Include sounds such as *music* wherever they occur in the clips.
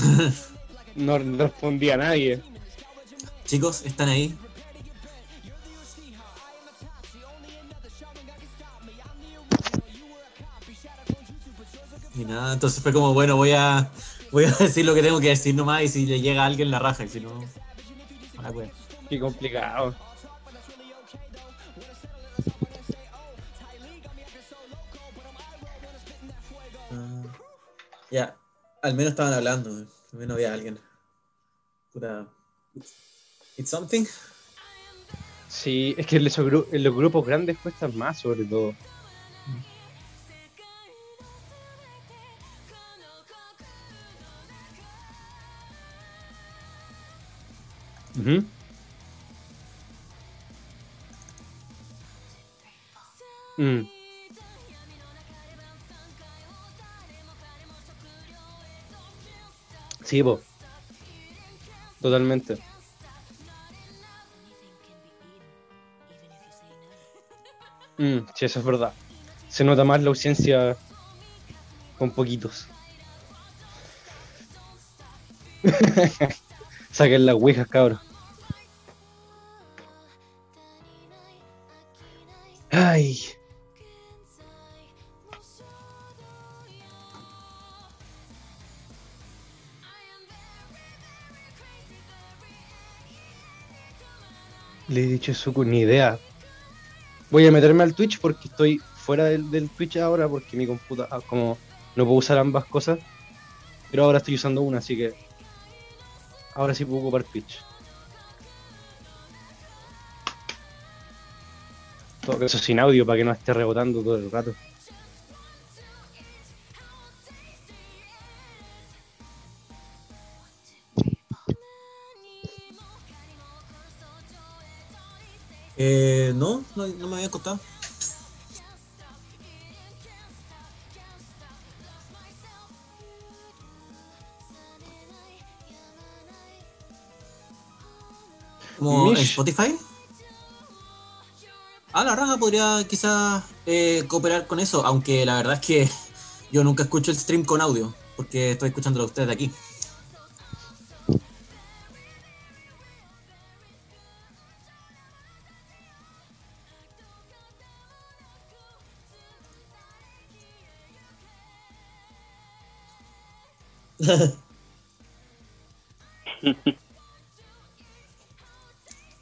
*laughs* no respondía a nadie. Chicos, ¿están ahí? Y nada, entonces fue como, bueno, voy a voy a *laughs* decir lo que tengo que decir nomás y si le llega a alguien la raja, y si no, a Qué complicado. Ya, al menos estaban hablando, al menos había alguien. Puta. It's something. Sí, es que en los grupos grandes cuestan más, sobre todo. Mm. Sí. Totalmente. Mm, sí, eso es verdad. Se nota más la ausencia con poquitos. *laughs* Saquen las ouijas, cabros. Ay. Le he dicho su ni idea. Voy a meterme al Twitch porque estoy fuera del, Twitch ahora porque mi computadora, ah, como no puedo usar ambas cosas, pero ahora estoy usando una, así que ahora sí puedo ocupar Twitch. Todo eso sin audio para que no esté rebotando todo el rato. No, no, me había contado. ¿Como Spotify? Ah, la raja podría quizás eh, cooperar con eso, aunque la verdad es que *laughs* yo nunca escucho el stream con audio, porque estoy escuchándolo a ustedes de aquí. *laughs*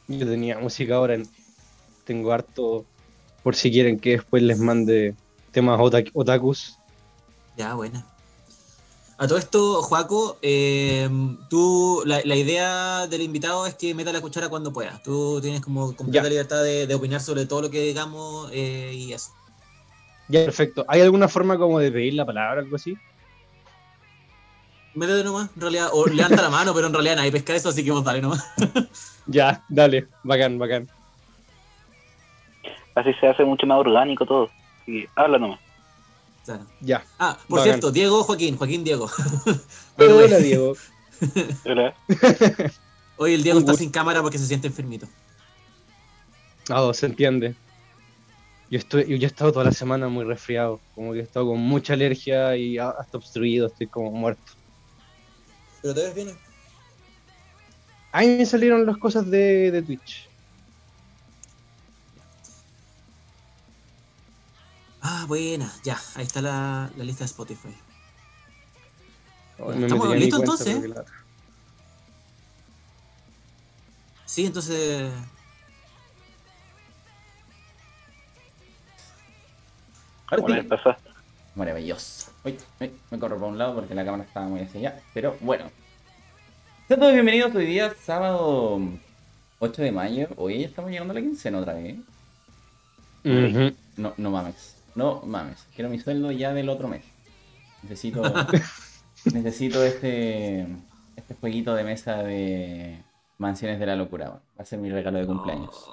Yo tenía música ahora en, tengo harto por si quieren que después les mande temas otakus. Ya, buena. A todo esto, Joaco, eh, tú, la, idea del invitado es que meta la cuchara cuando pueda. Tú tienes como completa libertad de, opinar sobre todo lo que digamos eh, y eso. Ya, perfecto. ¿Hay alguna forma como de pedir la palabra, algo así? Métete nomás, en realidad. O levanta la mano, pero en realidad nadie pesca eso, así que vos dale nomás. *laughs* ya, dale. Bacán, bacán. Así se hace mucho más orgánico todo. Así habla nomás. Ya. Ah, por cierto, Diego Joaquín, Joaquín Diego. hola, Diego. hola. *laughs* Hoy el Diego está sin cámara porque se siente enfermito. Ah, se entiende. Yo, estoy, yo he estado toda la semana muy resfriado, como que he estado con mucha alergia y hasta obstruido, estoy como muerto. ¿Pero te ves bien? Ahí me salieron las cosas de, de Twitch. Ah, buena, ya, ahí está la, la lista de Spotify. ¿Estamos listos entonces? Sí, entonces. Maravilloso. Uy, me corro por un lado porque la cámara estaba muy hacia allá. Pero bueno. Sean todos bienvenidos hoy día, sábado 8 de mayo. Hoy ya estamos llegando a la quincena otra vez. No, no mames. No mames, quiero mi sueldo ya del otro mes. Necesito, *laughs* necesito este, este jueguito de mesa de Mansiones de la Locura. Va a ser mi regalo de cumpleaños.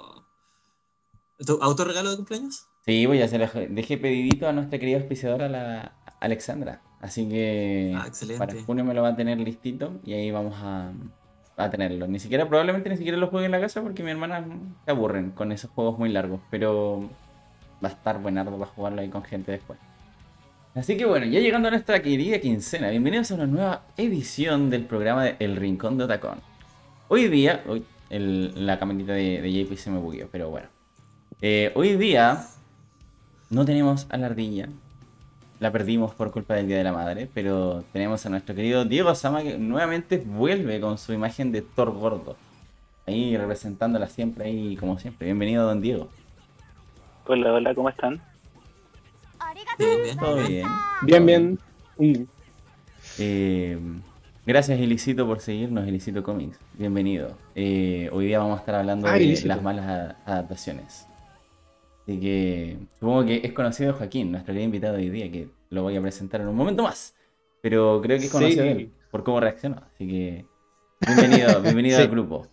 ¿Tu autorregalo de cumpleaños? Sí, voy a hacer. Dejé pedidito a nuestra querida auspiciadora, la Alexandra. Así que ah, para junio me lo va a tener listito y ahí vamos a, a tenerlo. Ni siquiera, probablemente ni siquiera lo juegue en la casa porque mi hermana se aburren con esos juegos muy largos. Pero va a estar buenardo para jugarlo ahí con gente después. Así que bueno, ya llegando a nuestra querida quincena, bienvenidos a una nueva edición del programa de El Rincón de Otacón. Hoy día, hoy el- la camarita de, de JP se me bugueó, pero bueno. Eh, hoy día no tenemos a la ardilla, la perdimos por culpa del Día de la Madre, pero tenemos a nuestro querido Diego Sama que nuevamente vuelve con su imagen de Thor gordo. Ahí representándola siempre, ahí como siempre. Bienvenido, don Diego. Hola, hola, ¿cómo están? Bien, bien. Todo bien. Bien, bien. Eh, gracias, Elicito, por seguirnos, Elicito Comics. Bienvenido. Eh, hoy día vamos a estar hablando Ah, de las malas adaptaciones. Así que supongo que es conocido Joaquín, nuestro querido invitado de hoy día, que lo voy a presentar en un momento más. Pero creo que es conocido Sí. él por cómo reaccionó. Así que bienvenido, *laughs* bienvenido Sí. al grupo.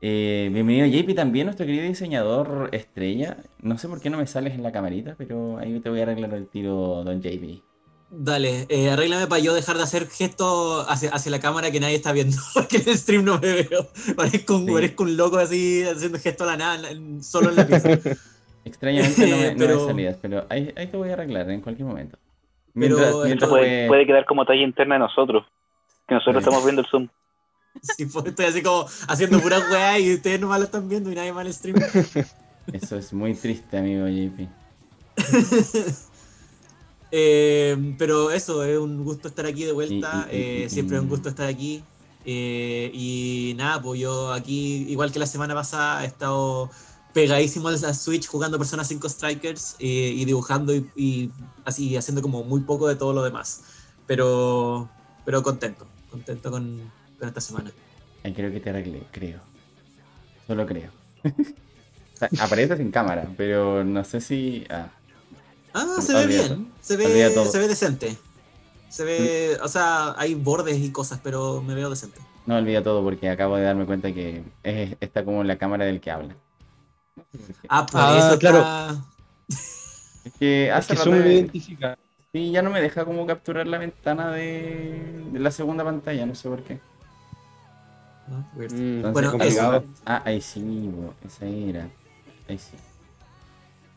Eh, bienvenido JP también, nuestro querido diseñador estrella. No sé por qué no me sales en la camarita, pero ahí te voy a arreglar el tiro, don JP. Dale, eh, arréglame para yo dejar de hacer gestos hacia, hacia la cámara que nadie está viendo, *laughs* porque en el stream no me veo. Parezco un, Sí. parezco un loco así haciendo gestos a la nada, solo en la pieza. *laughs* Extrañamente no me, *laughs* no me Pero- salías, pero ahí, ahí te voy a arreglar en cualquier momento. Pero Mientras, mientras Puede, fue- puede quedar como talla interna de nosotros. Que nosotros Sí. estamos viendo el Zoom. *laughs* Sí, pues, estoy así como haciendo pura *laughs* weá y ustedes nomás lo están viendo y nadie más el stream. Eso es muy triste, amigo JP. Eh, pero eso, es un gusto estar aquí de vuelta. Y- y- y- eh, y- siempre es un gusto estar aquí. Eh, y nada, pues yo aquí, igual que la semana pasada, he estado pegadísimo a Switch jugando Persona 5 Strikers eh, y dibujando y, y así haciendo como muy poco de todo lo demás. Pero, pero contento, contento con, con esta semana. Ay, creo que te arreglé, creo. Solo creo. *laughs* o sea, apareces en cámara, pero no sé si. Ah, Ah, se ve bien, se ve, se ve decente. Se ve, o sea, hay bordes y cosas, pero me veo decente. no olvida todo porque acabo de darme cuenta que es- está como la cámara del que habla. Ah, por Ah, eso claro. está- Es que Es hace que rato sí, ya no me deja como capturar la ventana de, de la segunda pantalla, no sé por qué. Ah. Mm, Bueno, eso. Ah, ahí sí, bo, esa era. Ahí sí.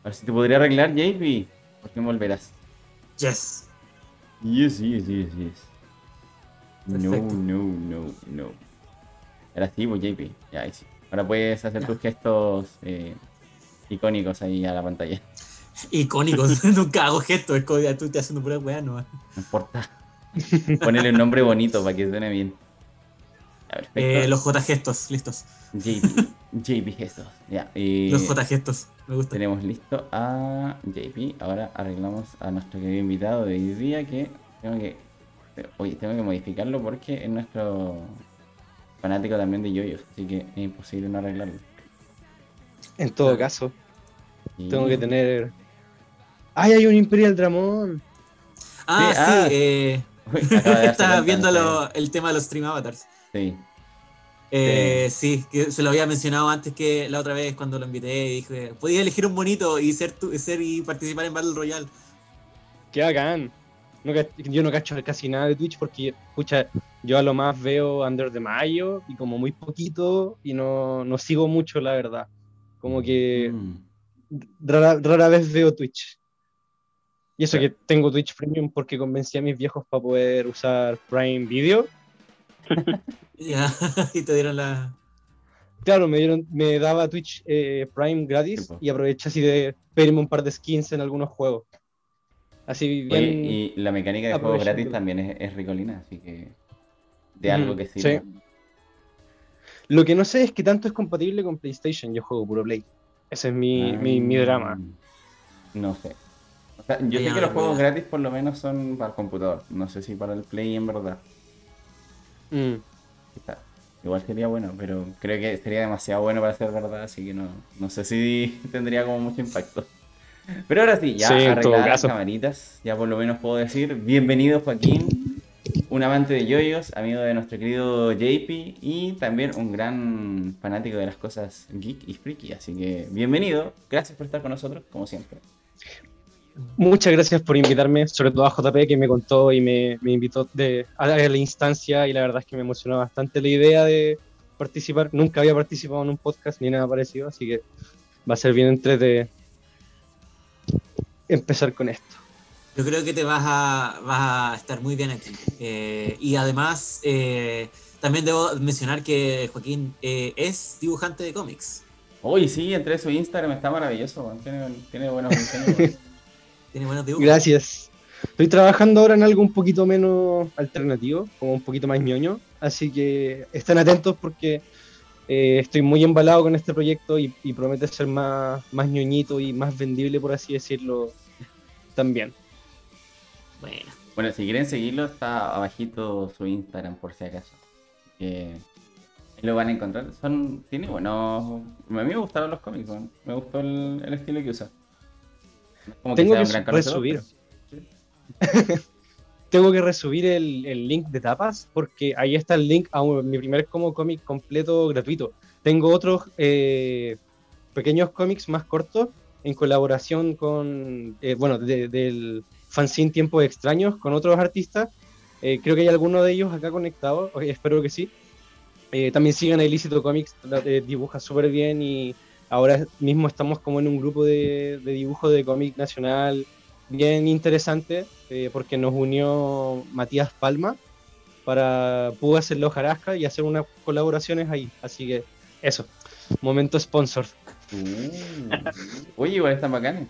A ver si te podría arreglar, JP. ¿Por qué me volverás? Yes. Yes, yes, yes, yes. No, Perfecto. no, no, no. Ahora sí, pues JP. Ya, ahí sí. Ahora puedes hacer tus gestos eh, icónicos ahí a la pantalla. Icónicos. *laughs* Nunca hago gestos, es como ya tú estás haciendo pura weá nomás. No importa. Ponele un nombre bonito para que suene bien. Eh, los J gestos, listos. JP. JP gestos. Ya. y Los J gestos, me gusta. Tenemos listo a JP. Ahora arreglamos a nuestro querido invitado de hoy día que tengo que. Oye, tengo que modificarlo porque es nuestro fanático también de yoyos, así que es imposible no arreglarlo. En todo caso, tengo que tener. ¡Ay, hay un Imperial Dramón! Ah, Sí, ah. sí, eh, *laughs* *laughs* estaba viendo lo- el tema de los stream avatars. Sí. Eh, sí, que se lo había mencionado antes que la otra vez cuando lo invité y dije, podía elegir un bonito y ser, tu- ser y participar en Battle Royale. ¡Qué bacán! No yo no cacho casi nada de Twitch porque, escucha, yo a lo más veo Under de Mayo y como muy poquito y no, no sigo mucho, la verdad. Como que Mm. rara, rara vez veo Twitch. Y eso que tengo Twitch Premium porque convencí a mis viejos para poder usar Prime Video. *laughs* Ya, y te dieron la... Claro, me dieron, me daba Twitch eh, Prime gratis y aproveché así de pedirme un par de skins en algunos juegos. Así Oye, bien. y la mecánica de juegos gratis también es, es ricolina, así que. De algo que sirva. sí. Lo que no sé es que tanto es compatible con PlayStation. Yo juego puro Play. Ese es mi, mi, mi Ah, drama. No sé. O sea, yo sé que los juegos gratis por lo menos son para el computador. No sé si para el Play en verdad. Mm. Quizá. Igual sería bueno, pero creo que sería demasiado bueno para ser verdad, así que no, no sé si *laughs* tendría como mucho impacto. Pero ahora sí, ya Sí, arregladas las camaritas, ya por lo menos puedo decir, bienvenido Joaquín, un amante de yoyos, amigo de nuestro querido JP y también un gran fanático de las cosas geek y freaky, así que bienvenido, gracias por estar con nosotros, como siempre. Muchas gracias por invitarme, sobre todo a JP que me contó y me, invitó de, a la instancia y la verdad es que me emocionó bastante la idea de participar. Nunca había participado en un podcast ni nada parecido, así que va a ser bien entre empezar con esto. Yo creo que te vas a, vas a estar muy bien aquí. Eh, y además, eh, también debo mencionar que Joaquín eh, es dibujante de cómics. Uy, sí, entre su Instagram está maravilloso. Tiene, tiene buenos diseños. *laughs* Tiene buenos dibujos. Gracias. Estoy trabajando ahora en algo un poquito menos alternativo, como un poquito más ñoño, así que estén atentos porque eh, estoy muy embalado con este proyecto y, y promete ser más, más ñoñito y más vendible, por así decirlo, también. Bueno, Bueno, si quieren seguirlo, está abajito su Instagram, por si acaso. Que ahí lo van a encontrar. Son, tiene buenos... A mí me gustaron los cómics, me gustó el, el estilo que usa. Como Tengo sea que un gran conocedor, resubir. pero- *laughs* Tengo que resubir el, el link de tapas porque ahí está el link a un- mi primer como cómic completo gratuito. Tengo otros eh, pequeños cómics más cortos en colaboración con, eh, bueno, de- del fanzine Tiempos Extraños con otros artistas. Eh, creo que hay alguno de ellos acá conectados, o- espero que sí. Eh, también sigan a Ilícito Comics, eh, dibuja súper bien y ahora mismo estamos como en un grupo de, de dibujo de cómic nacional bien interesante eh, porque nos unió Matías Palma para pudo hacer la hojarasca y hacer unas colaboraciones ahí. Así que eso, momento sponsor. Uh, oye, igual están bacanes.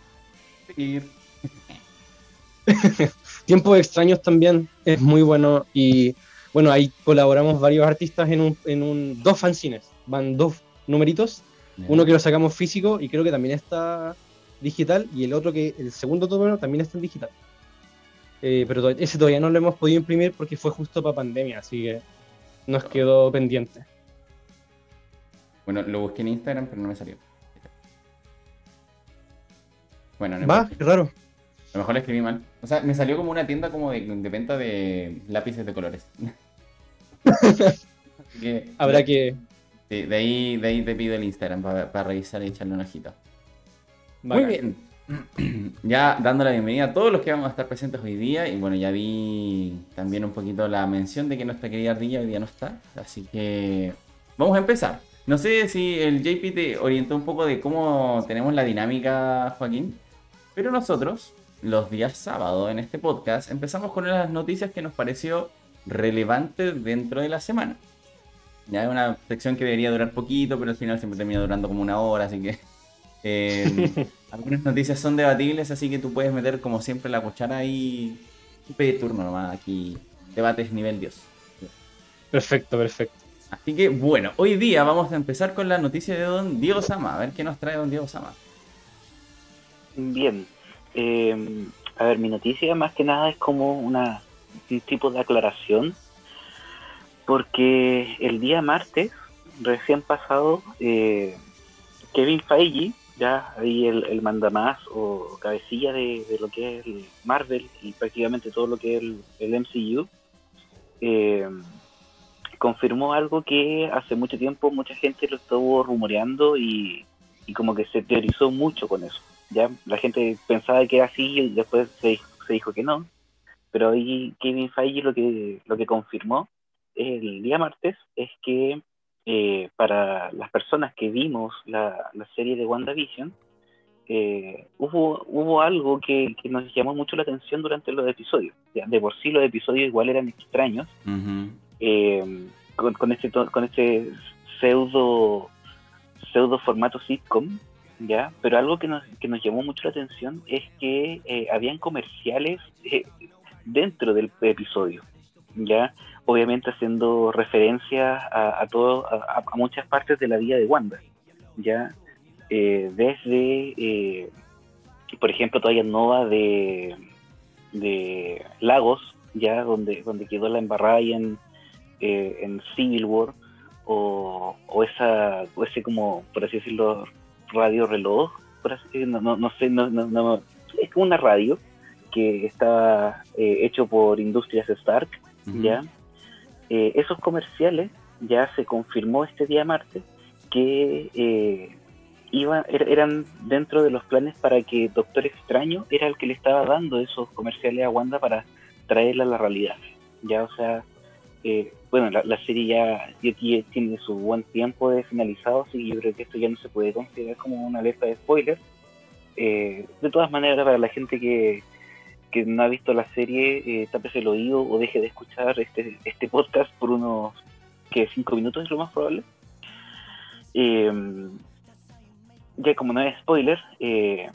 *laughs* Tiempos extraños también es muy bueno y bueno, ahí colaboramos varios artistas en un, en un dos fanzines, van dos numeritos, uno que lo sacamos físico y creo que también está digital y el otro que el segundo tomo también está en digital. Eh, pero ese todavía no lo hemos podido imprimir porque fue justo para pandemia, así que nos quedó pendiente. Bueno, lo busqué en Instagram, pero no me salió. Bueno, no Va, qué raro. A lo mejor lo escribí mal. O sea, me salió como una tienda como de, de venta de lápices de colores. *laughs* Así que, Habrá que. sí, de, ahí, de ahí te pido el Instagram para revisar y echarle una hojita. Muy bien. *clears throat* Ya dando la bienvenida a todos los que vamos a estar presentes hoy día. Y bueno, ya vi también un poquito la mención de que nuestra querida Ardilla hoy día no está. Así que vamos a empezar. No sé si el JP te orientó un poco de cómo tenemos la dinámica, Joaquín. Pero nosotros, los días sábado en este podcast, empezamos con las noticias que nos pareció relevante dentro de la semana. Ya es una sección que debería durar poquito, pero al final siempre termina durando como una hora, así que *laughs* eh, *laughs* algunas noticias son debatibles, así que tú puedes meter como siempre la cuchara y y pedir turno nomás aquí. Debates nivel Dios. Perfecto, perfecto. Así que bueno, hoy día vamos a empezar con la noticia de don Diego Sama. A ver qué nos trae don Diego Sama. Bien. Eh, a ver, mi noticia más que nada es como una, un tipo de aclaración, porque el día martes, recién pasado, eh, Kevin Feige, ya ahí el, mandamás o cabecilla de, lo que es el Marvel y prácticamente todo lo que es el, MCU, eh, confirmó algo que hace mucho tiempo mucha gente lo estuvo rumoreando y como que se teorizó mucho con eso ya la gente pensaba que era así y después se dijo, se dijo que no. Pero ahí Kevin Feige lo que lo que confirmó el día martes es que eh, para las personas que vimos la, la serie de WandaVision eh, hubo hubo algo que, que nos llamó mucho la atención durante los episodios. De por sí los episodios igual eran extraños. Eh, con, con este con este pseudo pseudo formato sitcom ya pero algo que nos, que nos llamó mucho la atención es que eh, habían comerciales eh, dentro del episodio ya obviamente haciendo referencia a, a todo a, a muchas partes de la vida de Wanda ya Eh, desde por ejemplo todavía Nova de de Lagos ya donde donde quedó la embarrada ahí en en Civil War o, o esa ese como por así decirlo radio reloj por así no, no, no sé no, no, no- es como una radio que estaba eh, hecho por Industrias Stark ya Eh, esos comerciales ya se confirmó este día martes que eh, iba, er- eran dentro de los planes para que Doctor Extraño era el que le estaba dando esos comerciales a Wanda para traerla a la realidad. Ya, o sea, eh, bueno, la, serie ya, ya tie- tiene su buen tiempo de finalizado, así que yo creo que esto ya no se puede considerar como una alerta de spoiler. Eh, de todas maneras, para la gente que, que no ha visto la serie, eh, tápese el oído o deje de escuchar este, este podcast por unos que cinco minutos es lo más probable. Eh, ya como no es spoiler, eh,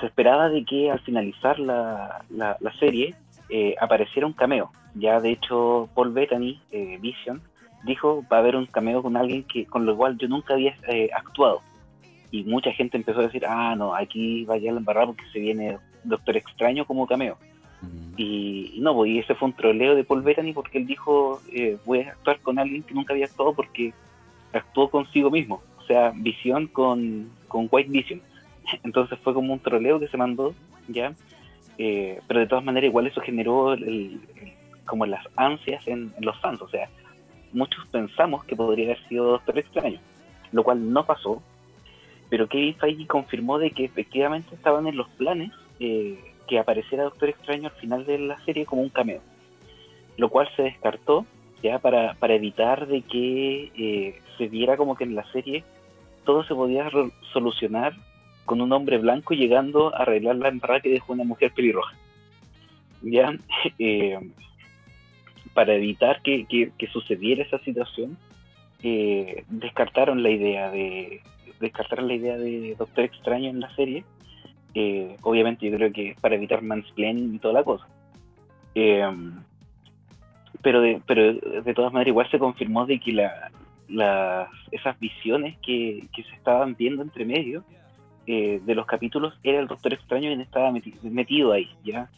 se esperaba de que al finalizar la, la, la serie eh, apareciera un cameo. Ya de hecho Paul Bettany, eh, Vision, dijo va a haber un cameo con alguien que con lo cual yo nunca había eh, actuado. Y mucha gente empezó a decir, ah, no, aquí vaya a embarrar porque se viene Doctor Extraño como cameo. Mm. Y, y no, pues, y ese fue un troleo de Paul Bettany porque él dijo, eh, voy a actuar con alguien que nunca había actuado porque actuó consigo mismo. O sea, Visión con, con White Vision. *laughs* Entonces fue como un troleo que se mandó, ¿ya? Eh, pero de todas maneras igual eso generó el- el- como las ansias en, los fans. O sea, muchos pensamos que podría haber sido Doctor Extraño, lo cual no pasó. Pero Kevin Feige confirmó de que efectivamente estaban en los planes eh, que apareciera Doctor Extraño al final de la serie como un cameo. Lo cual se descartó ya para, para evitar de que eh, se viera como que en la serie todo se podía solucionar con un hombre blanco llegando a arreglar la embarrada que dejó una mujer pelirroja. Ya, *laughs* Eh, para evitar que, que- sucediera esa situación, eh, descartaron la idea de descartaron la idea de Doctor Extraño en la serie. Eh, obviamente yo creo que para evitar mansplaining y toda la cosa. Eh, pero de, pero de todas maneras igual se confirmó de que esas visiones que, que se estaban viendo entre medio eh, de los capítulos era el Doctor Extraño quien estaba meti- metido ahí, ¿ya?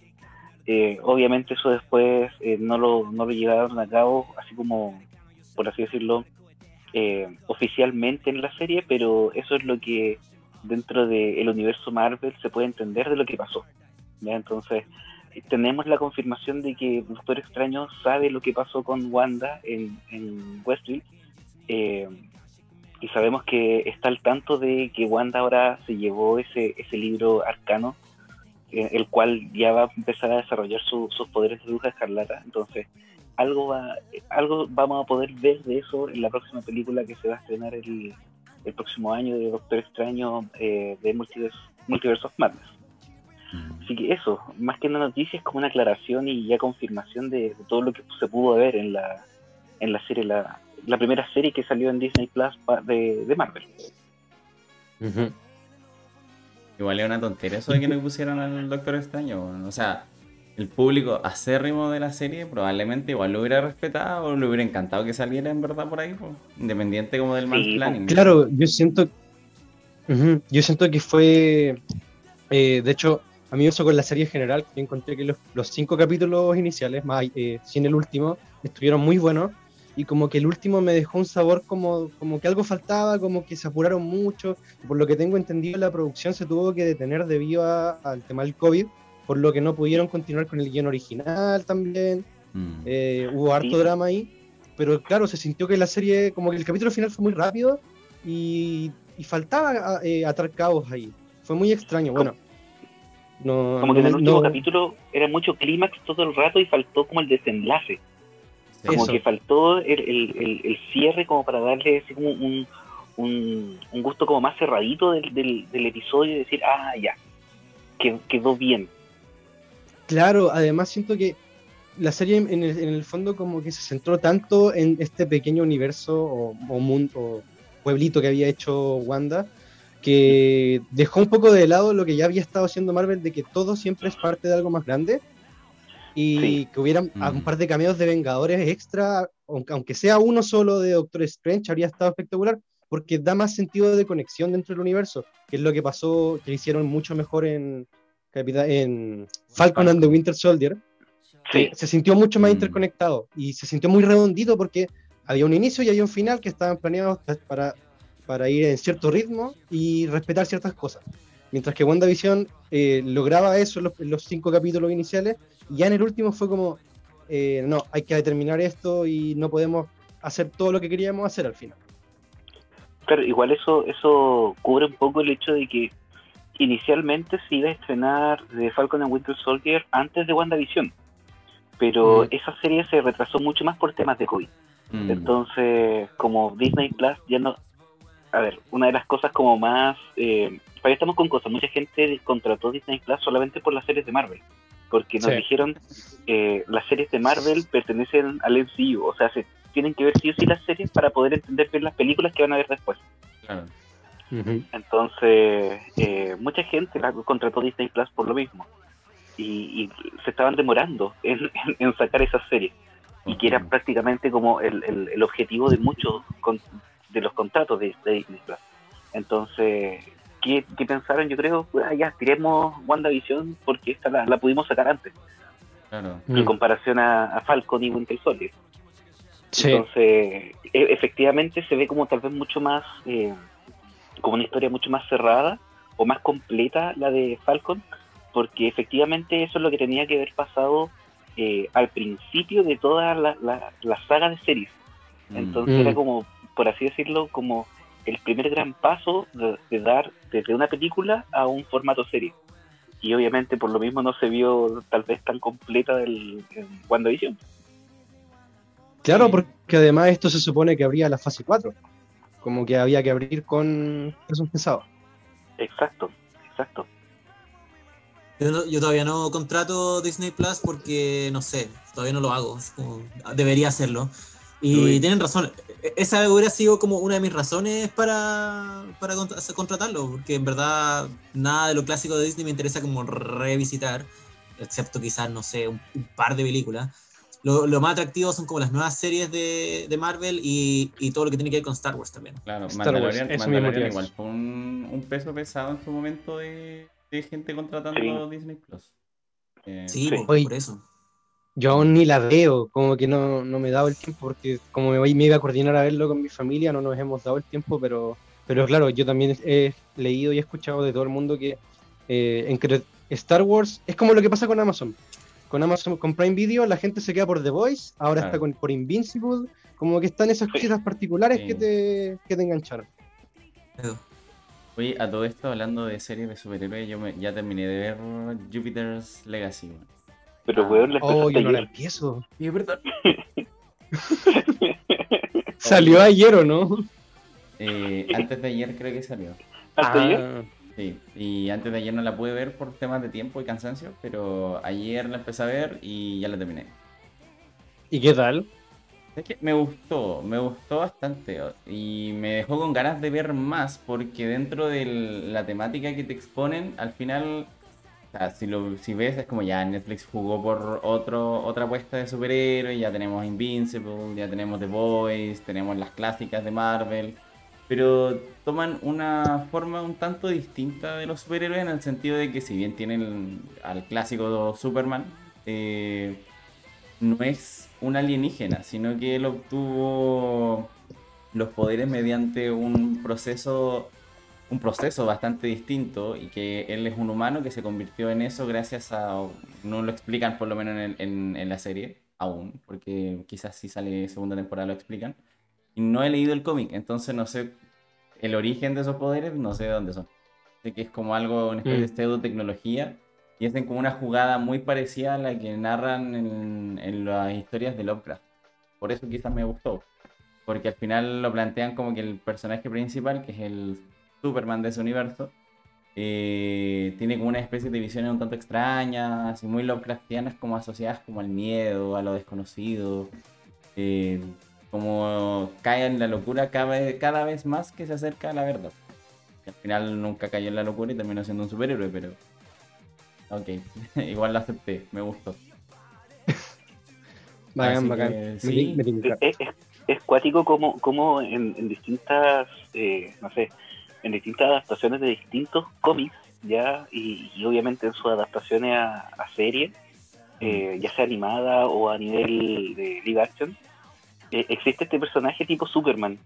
Eh, obviamente eso después eh, no, lo, no lo llevaron a cabo así como, por así decirlo, eh, oficialmente en la serie, pero eso es lo que dentro del universo Marvel se puede entender de lo que pasó. Entonces, tenemos la confirmación de que Doctor Extraño sabe lo que pasó con Wanda en, en Westview. eh, y sabemos que está al tanto de que Wanda ahora se llevó ese, ese libro arcano, eh, el cual ya va a empezar a desarrollar su- sus poderes de bruja escarlata. Entonces, algo, va, algo vamos a poder ver de eso en la próxima película que se va a estrenar el, el próximo año de Doctor Extraño eh, de Multiverse, Multiverse of Madness. Mm. Así que eso, más que una noticia, es como una aclaración y ya confirmación de, de todo lo que se pudo ver en la, en la serie, la, la primera serie que salió en Disney Plus de, de Marvel. Igual es una tontería eso de que no pusieran al Doctor Extraño. O sea, el público acérrimo de la serie probablemente igual lo hubiera respetado o le hubiera encantado que saliera en verdad por ahí, pues, independiente como del Sí, mansplaining. Claro, yo siento, yo siento que fue, eh, de hecho, a mí eso con la serie en general, que encontré que los, los cinco capítulos iniciales, más eh, sin el último, estuvieron muy buenos y como que el último me dejó un sabor como, como que algo faltaba, como que se apuraron mucho. Por lo que tengo entendido, la producción se tuvo que detener debido a- al tema del COVID, por lo que no pudieron continuar con el guion original también. Mm. Eh, hubo harto Sí. drama ahí, pero claro, se sintió que la serie, como que el capítulo final fue muy rápido y, y faltaba eh, atar cabos ahí. Fue muy extraño, bueno. No, Como que en el último no- capítulo era mucho clímax todo el rato y faltó como el desenlace. Como Eso. que faltó el, el- el- el cierre como para darle así como un, un, un gusto como más cerradito del, del, del episodio y decir, ah, ya, que- quedó bien. Claro, además siento que la serie en el, en el fondo como que se centró tanto en este pequeño universo o, o mundo o pueblito que había hecho Wanda que dejó un poco de lado lo que ya había estado haciendo Marvel de que todo siempre es parte de algo más grande y Sí. que hubieran Mm. un par de cameos de Vengadores extra, aunque, aunque sea uno solo de Doctor Strange, habría estado espectacular porque da más sentido de conexión dentro del universo, que es lo que pasó, que hicieron mucho mejor en, en Falcon and the. Winter Soldier, Sí, se sintió mucho más Mm. interconectado y se sintió muy redondito porque había un inicio y había un final que estaban planeados para, para ir en cierto ritmo y respetar ciertas cosas. Mientras que WandaVision eh, lograba eso en los, en los cinco capítulos iniciales, y ya en el último fue como, eh, no, hay que determinar esto y no podemos hacer todo lo que queríamos hacer al final. claro, igual eso, eso cubre un poco el hecho de que inicialmente se iba a estrenar de Falcon and Winter Soldier antes de WandaVision, pero Mm. esa serie se retrasó mucho más por temas de COVID. Mm. Entonces, como Disney Plus ya no... A ver, una de las cosas como más... Eh, todavía estamos con cosas. Mucha gente contrató Disney Plus solamente por las series de Marvel. Porque nos Sí. dijeron eh, las series de Marvel pertenecen al MCU, o sea, se tienen que ver sí o sí las series para poder entender bien las películas que van a ver después. Claro. Entonces, eh, mucha gente la contrató Disney Plus por lo mismo. Y, y se estaban demorando en, *laughs* en- en sacar esas series. Y que era prácticamente como el, el- el objetivo de muchos con- de los contratos de, de Disney Plus. Entonces, ¿qué, qué pensaron? Yo creo, "Ah, ya, tiremos WandaVision porque esta la, la pudimos sacar antes, Claro. en Mm. comparación a, a Falcon y Winter Soldier. Sí. Entonces, e- efectivamente se ve como tal vez mucho más, eh, como una historia mucho más cerrada o más completa la de Falcon, porque efectivamente eso es lo que tenía que haber pasado eh, al principio de toda la, la- la saga de series. Mm. Entonces Mm. era como, por así decirlo, como el primer gran paso de, de dar desde una película a un formato serie. Y obviamente por lo mismo no se vio tal vez tan completa del en WandaVision. Claro, porque además esto se supone que abría la fase 4. Como que había que abrir con esos pensados. Exacto, exacto. Yo, no- yo todavía no contrato Disney Plus porque, no sé, todavía no lo hago. como- debería hacerlo. Y Uy. tienen razón. e- Esa hubiera sido como una de mis razones para, para contratarlo. Porque en verdad nada de lo clásico de Disney me interesa como revisitar. Excepto quizás, no sé, un, un par de películas. Lo, lo más atractivo son como las nuevas series de, de Marvel y, y todo lo que tiene que ver con Star Wars también. Claro, Star Wars, Mandalorian, mismo Mandalorian igual fue un, un peso pesado en su momento de, de gente contratando Disney Plus. Eh, Sí, Sí. po, Oye. por eso. Yo aún ni la veo, como que no, no me he dado el tiempo, porque como me, voy- me iba a coordinar a verlo con mi familia, no nos hemos dado el tiempo, pero, pero claro, yo también he leído y he escuchado de todo el mundo que eh, en que Star Wars es como lo que pasa con Amazon. Con Amazon, con Prime Video, la gente se queda por The Voice, ahora Claro. está con, por Invincible, como que están esas cositas particulares Sí. que, te, que te engancharon. Oye, a todo esto, hablando de series de superhéroes, yo me- ya terminé de ver Jupiter's Legacy. Pero, Ah. weón, la Oh, empezaste yo no la ayer. empiezo. Sí, es verdad. Salió ayer o no? Eh, antes de ayer creo que salió. ¿Hasta ayer? Ah, Sí, y antes de ayer no la pude ver por temas de tiempo y cansancio, pero ayer la empecé a ver y ya la terminé. ¿Y qué tal? Es que me gustó, me gustó bastante o- y me dejó con ganas de ver más porque dentro de la temática que te exponen, al final, sea, si, lo, si ves es como ya Netflix jugó por otro, otra apuesta de superhéroes, ya tenemos Invincible, ya tenemos The Boys, tenemos las clásicas de Marvel, pero toman una forma un tanto distinta de los superhéroes en el sentido de que si bien tienen al clásico Superman, eh, no es un alienígena, sino que él obtuvo los poderes mediante un proceso un proceso bastante distinto y que él es un humano que se convirtió en eso gracias a no lo explican por lo menos en, el- en- en la serie aún porque quizás si sale segunda temporada lo explican y no he leído el cómic entonces no sé el origen de esos poderes no sé de dónde son sé que es como algo una especie de Mm. pseudo tecnología y hacen como una jugada muy parecida a la que narran en, en las historias de Lovecraft. Por eso quizás me gustó. Porque al final lo plantean como que el personaje principal, que es el Superman de ese universo, eh, tiene como una especie de visiones un tanto extrañas y muy Lovecraftianas, como asociadas como al miedo, a lo desconocido. eh, como cae en la locura cada vez, cada vez más que se acerca a la verdad. Que al final nunca cayó en la locura y terminó siendo un superhéroe, pero Ok, *laughs* igual lo acepté, me gustó. *laughs* Bacán, bacán. que sí. Es, es, es cuático como, como en, en distintas, eh, no sé, en distintas adaptaciones de distintos cómics, ya, y, y obviamente en sus adaptaciones a, a series, eh, ya sea animada o a nivel de live action, eh, existe este personaje tipo Superman.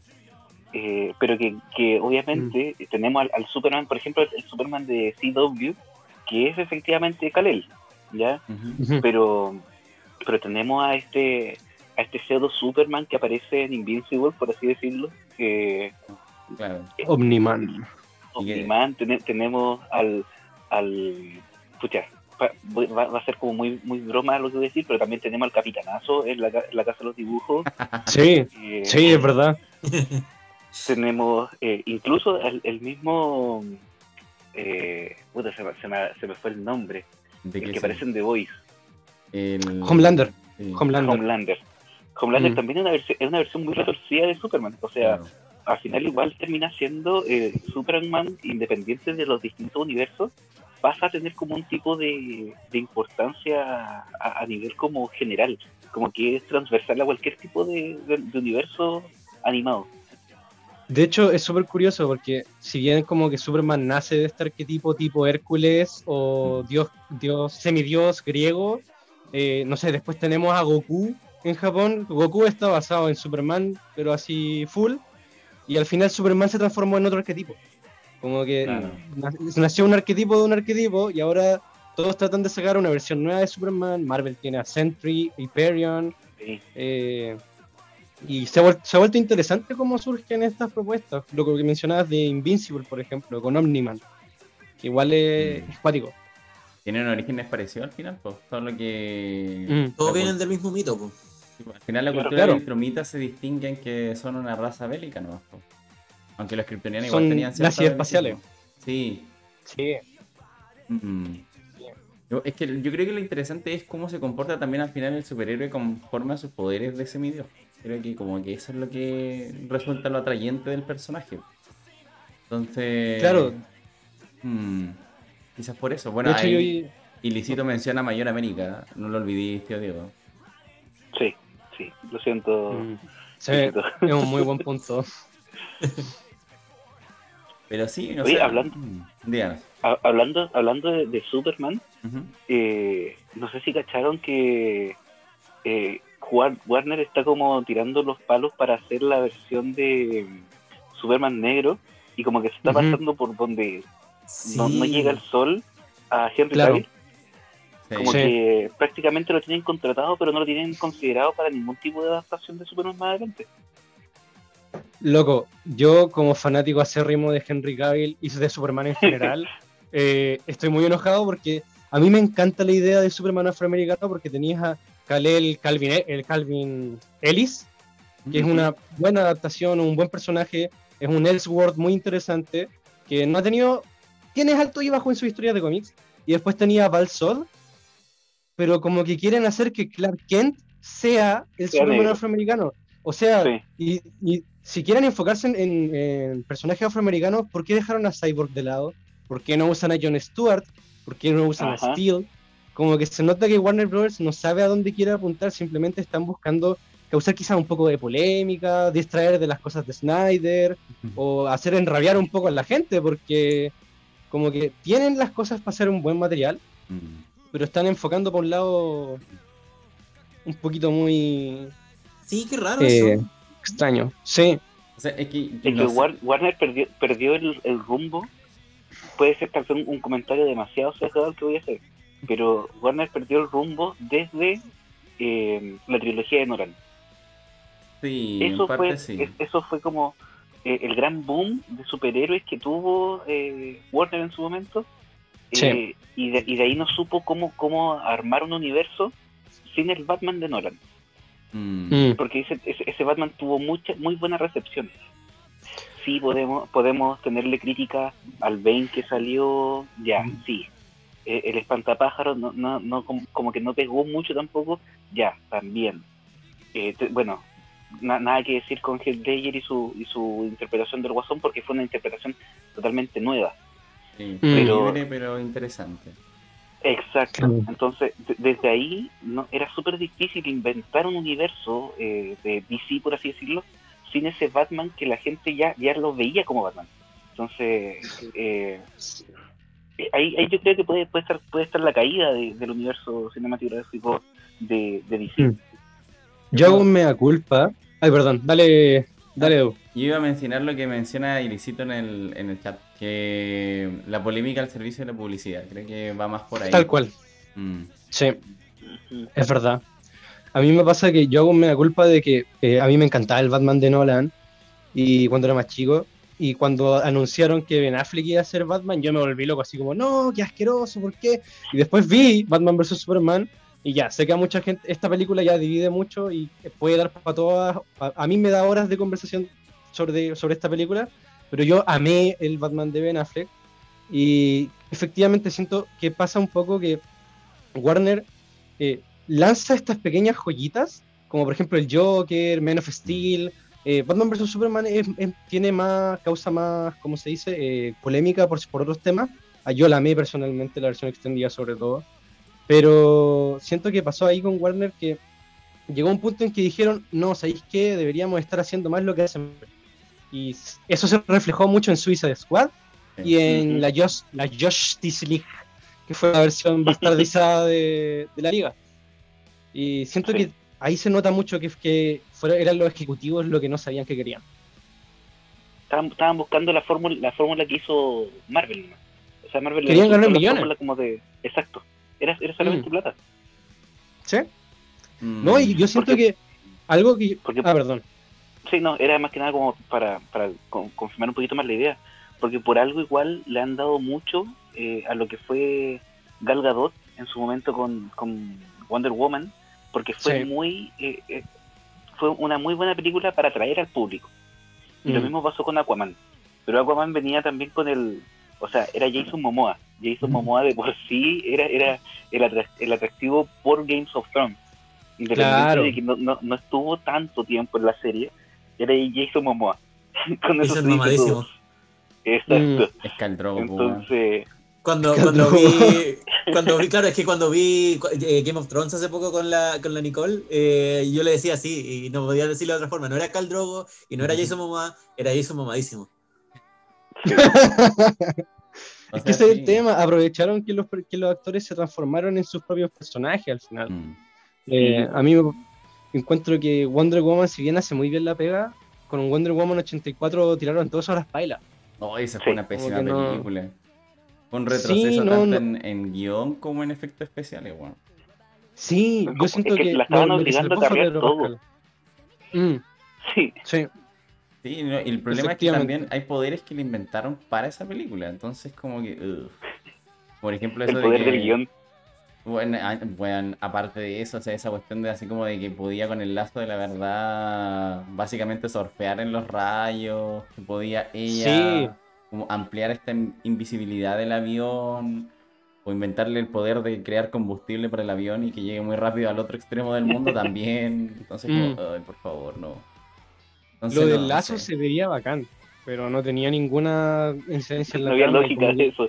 eh, pero que, que obviamente tenemos al, al Superman, por ejemplo, el, el Superman de CW, que es efectivamente Kal-El, ¿ya? Pero pero tenemos a este a este pseudo Superman que aparece en Invincible por así decirlo que Claro. Omniman. Omniman tene- tenemos al al pucha va, a ser como muy muy broma lo que voy a decir pero también tenemos al capitanazo en la, en la casa de los dibujos *laughs* Sí, eh, sí, es verdad. *laughs* tenemos eh, incluso el, el mismo eh, puta, se, me, se me- se me fue el nombre ¿De el que es aparece en The Voice. el- Homelander. sí, Homelander. Homelander. Homelander Mm. también es una, es una versión muy retorcida de Superman. O sea, claro. Al final igual termina siendo eh, Superman independiente de los distintos universos. Pasa a tener como un tipo de, de importancia a, a nivel como general. Como que es transversal a cualquier tipo de, de- de universo animado. De hecho, es súper curioso porque si bien como que Superman nace de este arquetipo tipo Hércules o dios, dios semidios griego, eh, no sé, después tenemos a Goku en Japón. Goku está basado en Superman, pero así full. Y al final Superman se transformó en otro arquetipo. Como que Claro. nació un arquetipo de un arquetipo y ahora todos tratan de sacar una versión nueva de Superman. Marvel tiene a Sentry, Hyperion, Sí. eh, y se ha, vuel- se ha vuelto interesante cómo surgen estas propuestas. Lo que mencionabas de Invincible, por ejemplo, con Omniman, que igual es, Mm. es cuático. Tienen orígenes parecidos al final, pues. Todo lo que. Mm. Todos vienen del mismo mito, pues. Al final, la Claro, cultura claro. de Viltrumitas se distingue en que son una raza bélica, ¿no? Aunque los kryptonianos igual tenían nazis espaciales. Sí. Sí. Mm. Es que yo creo que lo interesante es cómo se comporta también al final el superhéroe conforme a sus poderes de semidios. Creo que como que eso es lo que resulta lo atrayente del personaje. Entonces... Claro. mm, quizás por eso. Bueno, ahí yo- Ilícito menciona Mayor América. No lo olvidé, tío Diego. Sí, sí, lo siento. mm, sí, es un muy buen punto. Pero sí, no Oye, sé. hablando- mm, díganos. Hablando hablando de, de Superman, eh, no sé si cacharon que eh, War- Warner está como tirando los palos para hacer la versión de mm, Superman negro y como que se está pasando por donde no, no llega el sol a Henry Claro. Cavill. Como Sí. que prácticamente lo tienen contratado, pero no lo tienen considerado para ningún tipo de adaptación de Superman más adelante. Loco, yo como fanático acérrimo de Henry Cavill y de Superman en general, *laughs* eh, estoy muy enojado porque a mí me encanta la idea de Superman afroamericano porque tenías a Kal-El Calvin, el Calvin Ellis, que es una buena adaptación, un buen personaje, es un Elseworld muy interesante, que no ha tenido, tiene alto y bajo en su historia de cómics, y después tenía a Val Sod, pero como que quieren hacer que Clark Kent sea el Sea Superman negro. afroamericano. O sea, Sí. y, y si quieren enfocarse en, en- en personajes afroamericanos, ¿por qué dejaron a Cyborg de lado? ¿Por qué no usan a Jon Stewart? ¿Por qué no usan Ajá. a Steel? Como que se nota que Warner Bros. no sabe a dónde quiere apuntar, simplemente están buscando causar quizás un poco de polémica, distraer de las cosas de Snyder, o hacer enrabiar un poco a la gente, porque como que tienen las cosas para hacer un buen material, Mm. Pero están enfocando por un lado un poquito muy Sí, qué raro eh, eso. extraño. Sí, O sea, es que, Es no que. War- Warner perdió, perdió el, el rumbo. Puede ser tal vez un, un comentario demasiado sesgado el que voy a hacer. Pero Warner perdió el rumbo desde eh, la trilogía de Nolan. Sí, en Eso parte fue, sí. es- eso fue como eh, el gran boom de superhéroes que tuvo eh, Warner en su momento. Sí. Eh, y, de, y de ahí no supo cómo, cómo armar un universo sin el Batman de Nolan. Mm. Mm. porque ese, ese, ese Batman tuvo mucha, muy buena recepción. Sí, podemos, podemos tenerle crítica al Bane que salió, ya, sí. Eh, el espantapájaros no, no, no, como, como que no pegó mucho tampoco, ya, también. Eh, te- bueno, na- nada que decir con Heath Ledger y su, y su interpretación del Guasón, porque fue una interpretación totalmente nueva. Sí, Pero- libre, pero interesante. Exacto. Entonces, de- desde ahí no era súper difícil inventar un universo eh, de DC, por así decirlo, sin ese Batman que la gente ya, ya lo veía como Batman. Entonces, eh, ahí, ahí yo creo que puede, puede, estar, puede estar la caída de- del universo cinematográfico de, de DC. Mm. Yo hago un mea culpa. Ay, perdón, dale, dale, Edu. Yo iba a mencionar lo que menciona Ilicito en el, en el chat, que la polémica al servicio de la publicidad, creo que va más por ahí. Tal cual. Mm. Sí, es verdad. A mí me pasa que yo hago un mea culpa de que eh, a mí me encantaba el Batman de Nolan y cuando era más chico. Y cuando anunciaron que Ben Affleck iba a ser Batman, yo me volví loco, así como, no, qué asqueroso, ¿por qué? Y después vi Batman vs. Superman y ya, sé que a mucha gente, esta película ya divide mucho y puede dar para todas, a, a mí me da horas de conversación sobre, sobre esta película, pero yo amé el Batman de Ben Affleck y efectivamente siento que pasa un poco que Warner eh, lanza estas pequeñas joyitas, como por ejemplo el Joker, Man of Steel. Eh, Batman vs. Superman tiene más, causa más, ¿cómo se dice? Eh, polémica por, por otros temas. Ah, yo la amé personalmente, la versión extendida sobre todo. Pero siento que pasó ahí con Warner que llegó un punto en que dijeron, no, ¿sabéis qué? Deberíamos estar haciendo más lo que hacen. Y eso se reflejó mucho en Suicide Squad y en la, Just- la Justice League, que fue la versión bastardizada *laughs* de, de la liga. Y siento Sí. que ahí se nota mucho que, que fueron, eran los ejecutivos lo que no sabían que querían. Estaban, estaban buscando la fórmula la fórmula que hizo Marvel. O sea, Marvel Querían ganar millones. fórmula como de. Exacto. Era, era solamente Mm. plata. ¿Sí? Mm, No, y yo siento Porque- que algo que... porque- Ah, perdón. Sí, no, era más que nada como para, para con- confirmar un poquito más la idea. Porque por algo igual le han dado mucho eh, a lo que fue Gal Gadot en su momento con, con Wonder Woman. Porque fue Sí. muy. eh, eh, fue una muy buena película para atraer al público. Y lo Mm. mismo pasó con Aquaman. Pero Aquaman venía también con el. O sea, era Jason Momoa. Jason Momoa de por sí era, era el, el atractivo por Games of Thrones. Independiente Claro. de que no, no, no estuvo tanto tiempo en la serie, era Jason Momoa. *laughs* con eso Jason se dice mamadísimo. Exacto. Es Caldrogo, po, weón. Entonces, Cuando, Cuando- cuando vi, *laughs* cuando vi, claro, es que cuando vi eh, Game of Thrones hace poco con la, con la Nicole, eh, yo le decía así, y no podía decirlo de otra forma, no era Cal Drogo y no era Jason Momoa, era Jason mamadísimo. O *laughs* Es que ese es sí. el tema, aprovecharon que los, que los actores se transformaron en sus propios personajes al final. Mm. Eh, a mí me encuentro que Wonder Woman, si bien hace muy bien la pega, con Wonder Woman 84 tiraron todas las pailas. No, esa fue Sí, una pésima que no- película. Fue un Sí, retroceso no, tanto no. En, en guion como en efectos especiales, weón. Sí, yo siento es que que, la estaban obligando a Pedro todo. Mm, sí, sí, Sí, no, y el problema es que también hay poderes que le inventaron para esa película. Entonces, como que. ugh. Por ejemplo, eso el de poder que. del guion. Bueno, a- bueno, aparte de eso, o sea, esa cuestión de así como de que podía con el lazo de la verdad básicamente surfear en los rayos, que podía ella Sí. como ampliar esta in- invisibilidad del avión, o inventarle el poder de crear combustible para el avión y que llegue muy rápido al otro extremo del mundo *laughs* también. Entonces, como, Mm. ay, por favor, no. Entonces, lo del no lazo sé. se veía bacán, pero no tenía ninguna incidencia en la No había lógica de eso.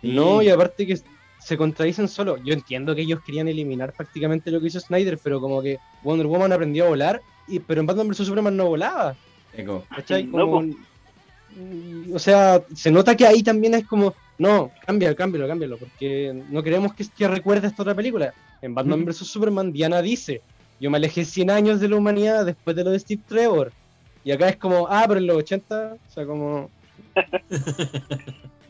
Sí. No, y aparte que se contradicen solo. Yo entiendo que ellos querían eliminar prácticamente lo que hizo Snyder, pero como que Wonder Woman aprendió a volar, y, pero en Batman vs Superman no volaba. Eco. ¿cachai? No, Como- mm, o sea, se nota que ahí también es como, no, cámbialo, cámbialo, cámbialo, porque no queremos que, que recuerde esta otra película. En Batman vs Superman, Diana dice, yo me alejé 100 años de la humanidad después de lo de Steve Trevor. Y acá es como, ah, pero en los 80, o sea, como... *laughs*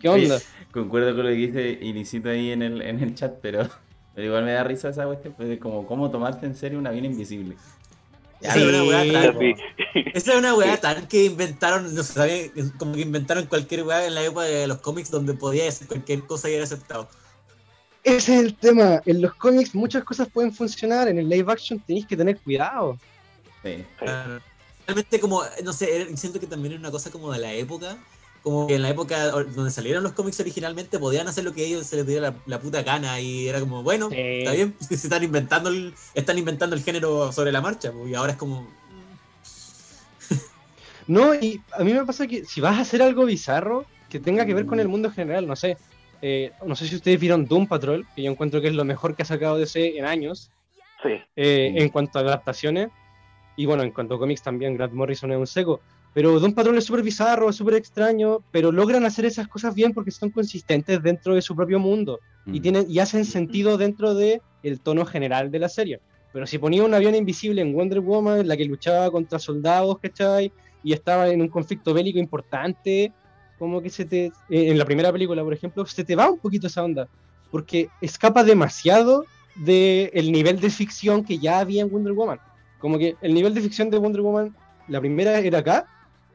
¿Qué onda? Concuerdo con lo que dice Ilicito ahí en el, en el chat, pero, *laughs* pero igual me da risa esa cuestión, pues, de como cómo tomarte en serio un avión invisible. Esa es una weá Sí, tan- Sí. Esa es una weá tan que inventaron, no sé, como que inventaron cualquier weá en la época de los cómics donde podía decir cualquier cosa y era aceptado. Ese es el tema. En los cómics muchas cosas pueden funcionar, en el live action tenéis que tener cuidado. Sí. Claro. Realmente como, no sé, era- siento que también era una cosa como de la época, como que en la época donde salieron los cómics originalmente podían hacer lo que ellos se les diera la, la puta gana y era como, bueno, Sí. está bien, *laughs* se están inventando el, están inventando el género sobre la marcha, pues, y ahora es como, *laughs* No, y a mí me pasa que si vas a hacer algo bizarro que tenga que ver con el mundo en general, no sé. eh, no sé si ustedes vieron Doom Patrol, que yo encuentro que es lo mejor que ha sacado DC en años, Sí. eh, Mm. en cuanto a adaptaciones. Y bueno, en cuanto a cómics también, Grant Morrison es un seco. Pero Doom Patrol es súper bizarro, súper extraño, pero logran hacer esas cosas bien porque son consistentes dentro de su propio mundo. y Mm. tienen y hacen sentido dentro de el tono general de la serie. Pero si ponía un avión invisible en Wonder Woman, la que luchaba contra soldados, ¿cachai? Y estaba en un conflicto bélico importante, como que se te, eh, en la primera película, por ejemplo, se te va un poquito esa onda, porque escapa demasiado del nivel de ficción que ya había en Wonder Woman. Como que el nivel de ficción de Wonder Woman, la primera era acá,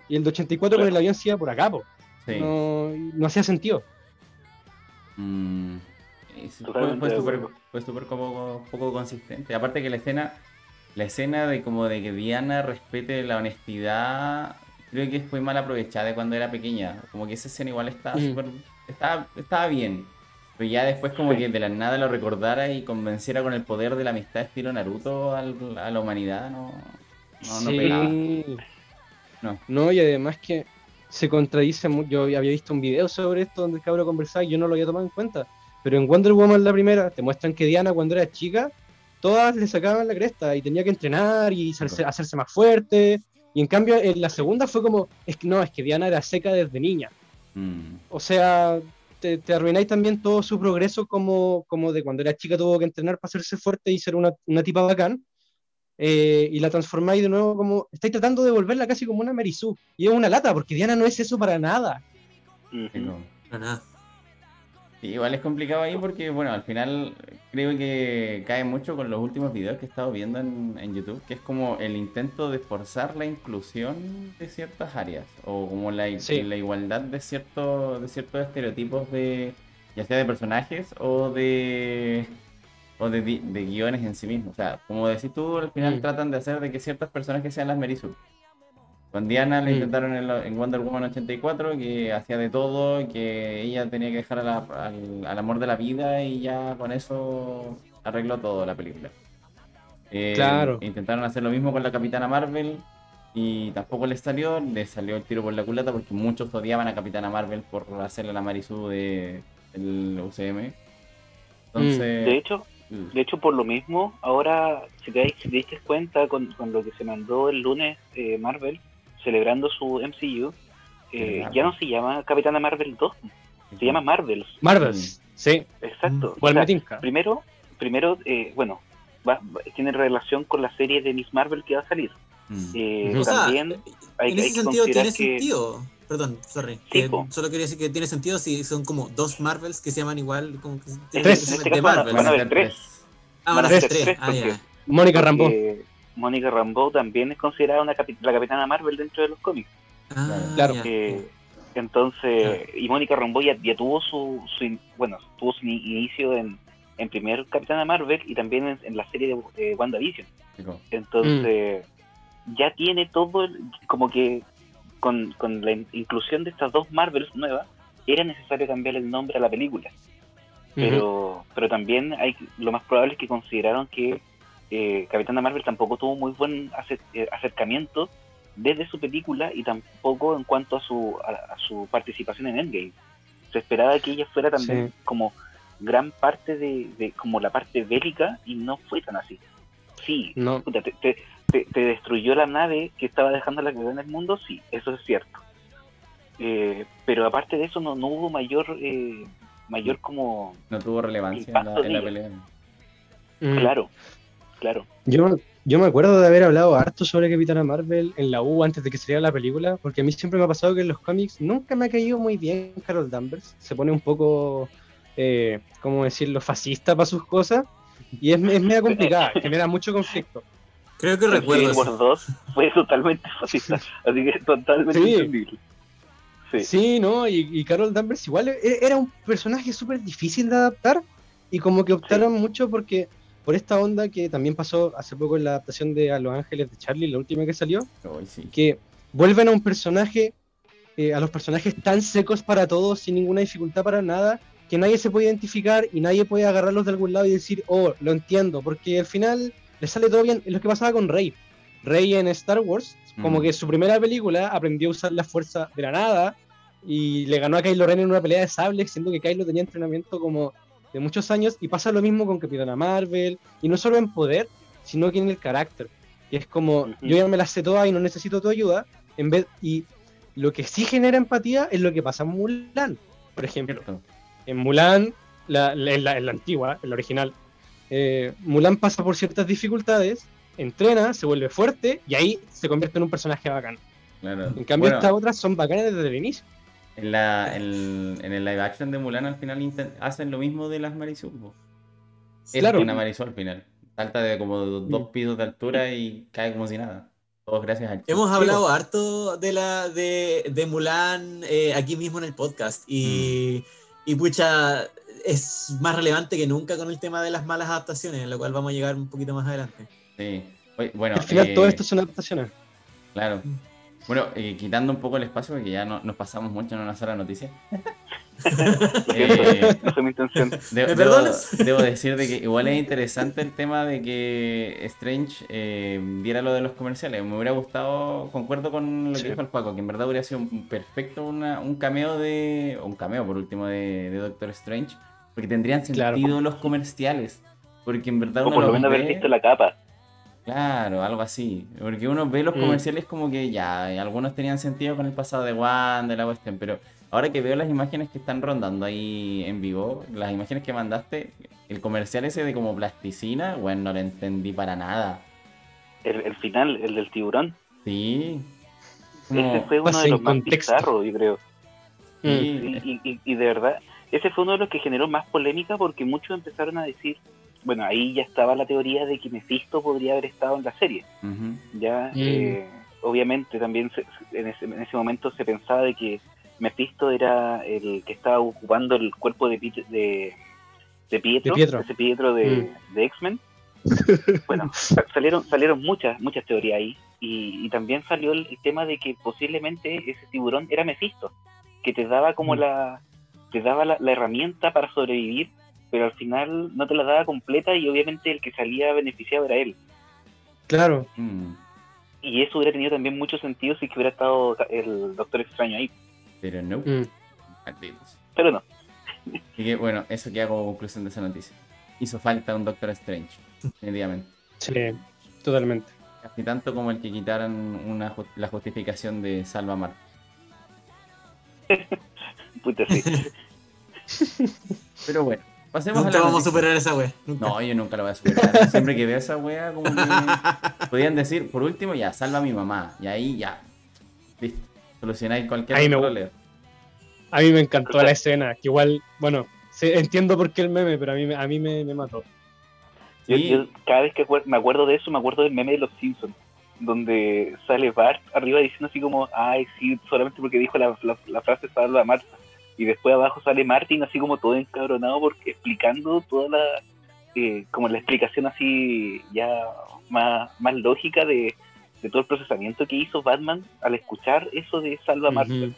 y el de 84 con el avión se iba por acá, po. Sí. No, no hacía sentido. Mm, fue, fue acuerdo. fue súper poco, poco consistente. Aparte que la escena, la escena de como de que Diana respete la honestidad, creo que fue mal aprovechada de cuando era pequeña. Como que esa escena igual estaba Mm. súper, estaba, estaba bien. Pero ya después como que de la nada lo recordara y convenciera con el poder de la amistad estilo Naruto al- a la humanidad, no, no, no Sí. pegaba. No. No, y además que se contradice Yo había visto un video sobre esto donde el cabro conversaba y yo no lo había tomado en cuenta. Pero en Wonder Woman la primera te muestran que Diana cuando era chica, todas le sacaban la cresta y tenía que entrenar y hacerse, hacerse más fuerte. Y en cambio en la segunda fue como, es que no, es que Diana era seca desde niña. Mm, O sea, te, te arruináis también todo su progreso como, como de cuando era chica tuvo que entrenar para hacerse fuerte y ser una, una tipa bacán. Eh, y la transformáis de nuevo como. Estáis tratando de volverla casi como una Sue. Y es una lata, porque Diana no es eso para nada. No. Para nada. Sí, igual es complicado ahí porque, bueno, al final creo que cae mucho con los últimos videos que he estado viendo en, en YouTube, que es como el intento de forzar la inclusión de ciertas áreas, o como la, i- Sí. la igualdad de, cierto, de ciertos estereotipos de, ya sea de personajes o de, o de, di- de guiones en sí mismos. O sea, como decís tú, al final Mm. tratan de hacer de que ciertos personajes sean las Mary Sue. Con Diana le Mm. intentaron en, en Wonder Woman 84, que hacía de todo, que ella tenía que dejar a la- al, al amor de la vida y ya con eso arregló todo la película. Eh, Claro. Intentaron hacer lo mismo con la Capitana Marvel y tampoco les salió, les salió el tiro por la culata porque muchos odiaban a Capitana Marvel por hacerle la Marisú de, del UCM. Entonces, De hecho, mm, de hecho, por lo mismo, ahora, si te, si te diste cuenta con, con lo que se mandó el lunes eh, Marvel, celebrando su MCU, eh, ya no se llama Capitana Marvel 2, se llama Marvels. Marvels, sí. Exacto. O sea, tinca. primero, primero eh, bueno, va- va- tiene relación con la serie de Miss Marvel que va a salir. Mm, Eh, Ujú. O sea, también hay, en hay ese que sentido tiene que sentido. Perdón, sorry. Solo quería decir que tiene sentido si son como dos Marvels que se llaman igual. Como que tienen Tres. En este de caso Marvel. van a haber tres. Ah, van a ser tres. tres Ah, ya. Mónica Rambeau. Mónica Rambeau también es considerada una capi- la Capitana Marvel dentro de los cómics. Ah, Claro. Eh, entonces, y Mónica Rambeau ya, ya tuvo su, su in- bueno, tuvo su ini- inicio en, en primer Capitana Marvel y también en, en la serie de, WandaVision. Entonces, ya tiene todo, el- como que con, con la in- inclusión de estas dos Marvels nuevas, era necesario cambiar el nombre a la película. Pero, pero también hay lo más probable es que consideraron que eh, Capitana Marvel tampoco tuvo muy buen eh, acercamiento desde su película y tampoco en cuanto a su, a, a su participación en Endgame. Se esperaba que ella fuera también Sí. como gran parte de, de como la parte bélica y no fue tan así. Sí, No. puta, te, te- te- te destruyó la nave que estaba dejando la cagada en el mundo, sí, eso es cierto. Eh, pero aparte de eso no, no hubo mayor eh, mayor como no tuvo relevancia en la, en pelea. Mm. claro claro Yo, yo me acuerdo de haber hablado harto sobre Capitana Marvel en la U antes de que saliera la película, porque a mí siempre me ha pasado que en los cómics nunca me ha caído muy bien Carol Danvers. Se pone un poco, eh, ¿cómo decirlo?, fascista para sus cosas. Y es, es media complicada, *laughs* genera mucho conflicto. Creo que recuerdo. Civil eso. War 2 fue totalmente *laughs* fascista así que totalmente Sí. entendible sí, Sí, ¿no? Y, y Carol Danvers igual e- era un personaje súper difícil de adaptar y como que optaron mucho porque por esta onda que también pasó hace poco en la adaptación de A Los Ángeles de Charlie, la última que salió, sí. que vuelven a un personaje, eh, a los personajes tan secos para todos, sin ninguna dificultad para nada, que nadie se puede identificar y nadie puede agarrarlos de algún lado y decir, oh, lo entiendo, porque al final le sale todo bien. Es lo que pasaba con Rey. Rey en Star Wars, como Mm. que su primera película aprendió a usar la fuerza de la nada y le ganó a Kylo Ren en una pelea de sables, siendo que Kylo tenía entrenamiento como de muchos años, y pasa lo mismo con Capitana Marvel, y no solo en poder, sino que en el carácter, que es como, yo ya me las sé todas y no necesito tu ayuda, en vez, y lo que sí genera empatía es lo que pasa en Mulan, por ejemplo. Cierto. En Mulan, la, la- en, la, en la antigua, en la original, eh, Mulan pasa por ciertas dificultades, entrena, se vuelve fuerte, y ahí se convierte en un personaje bacán. Claro. En cambio, Bueno, estas otras son bacanas desde el inicio. en, la, en, en el live action de Mulan al final hacen lo mismo de las Marisol. Es Claro. una Marisol al final. Salta de como do- dos Mm. pisos de altura y cae como si nada. Todos gracias al Hemos hablado harto de la de, de Mulan eh, aquí mismo en el podcast y, y pucha es más relevante que nunca con el tema de las malas adaptaciones, en lo cual vamos a llegar un poquito más adelante. Sí. Oye, Bueno, Al final, eh, todo esto son adaptaciones. Claro. Bueno, eh, quitando un poco el espacio, porque ya no, nos pasamos mucho en una sola noticia. *laughs* Eh, No fue mi intención. Debo, ¿Me debo- perdonas? *laughs* debo decir de que igual es interesante el tema de que Strange eh, diera lo de los comerciales. Me hubiera gustado, concuerdo con lo que Sí. dijo el Paco, que en verdad hubiera sido un perfecto una- un cameo de. un cameo por último de, de Doctor Strange. Porque tendrían sentido Claro. los comerciales. Porque en verdad O uno por lo menos haber visto la capa. Claro, algo así. Porque uno ve los Mm. comerciales como que ya, algunos tenían sentido con el pasado de Wanda, de la cuestión, pero ahora que veo las imágenes que están rondando ahí en vivo, las imágenes que mandaste, el comercial ese de como plasticina, bueno, no lo entendí para nada. El, el final, el del tiburón. Sí. Ese fue uno de los más bizarros, yo creo. Mm. y- y de verdad, ese fue uno de los que generó más polémica porque muchos empezaron a decir, bueno, ahí ya estaba la teoría de que Mephisto podría haber estado en la serie. Ya, Mm. eh, obviamente también se- en, ese, en ese momento se pensaba de que Mephisto era el que estaba ocupando el cuerpo de, Pit- de, de Pietro, De Pietro. ese Pietro de, de X-Men. *laughs* Bueno, sa- salieron, salieron muchas, muchas teorías ahí y, y también salió el, el tema de que posiblemente ese tiburón era Mephisto, que te daba como Mm. la te daba la, la herramienta para sobrevivir, pero al final no te la daba completa y obviamente el que salía beneficiado era él. Claro. mm. Y eso hubiera tenido también mucho sentido si que hubiera estado el Doctor Extraño ahí. Pero no, Mm. Pero no. Así que bueno, eso queda como conclusión de esa noticia. Hizo falta un Doctor Strange, definitivamente. Sí, totalmente. Casi tanto como el que quitaran una, la justificación de Salva Marta. *laughs* Puta, sí. Pero bueno, pasemos Nunca a la vamos a superar esa wea. Nunca. No, yo nunca lo voy a superar. Siempre que veo esa wea, como que *laughs* podían decir, por último, ya, salva a mi mamá. Y ahí ya, listo. Solucionáis cualquier Ahí me- problema. A mí me encantó la escena, que igual, bueno, sé- entiendo por qué el meme, pero a mí, me- a mí me, me mató. Yo, Sí. yo cada vez que me acuerdo de eso, me acuerdo del meme de los Simpsons, donde sale Bart arriba diciendo así como, ay, sí, solamente porque dijo la, la, la frase salva a Marta. Y después abajo sale Martin así como todo encabronado porque explicando toda la, eh, como la explicación así ya más, más lógica de, de todo el procesamiento que hizo Batman al escuchar eso de salva a. Ujú.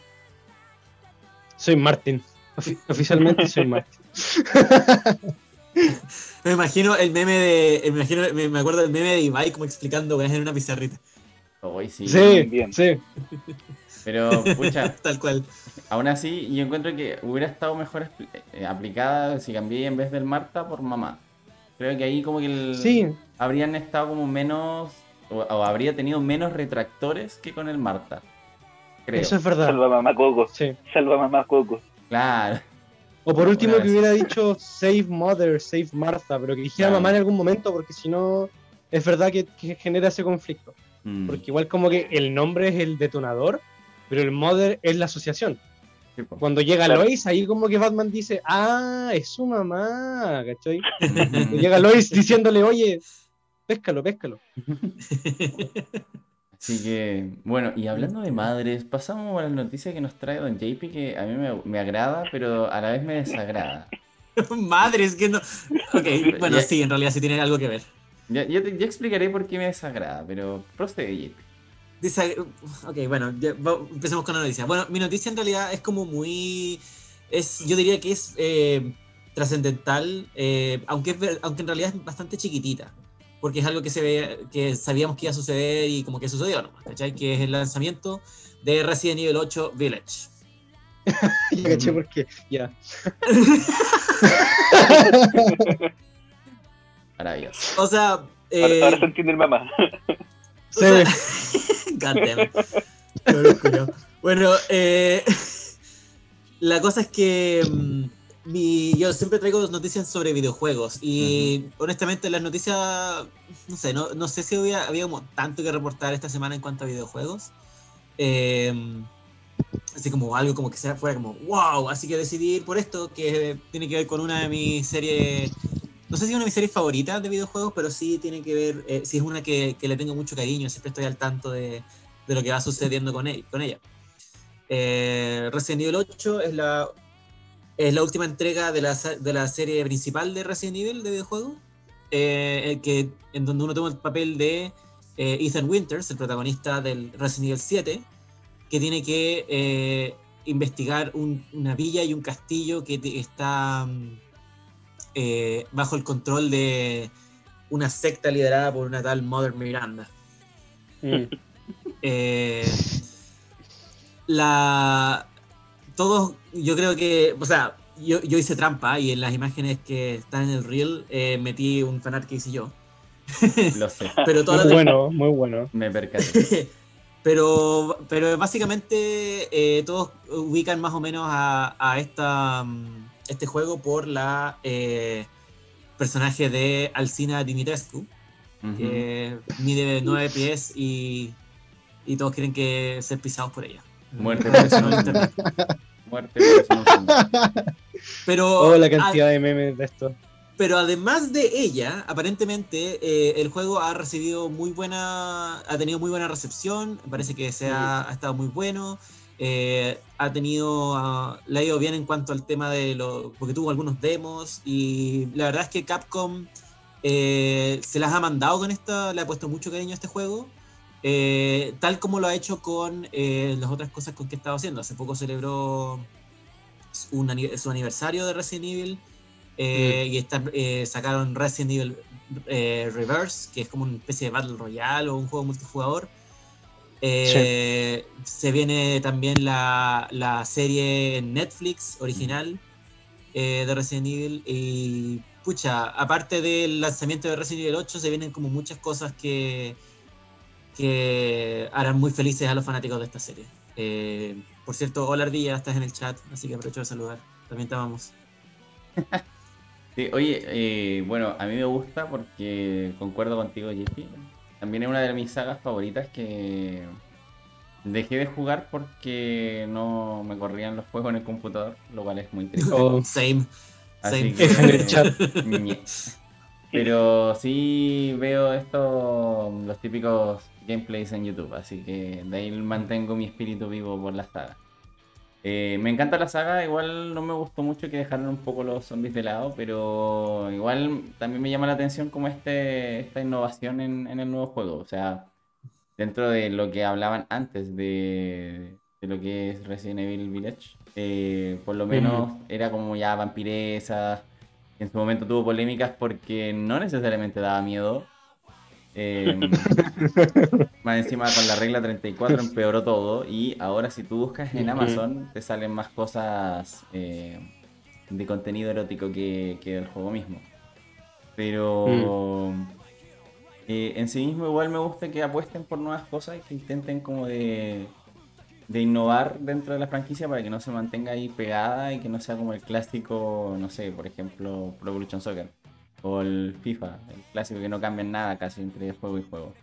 Soy Martin. Ofi- oficialmente soy *laughs* Martin. *laughs* Me imagino el meme de. Me, imagino, me, me acuerdo del meme de Ibai como explicando weas en una pizarrita. Sí. Sí, bien. sí. *laughs* Pero, *laughs* pucha, Tal cual. aún así, yo encuentro que hubiera estado mejor eh, aplicada si cambié en vez del Marta por mamá. Creo que ahí como que el- Sí, habrían estado como menos, o, o habría tenido menos retractores que con el Marta. Creo. eso es verdad. Salva a mamá Coco, Sí. salva a mamá Coco. Claro. O por último que hubiera dicho Save Mother, Save Martha, pero que dijera Claro. mamá en algún momento, porque si no, es verdad que, que genera ese conflicto. Mm, Porque igual como que el nombre es el detonador, pero el Mother es la asociación. sí. Cuando llega Claro. Lois, ahí como que Batman dice, ah, es su mamá, ¿cachai? *laughs* Y llega Lois diciéndole, oye, péscalo, péscalo. *laughs* Así que, bueno, y hablando de madres, pasamos a la noticia que nos trae Don JP, que a mí me, me agrada, pero a la vez me desagrada. *laughs* Madre, es que no. Ok, bueno, Ya- sí, en realidad sí tiene algo que ver. Ya, ya te- ya explicaré por qué me desagrada, pero procede, JP. Dice, ok, bueno, ya, empecemos con la noticia. Bueno, mi noticia en realidad es como muy, es, yo diría que es eh, trascendental, eh, aunque, es ver- aunque en realidad es bastante chiquitita, porque es algo que se ve, que sabíamos que iba a suceder y como que sucedió, ¿no? ¿Cachai? Que es el lanzamiento de Resident Evil 8 Village. *laughs* ya caché por qué, ya. Maravilloso. O sea, Ahora, eh, ahora se entiende el mamá. O sea, *laughs* *laughs* Bueno, eh, *laughs* la cosa es que mm, mi- yo siempre traigo noticias sobre videojuegos y honestamente las noticias, no sé, no, no sé si había, había como tanto que reportar esta semana en cuanto a videojuegos. Eh, así como algo como que sea, fuera como wow, así que decidí ir por esto que tiene que ver con una de mis series no sé si es una de mis series favoritas de videojuegos, pero sí tiene que ver, eh, sí es una que, que le tengo mucho cariño, siempre estoy al tanto de, de lo que va sucediendo con, él, con ella. Eh, Resident Evil 8 es la, es la última entrega de la, de la serie principal de Resident Evil de videojuegos, eh, que, en donde uno toma el papel de eh, Ethan Winters, el protagonista del Resident Evil 7, que tiene que eh, investigar un- una villa y un castillo que está mm, eh, bajo el control de una secta liderada por una tal Mother Miranda. Mm. Eh, la todos yo creo que o sea yo, yo hice trampa y en las imágenes que están en el reel eh, metí un fanart que hice yo Lo sé, *laughs* pero Muy las bueno, muy bueno. me percaté. *laughs* pero pero básicamente eh, todos ubican más o menos a, a esta mm, este juego por la eh, personaje de Alcina Dimitrescu que mide 9 pies y, y todos quieren que ser pisados por ella. Muerte por eso. Muerte por eso no es internet. Pero, Oh, la cantidad de memes de esto. pero además de ella, aparentemente eh, el juego ha recibido muy buena, ha tenido muy buena recepción, parece que se ha, ha estado muy bueno, eh, ha tenido, ah, le ha ido bien en cuanto al tema de lo, porque tuvo algunos demos y la verdad es que Capcom eh, se las ha mandado con esta, le ha puesto mucho cariño a este juego. eh, tal como lo ha hecho con eh, las otras cosas con que estaba haciendo. Hace poco celebró un su aniversario de Resident Evil eh, y está- sacaron Resident Evil Reverse, que es como una especie de Battle Royale o un juego multijugador. Eh, Se viene también la, la serie en Netflix original eh, de Resident Evil. Y pucha, aparte del lanzamiento de Resident Evil 8, se vienen como muchas cosas que, que harán muy felices a los fanáticos de esta serie. Eh, por cierto, hola Ardilla, estás en el chat, así que aprovecho de saludar. También te amamos. *laughs* Sí, oye, eh, bueno, a mí me gusta porque concuerdo contigo, JP. También es una de mis sagas favoritas que dejé de jugar porque no me corrían los juegos en el computador, lo cual es muy triste. Oh, *laughs* Same. Así same. que, En el chat. *laughs* Pero sí veo esto, los típicos gameplays en YouTube, así que de ahí mantengo mi espíritu vivo por la saga. Eh, me encanta la saga, igual no me gustó mucho que dejaron un poco los zombies de lado, pero igual también me llama la atención como este, esta innovación en, en el nuevo juego. O sea, dentro de lo que hablaban antes de, de lo que es Resident Evil Village, eh, por lo menos era como ya vampiresa. En su momento tuvo polémicas porque no necesariamente daba miedo. Eh, *laughs* más encima con la regla 34 empeoró todo y ahora si tú buscas en. Amazon te salen más cosas eh, de contenido erótico que, que del juego mismo. Pero eh, en sí mismo igual me gusta que apuesten por nuevas cosas y que intenten como de, de innovar dentro de la franquicia para que no se mantenga ahí pegada y que no sea como el clásico, no sé, por ejemplo, Pro Evolution Soccer o el FIFA, el clásico que no cambian nada casi entre juego y juego.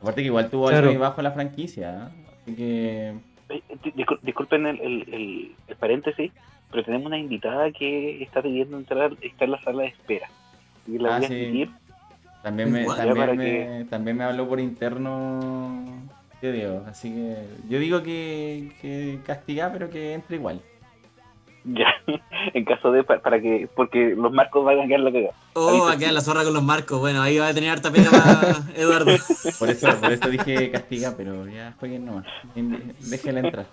Aparte que igual tuvo Claro. alto y bajo la franquicia, ¿eh? así que di- discul- Disculpen el, el- el- el paréntesis, pero tenemos una invitada que está pidiendo entrar, está en la sala de espera. Y la Ah, voy a sí. también me, también, me, también me habló por interno yo digo, así que yo digo que, que castiga pero que entre igual. *laughs* Ya, en caso de, pa- para que, porque los marcos van a quedar la cagada. Oh, va a quedar la zorra con los marcos. Bueno, ahí va a tener harta pena para *laughs* Eduardo. Por eso, por eso dije castiga, pero ya jueguen nomás. Déjela entrar.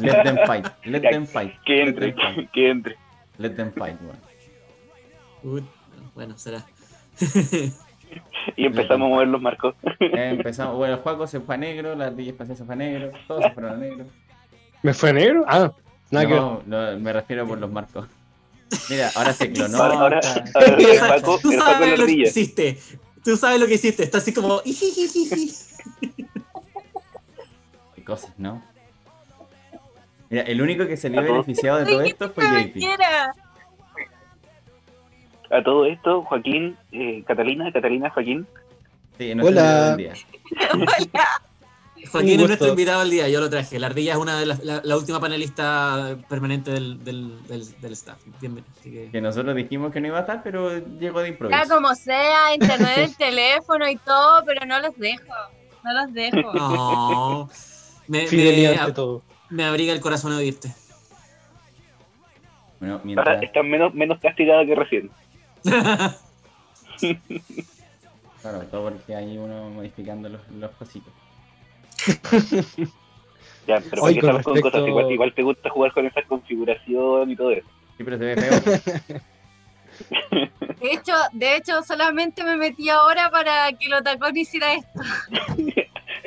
Let them fight. Let them fight. Que entre, que entre. Let them fight. Ut, bueno, será. Y empezamos a mover los marcos. Eh, empezamos, bueno, el juego se fue a negro, la ardilla espacial se fue a negro, todos se fueron a negro. ¿Me fue negro? Ah, No, no, me refiero por los marcos. Mira, ahora se clonó. Ahora, ahora, hasta- ahora el Tú Paco, Tú el Paco en sabes lo que hiciste. Tú sabes lo que hiciste. Está así como. Qué cosas, ¿no? Mira, el único que salió beneficiado de todo esto fue JP. A todo esto, Joaquín, eh, Catalina, Catalina, Joaquín, Sí, Hola. *laughs* Hola. Joaquín es nuestro invitado del día. Yo lo traje. La ardilla es una de las, la, la última panelista permanente del, del, del, del staff. Bienvenido. Que- Que nosotros dijimos que no iba a estar, pero llegó de Ya improviso. como sea, internet, el teléfono y todo, pero no los dejo. No los dejo. No. Me, Fidelidad ante me, todo. me abriga el corazón oírte. Bueno, ahora mientras, está menos, menos castigada que recién. *laughs* claro, todo porque hay uno modificando los, los cositos. *laughs* Ya, pero porque con estamos con respecto- cosas, igual, igual te gusta jugar con esa configuración y todo eso. Sí, pero se ve feo. *laughs* De hecho, de hecho, solamente me metí ahora para que lo tacón hiciera esto. *laughs*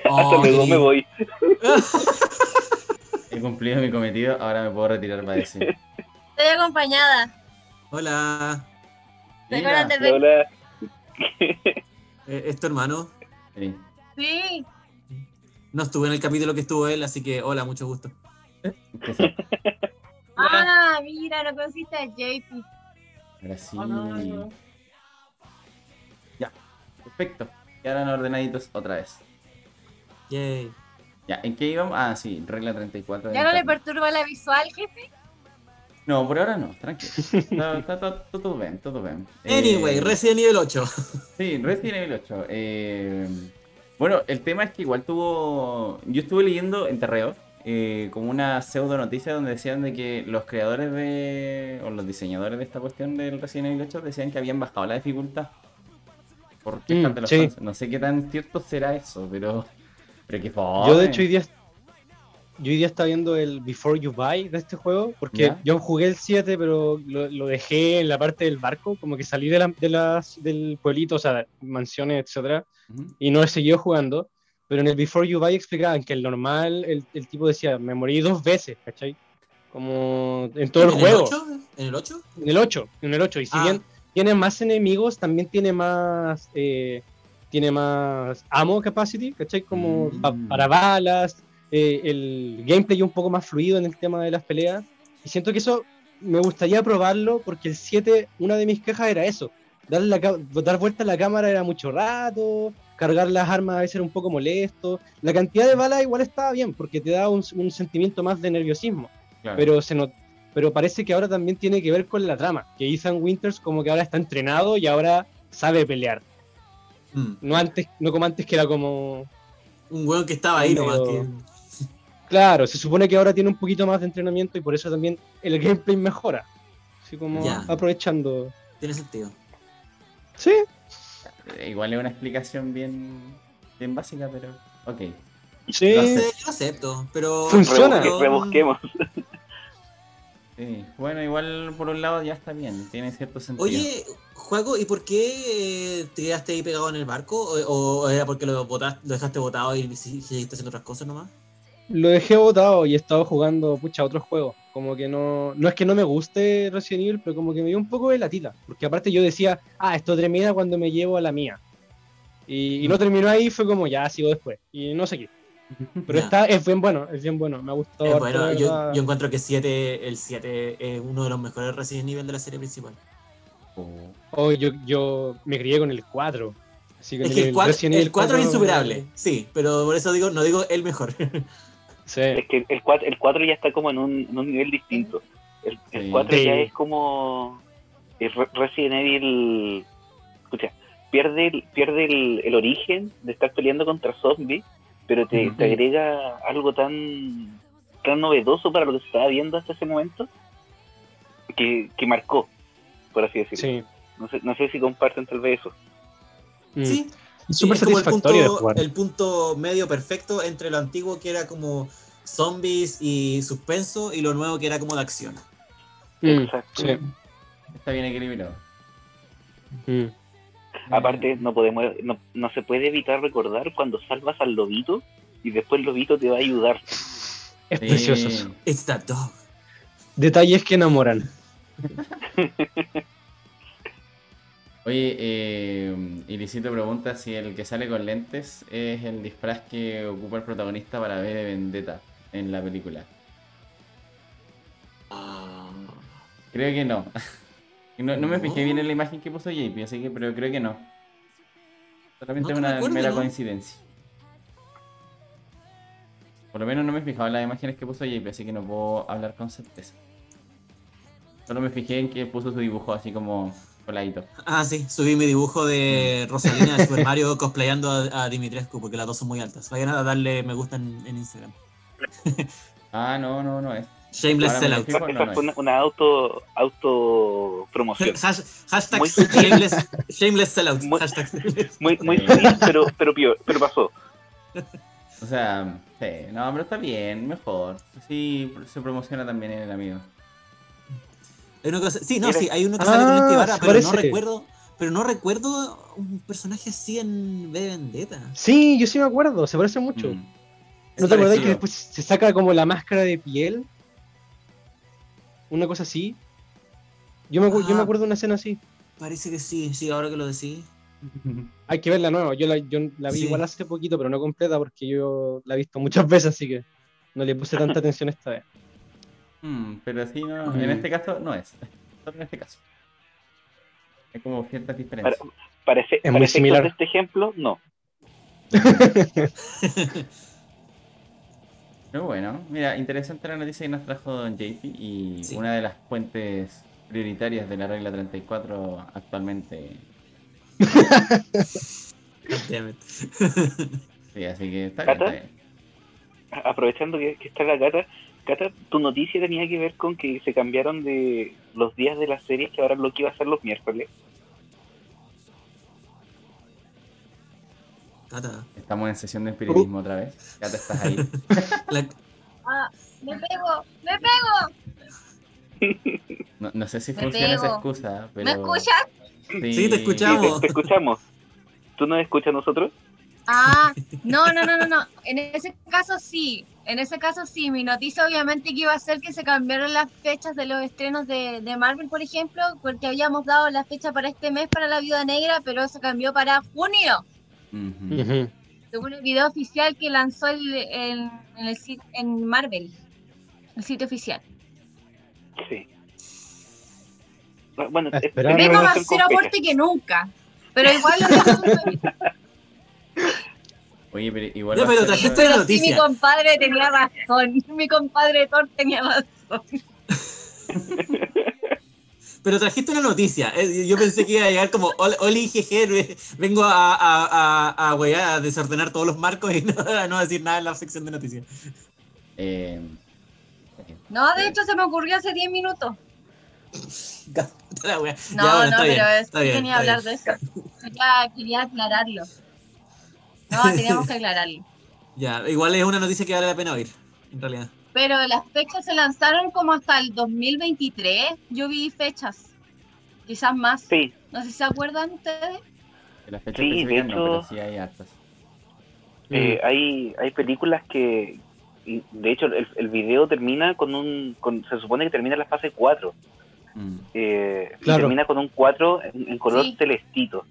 Hasta Oh, luego qué me voy. He cumplido mi cometido, ahora me puedo retirar para decir. Estoy acompañada. Hola, ¿Te Mira, acuerdas del Hola. eh, ¿es tu hermano? sí. Sí. No estuve en el capítulo que estuvo él, así que hola, mucho gusto. *laughs* Ah, mira, no conociste a JP. Ahora sí. Ah. Ya, perfecto. Quedaron ordenaditos otra vez. Yay. Ya, ¿en qué íbamos? Ah, sí, regla 34. de ¿Ya no le perturba la visual, jefe? No, por ahora no, tranquilo. Está, está todo, todo bien, todo bien. Eh, Anyway, Resident Evil 8. Sí, Resident Evil 8. Eh, bueno, el tema es que igual tuvo. Yo estuve leyendo en Terreo eh, como una pseudo noticia donde decían de que los creadores de. o los diseñadores de esta cuestión del Resident Evil 8 decían que habían bajado la dificultad. Por Mm, sí. No sé qué tan cierto será eso, pero. Pero que Yo de hecho hoy día, yo hoy día estaba viendo el Before You Buy de este juego, porque Ya. yo jugué el 7, pero lo, lo dejé en la parte del barco, como que salí de, la- de las, del pueblito, o sea, mansiones, etcétera, y no he seguido jugando. Pero en el Before You Buy explicaban que el normal, el, el tipo decía, me morí dos veces, ¿cachai? Como en todo el ¿En juego. 8? ¿En el 8? En el 8, en el 8. Y si Ah. bien tiene más enemigos, también tiene más. eh, tiene más ammo capacity, ¿cachai? Como Mm. pa- para balas. Eh, el gameplay un poco más fluido en el tema de las peleas. Y siento que eso me gustaría probarlo porque el 7, una de mis quejas era eso. Dar, la, dar vuelta a la cámara era mucho rato, cargar las armas a veces era un poco molesto. La cantidad de balas igual estaba bien porque te da un, un sentimiento más de nerviosismo Claro. pero se not- pero parece que ahora también tiene que ver con la trama, que Ethan Winters como que ahora está entrenado y ahora sabe pelear. Mm. No antes, no como antes que era como Un weón que estaba ahí nomás. Que... claro, se supone que ahora tiene un poquito más de entrenamiento y por eso también el gameplay mejora. Así como Ya. aprovechando. Tiene sentido. Sí, Eh, Igual es una explicación bien, bien básica, pero. Ok. sí. Lo, acepto, pero. Funciona. Rebusquemos. *laughs* Sí. Bueno, igual por un lado ya está bien, tiene cierto sentido. Oye, Juaco, ¿y por qué eh, te quedaste ahí pegado en el barco? ¿O, o era porque lo, botaste, lo dejaste botado y seguiste haciendo otras cosas nomás? Lo dejé botado y he estado jugando pucha otros juegos. Como que no. No es que no me guste Resident Evil, pero como que me dio un poco de latita. Porque aparte yo decía, ah, esto termina cuando me llevo a la mía. Y, y no terminó ahí, fue como ya sigo después. Y no sé qué. Pero está, es bien bueno, es bien bueno. Me ha gustado. Eh, harto, bueno, yo, encuentro que 7, el 7 es uno de los mejores Resident Evil de la serie principal. Oh. Oh, yo, yo me crié con el 4. Así que Es que el 4, Resident Evil el 4 es 4, insuperable, sí, pero por eso digo, no digo el mejor. *laughs* Sí. Es que el 4, el 4 ya está como en un, en un nivel distinto. El, el Sí. 4 Sí. ya es como. el Resident Evil. Escucha, pierde, el, pierde el, el origen de estar peleando contra zombies, pero te, te agrega algo tan, tan novedoso para lo que se estaba viendo hasta ese momento que, que marcó, por así decirlo. Sí. No, sé, no sé si comparten tal vez eso. Mm. Sí, Es súper como el satisfactorio de punto, jugar. el punto medio perfecto entre lo antiguo que era como zombies y suspenso y lo nuevo que era como de acción. Mm, Exacto. sí. Está bien equilibrado. Mm. Aparte, no podemos, no, no se puede evitar recordar cuando salvas al lobito y después el lobito te va a ayudar. Es Sí. precioso. that dog. Detalles que enamoran. *laughs* Oye, eh, Ilicito pregunta si el que sale con lentes es el disfraz que ocupa el protagonista para ver de Vendetta en la película. Ah, Creo que no. *laughs* No, no me fijé bien en la imagen que puso JP, así que pero creo que no. Solamente No una mera ¿no? coincidencia. Por lo menos no me he fijado en las imágenes que puso JP, así que no puedo hablar con certeza. Solo me fijé en que puso su dibujo así como coladito. Ah, sí, subí mi dibujo de Rosalina de Super *laughs* Mario cosplayando a, a Dimitrescu porque las dos son muy altas. Vayan a darle me gusta en, en Instagram. *laughs* Ah, no, no, no es. Shameless Ahora me sellout. fijo, no, Esa no fue es. una, una auto, auto promoción. Hash- hashtag Muy- O sea, sí, no, pero está bien, mejor. Sí, se promociona también en el amigo. Hay sí, no, sí, hay uno que Ah, sale con este vara, se pero no recuerdo. Pero no recuerdo un personaje así en V de Vendetta. Sí, yo sí me acuerdo, se parece mucho. Mm. ¿No Es te acordás que después se saca como la máscara de piel? Una cosa así. Yo me, yo me Ah. acuerdo de una escena así. Parece que sí, sí, ahora que lo decís. *laughs* Hay que verla nueva. Yo la, yo la vi Sí. igual hace poquito, pero no completa porque yo la he visto muchas veces, así que no le puse tanta *laughs* atención esta vez. Mm, pero sí, no, Mm. en este caso no es. Solo en este caso. Hay como ciertas Para, diferencias. parece, Es para muy similar. de este ejemplo, no. *laughs* Pero bueno, mira, interesante la noticia que nos trajo Don JP y Sí. una de las fuentes prioritarias de la regla 34 actualmente. *laughs* Sí, así que está bien, está bien. Aprovechando que, que está la Cata, Cata, tu noticia tenía que ver con que se cambiaron de los días de las series, que ahora lo que iba a ser los miércoles. Cata, Estamos en sesión de espiritismo otra vez. Cata, estás ahí. *laughs* la- Ah, me pego, me pego. No, no sé si Me funciona esa pego. excusa, pero. ¿Me escuchas? Sí, Sí, te Sí, escuchamos. te, te escuchamos. ¿Tú nos escuchas a nosotros? Ah, no, no, no, no, no. En ese caso sí. En ese caso sí. Mi noticia obviamente que iba a ser que se cambiaron las fechas de los estrenos de, de Marvel, por ejemplo, porque habíamos dado la fecha para este mes para la Viuda Negra, pero se cambió para junio. Según el video oficial que lanzó el, el- en, el, en Marvel, el sitio oficial. Sí. Bueno, Vengo más cero aporte que nunca. Pero igual lo *laughs* *laughs* Oye, pero igual. Ya, a pero trajiste Pero la sí, noticia. mi compadre tenía razón. Mi compadre Thor tenía razón. *laughs* Pero trajiste una noticia. Eh, Yo pensé que iba a llegar como "Hola, Oli jeje, ve- vengo a, a, a, a, weá, a desordenar todos los marcos y *laughs* no, a no decir nada en la sección de noticias. Eh, No, de hecho se me ocurrió hace 10 minutos. *laughs* La. No, Ya, bueno, no, pero bien, es bien, quería hablar bien. de eso. Quería, quería aclararlo. No, teníamos que aclararlo. *laughs* Ya, igual es una noticia que vale la pena oír, en realidad. Pero las fechas se lanzaron como hasta el 2023. Yo vi fechas. Quizás más. Sí, No sé si se acuerdan ustedes. de las fechas Sí, de no, hecho- pero sí hay hartas. eh, hay, hay películas que, de hecho, el, el video termina con un, con, se supone que termina la fase 4, Mm. eh, y Claro. termina con un 4 en, en color Sí. celestito.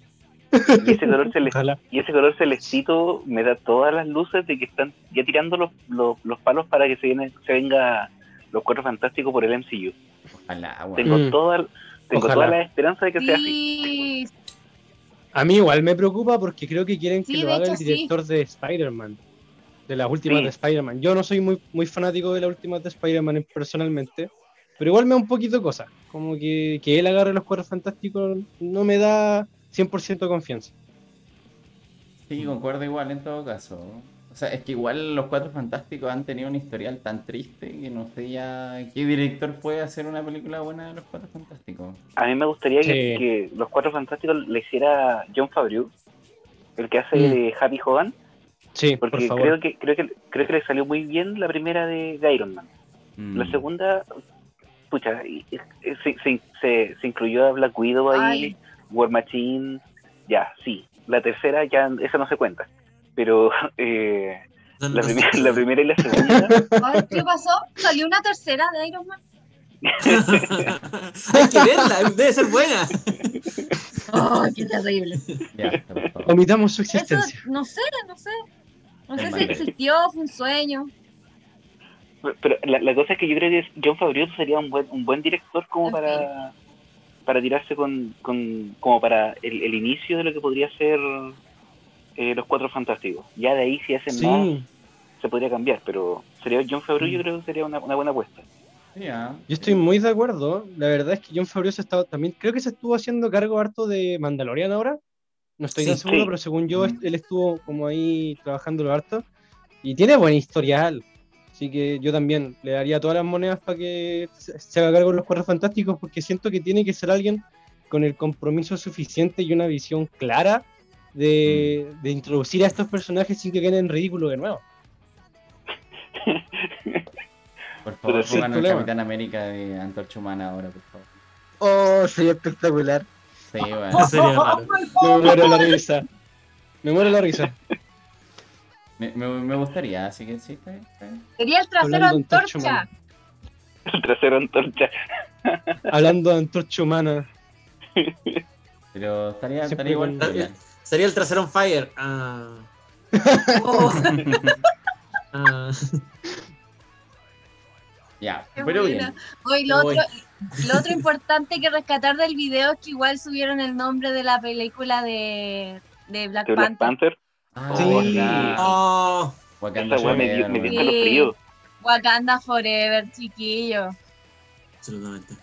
Y ese color celestito Ojalá. Y ese color celestito me da todas las luces de que están ya tirando los, los, los palos para que se, viene, se venga los cuatro fantásticos por el MCU. Ojalá. Tengo Mm. toda tengo Ojalá. toda la esperanza de que sea así. Sí, A mí igual me preocupa porque creo que quieren que Sí, lo de haga el sí. director de Spider-Man. De las últimas Sí. de Spider-Man. Yo no soy muy, muy fanático de las últimas de Spider-Man personalmente. Pero igual me da un poquito de cosa. Como que, que él agarre los cuadros fantásticos no me da 100% confianza. Sí, concuerdo igual en todo caso. O sea, es que igual los Cuatro Fantásticos han tenido un historial tan triste que no sé ya qué director puede hacer una película buena de los Cuatro Fantásticos. A mí me gustaría que, Sí. que los cuatro fantásticos le hiciera John Favreau, el que hace Mm. de Happy Hogan, Sí, por porque favor. creo que, creo que creo que le salió muy bien la primera de, de Iron Man. Mm. La segunda, pucha, se, se, se, se incluyó a Black Widow ahí, Ay. War Machine, ya, sí. La tercera ya, esa no se cuenta. Pero *laughs* eh, la, primera, la primera y la segunda, *laughs* ¿Qué pasó? ¿Salió una tercera de Iron Man? *laughs* Hay que verla, debe ser buena. ¡Oh, qué terrible! Ya. Omitamos su Eso, existencia. no sé, no sé. No sé si existió, fue un sueño. pero la, la cosa es que yo creo que John Favreau sería un buen, un buen director como para para tirarse con, con como para el, el inicio de lo que podría ser eh, los cuatro fantásticos. Ya de ahí si hacen más se podría cambiar, pero sería John Favreau yo creo que sería una, una buena apuesta. Yo estoy muy de acuerdo. La verdad es que John Favreau se estaba también, creo que se estuvo haciendo cargo harto de Mandalorian ahora. No estoy Sí, tan seguro, sí. pero según yo, Mm. él estuvo como ahí trabajando harto. Y tiene buen historial. Así que yo también le daría todas las monedas para que se haga cargo de los cuatro fantásticos, porque siento que tiene que ser alguien con el compromiso suficiente y una visión clara de, de introducir a estos personajes sin que queden en ridículo de nuevo. Por favor, pongan el. Capitán América de Antorcha Humana ahora, por favor. Oh, sería espectacular. Sí, bueno. Sería raro. Me muero la risa. Me muero la risa. Me, me, me gustaría, así que sí, está bien. Está bien. Sería el trasero Hablando antorcha. El trasero antorcha. Hablando de antorcha humana. Pero estaría, estaría igual. Sería el trasero on fire. Ah. *laughs* *laughs* Ah. Ya, Qué pero buena. bien. Hoy lo otro, lo otro importante que rescatar del video es que igual subieron el nombre de la película de, de Black De Black Panther. Ah, Sí. Oh, Wakanda me dio, me dio weón. escalofrío. Wakanda Forever, chiquillo. absolutamente.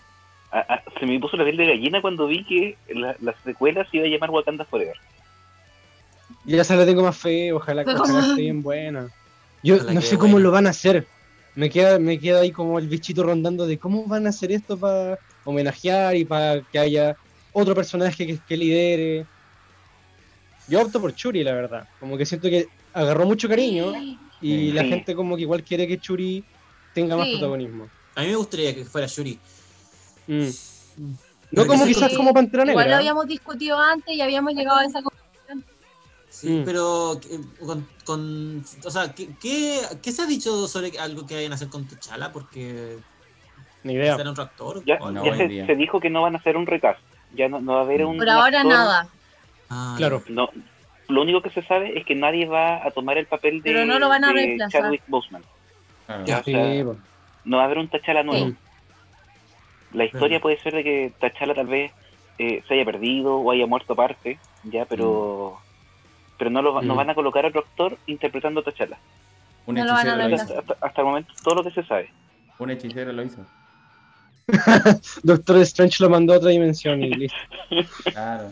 Ah, ah, se me puso la piel de gallina cuando vi que la, la secuela se iba a llamar Wakanda Forever. Ya se la tengo más fe, ojalá, como- esté bien buena. Yo Ojalá no sé cómo buena. lo van a hacer. Me queda, me queda ahí como el bichito rondando de cómo van a hacer esto para homenajear y para que haya otro personaje que, que lidere. Yo opto por Churi, la verdad. Como que siento que agarró mucho cariño y Sí. la gente como que igual quiere que Churi tenga más protagonismo. A mí me gustaría que fuera Shuri. Mm. Mm. No como Sí. quizás como Pantera Igual lo Negra. habíamos discutido antes y habíamos llegado a esa conclusión. Sí, Mm. pero eh, con, con- o sea, ¿qué, qué, qué se ha dicho sobre algo que vayan a hacer con T'Challa? Porque Ni idea. será otro actor. Ya, ¿o no, ya hoy se, dijo que no van a hacer un recast. Ya no, no va a haber un. Por ahora actor- nada. Ah, Claro. No, lo único que se sabe es que nadie va a tomar el papel de, Pero no lo van a reemplazar. Chadwick Boseman. Claro. Ya. Sí, o sea, po. No va a haber un T'Challa nuevo. Mm. La historia puede ser de que T'Challa tal vez eh, se haya perdido o haya muerto aparte, ya, pero pero no lo va- no Mm. van a colocar a otro actor interpretando a T'Challa. Un No lo van a hechicero lo reemplazar. hizo. Hasta, hasta el momento todo lo que se sabe. Un hechicero lo hizo. *laughs* Doctor Strange lo mandó a otra dimensión y listo. Claro.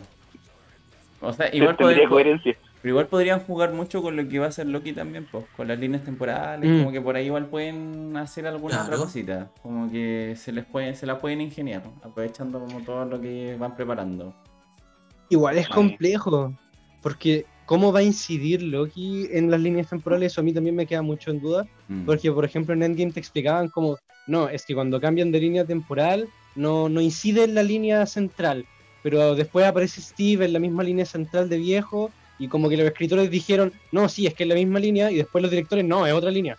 O sea, igual, Tendría podría- coherencia. pero igual podrían jugar mucho con lo que va a hacer Loki también, pues, con las líneas temporales, Mm. como que por ahí igual pueden hacer alguna otra Claro. cosita, como que se les puede, se la pueden ingeniar, aprovechando como todo lo que van preparando. Igual es complejo, porque cómo va a incidir Loki en las líneas temporales, eso a mí también me queda mucho en duda, Mm. porque por ejemplo en Endgame te explicaban como, no, es que cuando cambian de línea temporal no, no incide en la línea central, pero después aparece Steve en la misma línea central de viejo y como que los escritores dijeron, no, sí, es que es la misma línea y después los directores, no, es otra línea.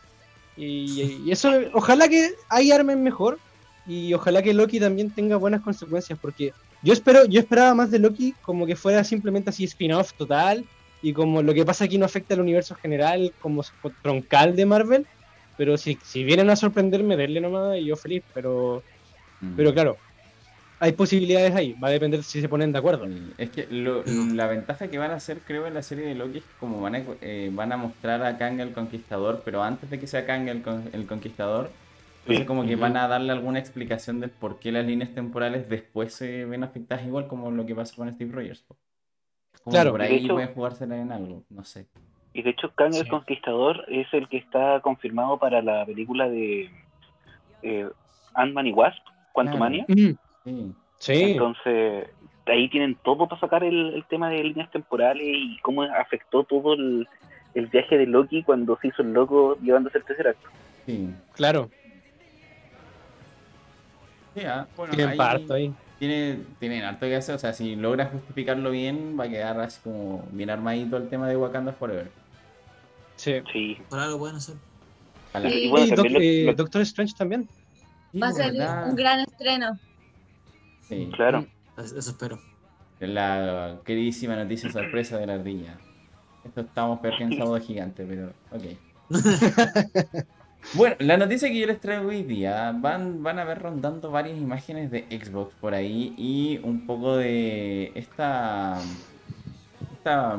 Y, y eso, ojalá que ahí armen mejor y ojalá que Loki también tenga buenas consecuencias, porque yo espero, yo esperaba más de Loki como que fuera simplemente así spin-off total y como lo que pasa aquí no afecta al universo general como troncal de Marvel, pero si, si vienen a sorprenderme, denle nomás y yo feliz, pero, Mm. pero claro, hay posibilidades ahí, va a depender si se ponen de acuerdo. Sí, Es que lo- Mm. la ventaja que van a hacer, creo, en la serie de Loki es que como van a, eh, van a mostrar a Kang el Conquistador, pero antes de que sea Kang el, con- el Conquistador, entonces como que van a darle alguna explicación del por qué las líneas temporales después se ven afectadas igual como lo que pasa con Steve Rogers. Como Claro. por ahí hecho- pueden jugársela en algo, no sé. Y de hecho, Kang el. Conquistador es el que está confirmado para la película de eh, Ant-Man y Wasp, Quantumania. Mm, Sí. Entonces, ahí tienen todo para sacar el, el tema de líneas temporales y cómo afectó todo el, el viaje de Loki cuando se hizo el loco llevándose el tercer acto. Sí. claro, Sí, ah, bueno, tienen ahí parto ahí. Tiene, tienen harto que hacer, o sea, si logran justificarlo bien, va a quedar así como bien armadito el tema de Wakanda Forever. Sí. Sí. Por algo pueden hacer. Y bueno, Y Doc- lo- eh, lo- Doctor Strange también. Va a ser un gran estreno. Sí. claro. Eso espero. La queridísima noticia sorpresa de la ardilla. Esto estamos peor que en sábado gigante, pero ok. *laughs* Bueno, la noticia que yo les traigo hoy día, van, van a ver rondando varias imágenes de Xbox por ahí y un poco de esta, esta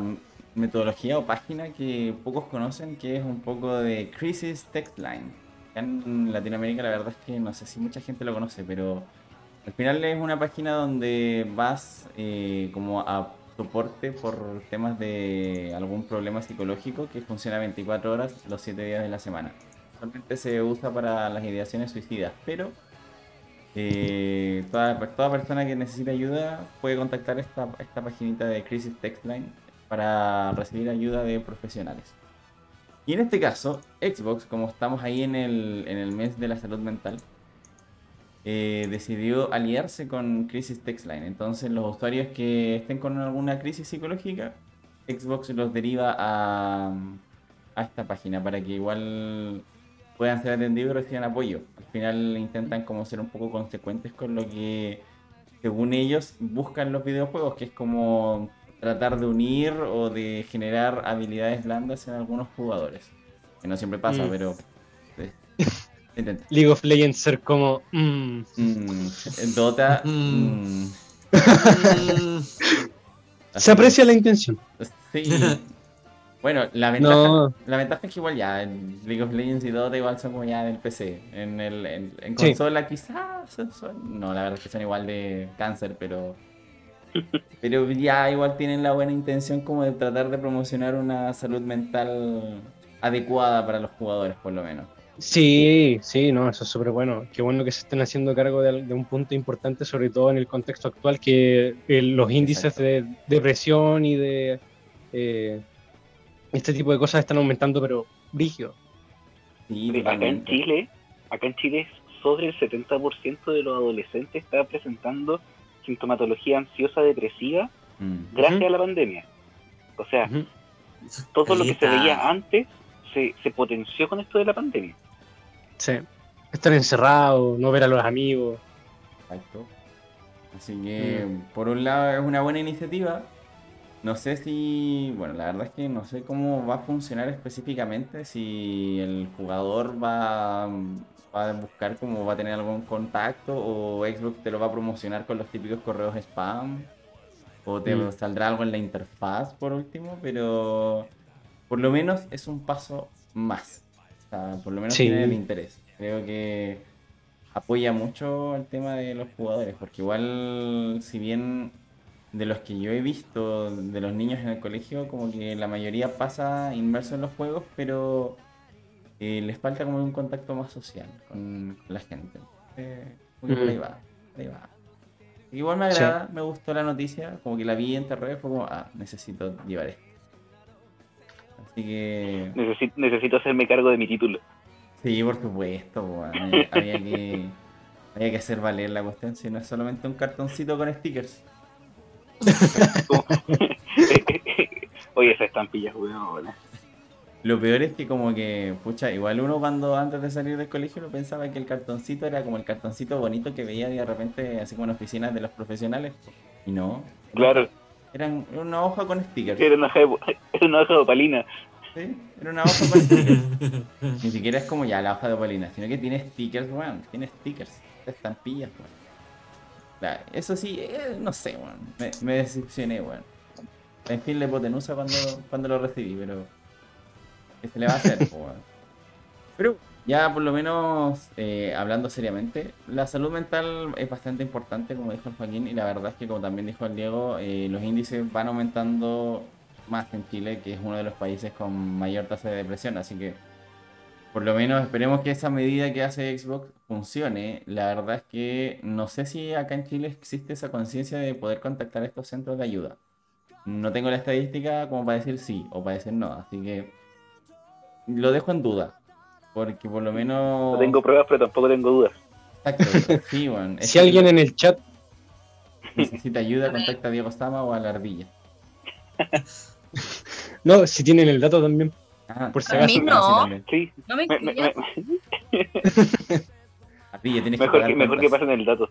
metodología o página que pocos conocen, que es un poco de Crisis Text Line. En Latinoamérica la verdad es que no sé si mucha gente lo conoce, pero al final es una página donde vas eh, como a soporte por temas de algún problema psicológico que funciona 24 horas los 7 días de la semana. Actualmente se usa para las ideaciones suicidas, pero eh, toda, toda persona que necesite ayuda puede contactar esta, esta paginita de Crisis Text Line para recibir ayuda de profesionales. Y en este caso, Xbox, como estamos ahí en el, en el mes de la salud mental, eh, decidió aliarse con Crisis Textline. Entonces, los usuarios que estén con alguna crisis psicológica, Xbox los deriva a, a esta página para que igual puedan ser atendidos y reciban apoyo. Al final intentan como ser un poco consecuentes con lo que, según ellos, buscan los videojuegos, que es como tratar de unir o de generar habilidades blandas en algunos jugadores. Que no siempre pasa, Mm. pero *laughs* intenta. League of Legends ser como. mm, Mm, Dota. Mm. mm, *laughs* se aprecia la intención. Sí. Bueno, la ventaja, No. la ventaja es que igual ya en League of Legends y Dota igual son como ya del PC. En, el, en, en Sí. consola quizás son, son- No, la verdad es que son igual de cáncer, pero... Pero ya igual tienen la buena intención como de tratar de promocionar una salud mental adecuada para los jugadores, por lo menos. Sí, sí, no, eso es súper bueno. Qué bueno que se estén haciendo cargo de, al- de un punto importante, sobre todo en el contexto actual, que eh, los índices de depresión y de eh, este tipo de cosas están aumentando, pero brígido. Sí, Acá en. Chile, acá en Chile sobre el 70% de los adolescentes está presentando sintomatología ansiosa depresiva Mm. gracias a la pandemia. O sea, todo lo que se veía antes se, se potenció con esto de la pandemia. Sí. Estar encerrado, no ver a los amigos. Exacto. Así que, por un lado, es una buena iniciativa. No sé si, bueno, la verdad es que no sé cómo va a funcionar específicamente, si el jugador va, va a buscar cómo va a tener algún contacto o Xbox te lo va a promocionar con los típicos correos spam o te Mm. saldrá algo en la interfaz por último, pero por lo menos es un paso más. Sea, por lo menos Sí. tiene el interés. Creo que apoya mucho el tema de los jugadores, porque igual, si bien de los que yo he visto, de los niños en el colegio, como que la mayoría pasa inmerso en los juegos, pero eh, les falta como un contacto más social con, con la gente. Eh, ahí va, ahí va. Igual me Sí. agrada, me gustó la noticia, como que la vi en redes, fue como, ah, necesito llevar esto. Así que... Necesito, necesito hacerme cargo de mi título. Sí, por supuesto, había, había que, había que hacer valer la cuestión, si no es solamente un cartoncito con stickers. *laughs* Oye, esa estampilla, weón. Lo peor es que como que, pucha, igual uno cuando antes de salir del colegio lo pensaba que el cartoncito era como el cartoncito bonito que veía de repente así como en oficinas de los profesionales. Y no, Claro, eran era una hoja con stickers. era una hoja de, *laughs* era una hoja de opalina. ¿sí? Era una hoja con stickers. Ni siquiera es como ya la hoja de polina, sino que tiene stickers, weón. Tiene stickers, estampillas, weón. Claro, eso sí, eh, no sé, weón. Me, me decepcioné, weón. En fin, la hipotenusa cuando, cuando lo recibí, pero. ¿Qué se le va a hacer, *laughs* weón? Pero ya por lo menos, eh, hablando seriamente, la salud mental es bastante importante, como dijo el Joaquín, y la verdad es que, como también dijo el Diego, eh, los índices van aumentando más en Chile, que es uno de los países con mayor tasa de depresión, así que por lo menos esperemos que esa medida que hace Xbox funcione. La verdad es que no sé si acá en Chile existe esa conciencia de poder contactar estos centros de ayuda. No tengo la estadística como para decir sí o para decir no, así que lo dejo en duda. Porque por lo menos... No tengo pruebas, pero tampoco tengo dudas. Exacto, sí, bueno, es Si que alguien en el chat, *laughs* necesita ayuda, contacta a Diego Sama o a la ardilla. *laughs* no, si tienen el dato también, Ah, por si A mí acaso. no. sí, también. Sí, No me me- me- *laughs* Ardilla, tienes que mejor, pagar que, mejor que pasen el dato.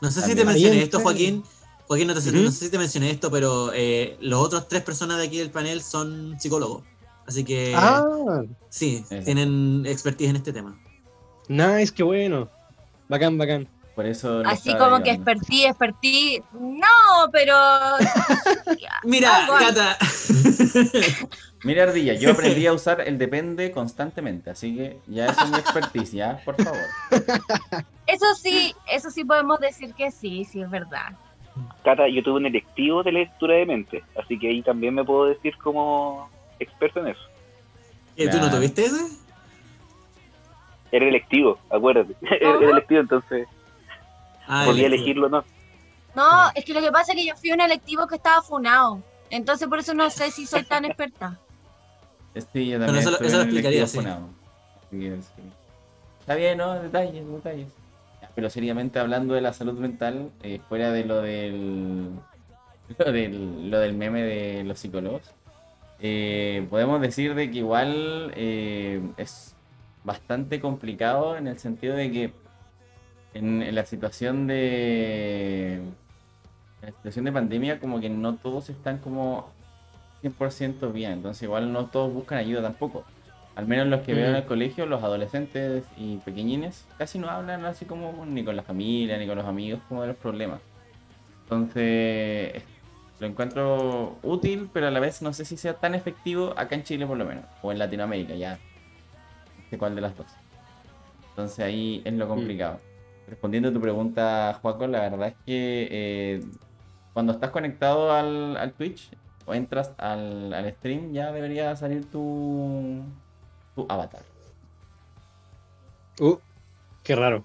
No sé si te mencioné esto. Joaquín. Joaquín, no, te- Ujú. no sé si te mencioné esto, pero eh, los otros tres personas de aquí del panel son psicólogos. Así que Ah, sí, Eso. tienen expertise en este tema. nice, qué bueno. Bacán, bacán. Por eso Así como que expertí, expertí. No, pero. *laughs* Mira. Cata. *laughs* Mira, Ardilla, yo aprendí a *laughs* usar el depende constantemente, así que ya eso es mi expertise, ya, por favor. Eso sí, eso sí podemos decir que sí, sí es verdad. Cata, yo tuve un electivo de lectura de mente, así que ahí también me puedo decir como experto en eso. Eh, ¿Tú no tuviste ese? Era electivo, acuérdate. *laughs* Era era electivo, entonces Ah, podía electivo. elegirlo o no. No, es que lo que pasa es que yo fui a un electivo que estaba funado. Entonces por eso no sé si soy tan experta. *laughs* Sí, yo también eso estuve eso lo explicaría, electivo sí. Está bien, ¿no? Detalles, detalles. Pero seriamente hablando de la salud mental, eh, fuera de lo del, *laughs* lo del lo del meme de los psicólogos, eh, podemos decir de que igual eh, es bastante complicado en el sentido de que en, en la situación de en la situación de pandemia como que no todos están como 100% bien, entonces igual no todos buscan ayuda tampoco. Al menos los que veo en el colegio, los adolescentes y pequeñines, casi no hablan así como ni con la familia ni con los amigos como de los problemas. Entonces, es- lo encuentro útil, pero a la vez no sé si sea tan efectivo acá en Chile por lo menos, o en Latinoamérica ya. No sé cuál de las dos. Entonces ahí es lo complicado. Respondiendo a tu pregunta, Juaco, la verdad es que eh, cuando estás conectado al, al Twitch o entras al, al stream, ya debería salir tu, tu avatar. Uh, qué raro.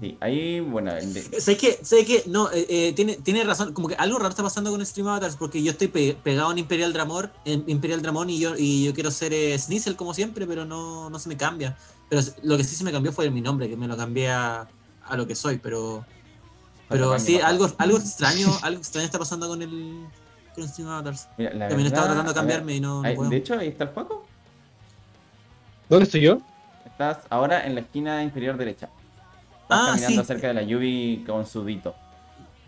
Sí, ahí, bueno, de- ¿Sabes qué? ¿Sabes qué? No, eh, eh, tiene, tiene razón. Como que algo raro está pasando con Stream Avatars porque yo estoy pe- pegado en Imperial Dramon, en Imperial Dramon y yo, y yo quiero ser eh, Sneasel como siempre, pero no, no se me cambia. Pero lo que sí se me cambió fue mi nombre, que me lo cambié a, a lo que soy, pero. Pero sí, algo, algo extraño, *laughs* algo extraño está pasando con el con Stream Avatars. mira, la También estaba verdad, tratando de a ver, cambiarme y no, no puedo. de hecho, ahí está el Juaco. ¿Dónde estoy yo? Estás ahora en la esquina inferior derecha. Estás Ah, caminando sí. cerca de la Yubi con su dito.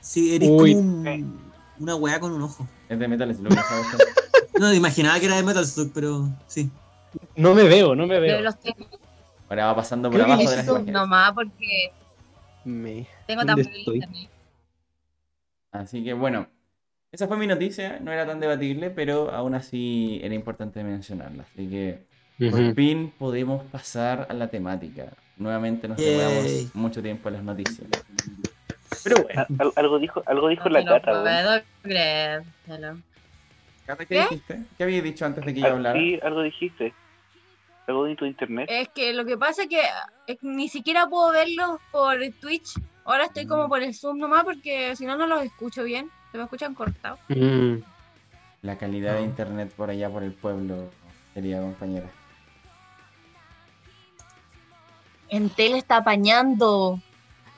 Sí, eres Uy. como un- una weá con un ojo. Es de Metal Slug, ¿sabes? *laughs* No, imaginaba que era de Metal Slug, pero sí. No me veo, no me veo. los tengo Ahora va pasando por Creo abajo de las sub imágenes. nomás porque Me... tengo ¿Dónde tan internet. Así que bueno, esa fue mi noticia, no era tan debatible, pero aún así era importante mencionarla. Así que por fin podemos pasar a la temática. Nuevamente nos demoramos mucho tiempo en las noticias. Pero bueno, Al- al- algo dijo, algo dijo No la cata, weón. puedo creer. Hello. Cata, ¿qué, ¿Qué? dijiste? ¿Qué habías dicho antes de que yo Ah, hablara? Sí, algo dijiste. Algo de tu internet. Es que lo que pasa es que ni siquiera puedo verlos por Twitch. Ahora estoy Mm. como por el Zoom nomás porque si no, no los escucho bien. Se me escuchan cortados. Mm. La calidad de No. internet por allá por el pueblo, querida compañera. Entel está apañando.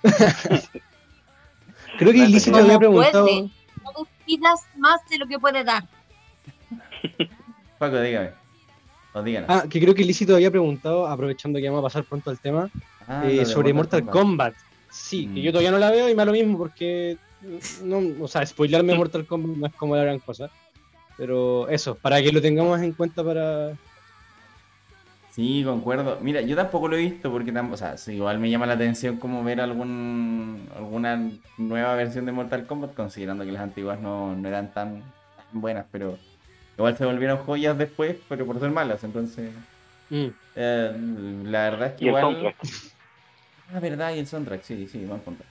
*laughs* Creo que Ilícito calidad. había preguntado. puede. No pidas más de lo que puede dar. *laughs* Paco, dígame. O díganos. Ah, que creo que Ilícito había preguntado, aprovechando que vamos a pasar pronto al tema, Ah, eh, sobre Mortal Kombat. Sí, que Mm. yo todavía no la veo y me da lo mismo porque, no, o sea, spoilarme Mortal Kombat no es como la gran cosa. Pero eso, para que lo tengamos en cuenta para... Sí, concuerdo. Mira, yo tampoco lo he visto porque tampoco, o sea, sí, igual me llama la atención como ver algún alguna nueva versión de Mortal Kombat, considerando que las antiguas no, no eran tan, tan buenas, pero igual se volvieron joyas después, pero por ser malas, entonces Mm. eh, la verdad es que Y el igual... soundtrack. Ah, verdad, y el soundtrack, sí, sí, buen punto.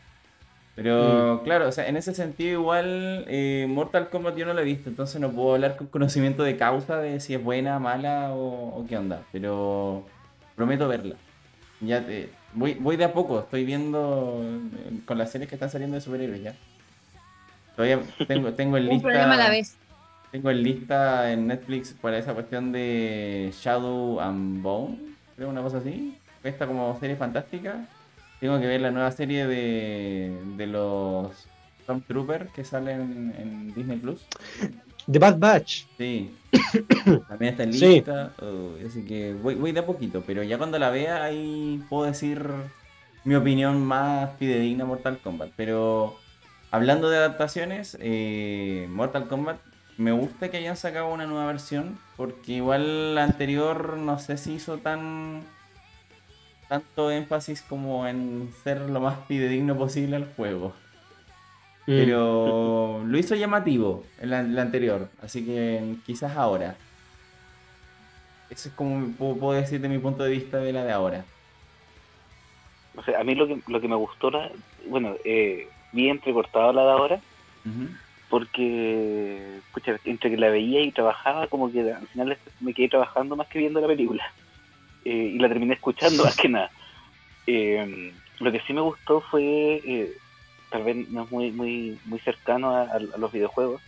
Pero claro, o sea, en ese sentido igual eh, Mortal Kombat yo no lo he visto, entonces no puedo hablar con conocimiento de causa de si es buena, mala o, o qué onda, pero prometo verla. Ya te, voy, voy de a poco, estoy viendo eh, con las series que están saliendo de superhéroes ya. Todavía tengo, *laughs* tengo en Un problema a la lista, vez. tengo en lista en Netflix para esa cuestión de Shadow and Bone, creo una cosa así. Esta como serie fantástica. Tengo que ver la nueva serie de, de los Stormtroopers que salen en Disney Plus. The Bad Batch. Sí. *coughs* También está en Sí. lista. Uy, así que voy, voy de a poquito, pero ya cuando la vea ahí puedo decir mi opinión más fidedigna a Mortal Kombat. Pero hablando de adaptaciones, eh, Mortal Kombat me gusta que hayan sacado una nueva versión, porque igual la anterior no sé si hizo tan tanto énfasis como en ser lo más fidedigno posible al juego. Mm. Pero lo hizo llamativo en la, la anterior, así que quizás ahora. Eso es como puedo, puedo decir de mi punto de vista de la de ahora. O sea, a mí lo que, lo que me gustó, la, bueno, eh, vi entrecortado la de ahora, porque, pucha, entre que la veía y trabajaba, como que al final me quedé trabajando más que viendo la película. Eh, y la terminé escuchando más que nada. Eh, lo que sí me gustó fue, eh, tal vez no es muy, muy, muy cercano a, a- a los videojuegos,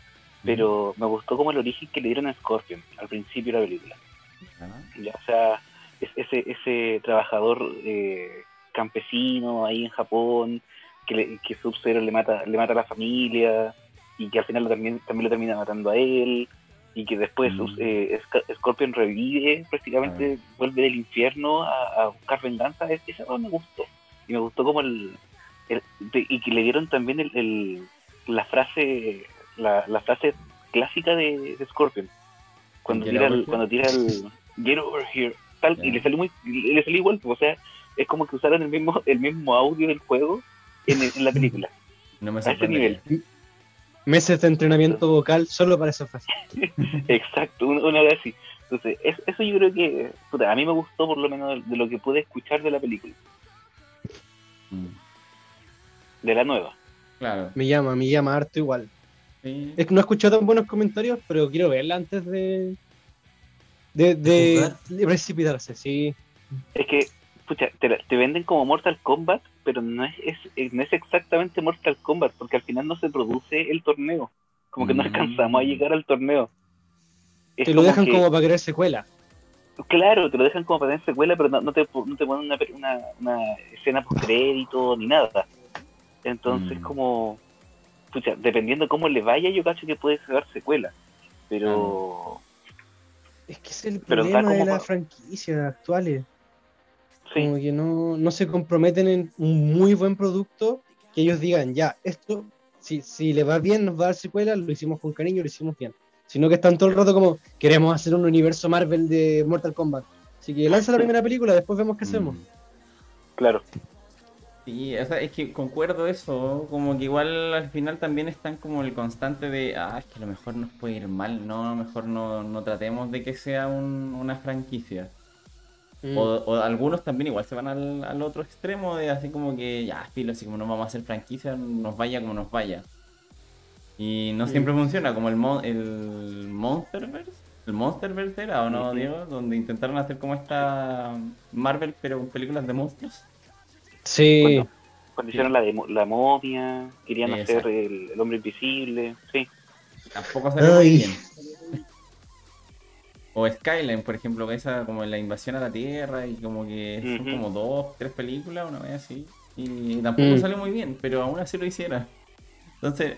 pero me gustó como el origen que le dieron a Scorpion al principio de la película. Ya, o sea, es- ese, ese trabajador eh, campesino ahí en Japón, que, le, que Sub-Zero le mata, le mata a la familia, y que al final lo también, también lo termina matando a él, y que después Mm. eh, Sc- Scorpion revive, prácticamente vuelve del infierno a, a buscar venganza. Es- Esa cosa me gustó. Y me gustó como el... el- de- y que le dieron también el, el- la frase la, la frase clásica de, de Scorpion. Cuando tira, el, cuando tira el Get over here, tal, y le salió muy, y le salió igual, o sea, es como que usaron el mismo, el mismo audio del juego en, el- en la película. *laughs* No me A ese sorprendería. Meses de entrenamiento vocal solo para esa frase. *laughs* Exacto, una, vez así. Entonces, es- eso yo creo que, puta, a mí me gustó por lo menos de, lo que pude escuchar de la película, Mm, de la nueva. Claro. Me llama, me llama harto igual. Sí. Es que no he escuchado tan buenos comentarios, pero quiero verla antes de. de, de precipitarse, sí. Es que, pucha, te, la- te venden como Mortal Kombat, pero no es, no es exactamente Mortal Kombat, porque al final no se produce el torneo. Como que no Mm. alcanzamos a llegar al torneo. Es Te lo dejan que- como para querer secuela. Claro, te lo dejan como para tener secuela, pero no, no te, no te ponen una, una, una escena post crédito ni nada. Entonces, Mm. como, pucha, dependiendo cómo le vaya, yo cacho que puede ser secuela. Pero, Es que es el problema de las franquicias actuales. Sí, Como que no, no se comprometen en un muy buen producto que ellos digan, ya, esto, si, si le va bien, nos va a dar secuela, lo hicimos con cariño, lo hicimos bien. Sino que están todo el rato como, queremos hacer un universo Marvel de Mortal Kombat. Así que lanza la primera película, después vemos qué hacemos. Mm. claro. Sí, o sea, es que concuerdo eso, como que igual al final también están como el constante de, ah, es que a lo mejor nos puede ir mal, no, a lo mejor no, no tratemos de que sea un- una franquicia. Mm. O, o algunos también igual se van al, al otro extremo de así como que, ya, filo, así como no vamos a hacer franquicia, nos vaya como nos vaya. Y no Mm. siempre funciona, como el, mon- el Monsterverse, el Monsterverse era, ¿o no, Ujú. Diego? Donde intentaron hacer como esta Marvel, pero con películas de monstruos. Sí, Cuando, cuando hicieron la, de, la momia, querían Exacto. hacer el, el hombre invisible, sí. Tampoco salió muy bien. O Skyline, por ejemplo, que esa como la invasión a la Tierra y como que son como dos, tres películas, una vez así. Y tampoco Mm. salió muy bien, pero aún así lo hiciera. Entonces,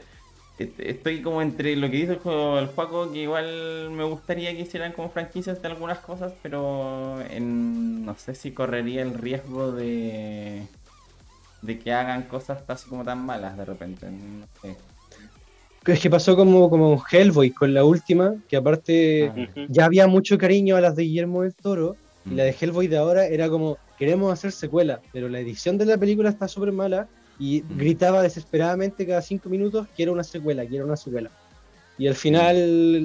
est- estoy como entre lo que dice el juego el Juaco, que igual me gustaría que hicieran como franquicias de algunas cosas, pero en, no sé si correría el riesgo de de que hagan cosas así como tan malas de repente. No sé. Es que pasó como, como Hellboy con la última, que aparte Ah. Ya había mucho cariño a las de Guillermo del Toro, y la de Mm. Hellboy de ahora era como, queremos hacer secuela, pero la edición de la película está súper mala y Mm. gritaba desesperadamente cada cinco minutos que era una secuela, que era una secuela. Y al final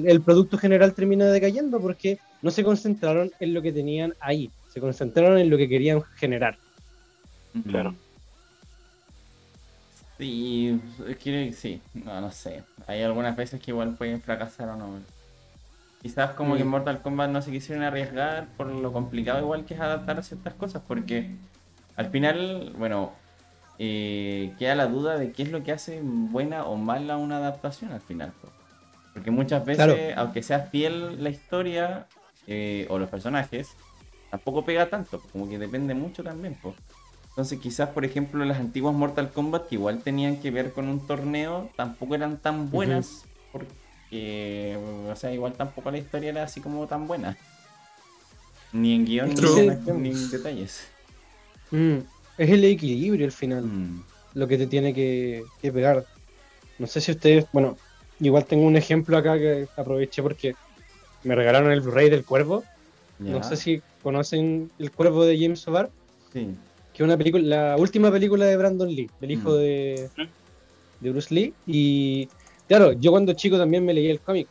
el producto general termina decayendo porque no se concentraron en lo que tenían ahí, se concentraron en lo que querían generar. Claro. Sí, que sí, no, no sé. Hay algunas veces que igual pueden fracasar o no. Quizás como que en. Mortal Kombat no se quisieron arriesgar por lo complicado igual que es adaptar ciertas cosas, porque al final, bueno, eh, queda la duda de qué es lo que hace buena o mala una adaptación al final. po. Porque muchas veces, Claro. aunque sea fiel la historia eh, o los personajes, tampoco pega tanto, como que depende mucho también. po. Entonces quizás, por ejemplo, las antiguas Mortal Kombat, que igual tenían que ver con un torneo, tampoco eran tan buenas, porque, o sea, igual tampoco la historia era así como tan buena. Ni en guion, ni, en, ni en detalles. Mm, Es el equilibrio al final. Mm, lo que te tiene que, que pegar. No sé si ustedes, bueno, igual tengo un ejemplo acá que aproveché porque me regalaron el Blu-ray del Cuervo. No sé si conocen El Cuervo de James O'Barr, Sí. Que es una película, la última película de Brandon Lee, el hijo Mm. de, de Bruce Lee. Y claro, yo cuando chico también me leí el cómic.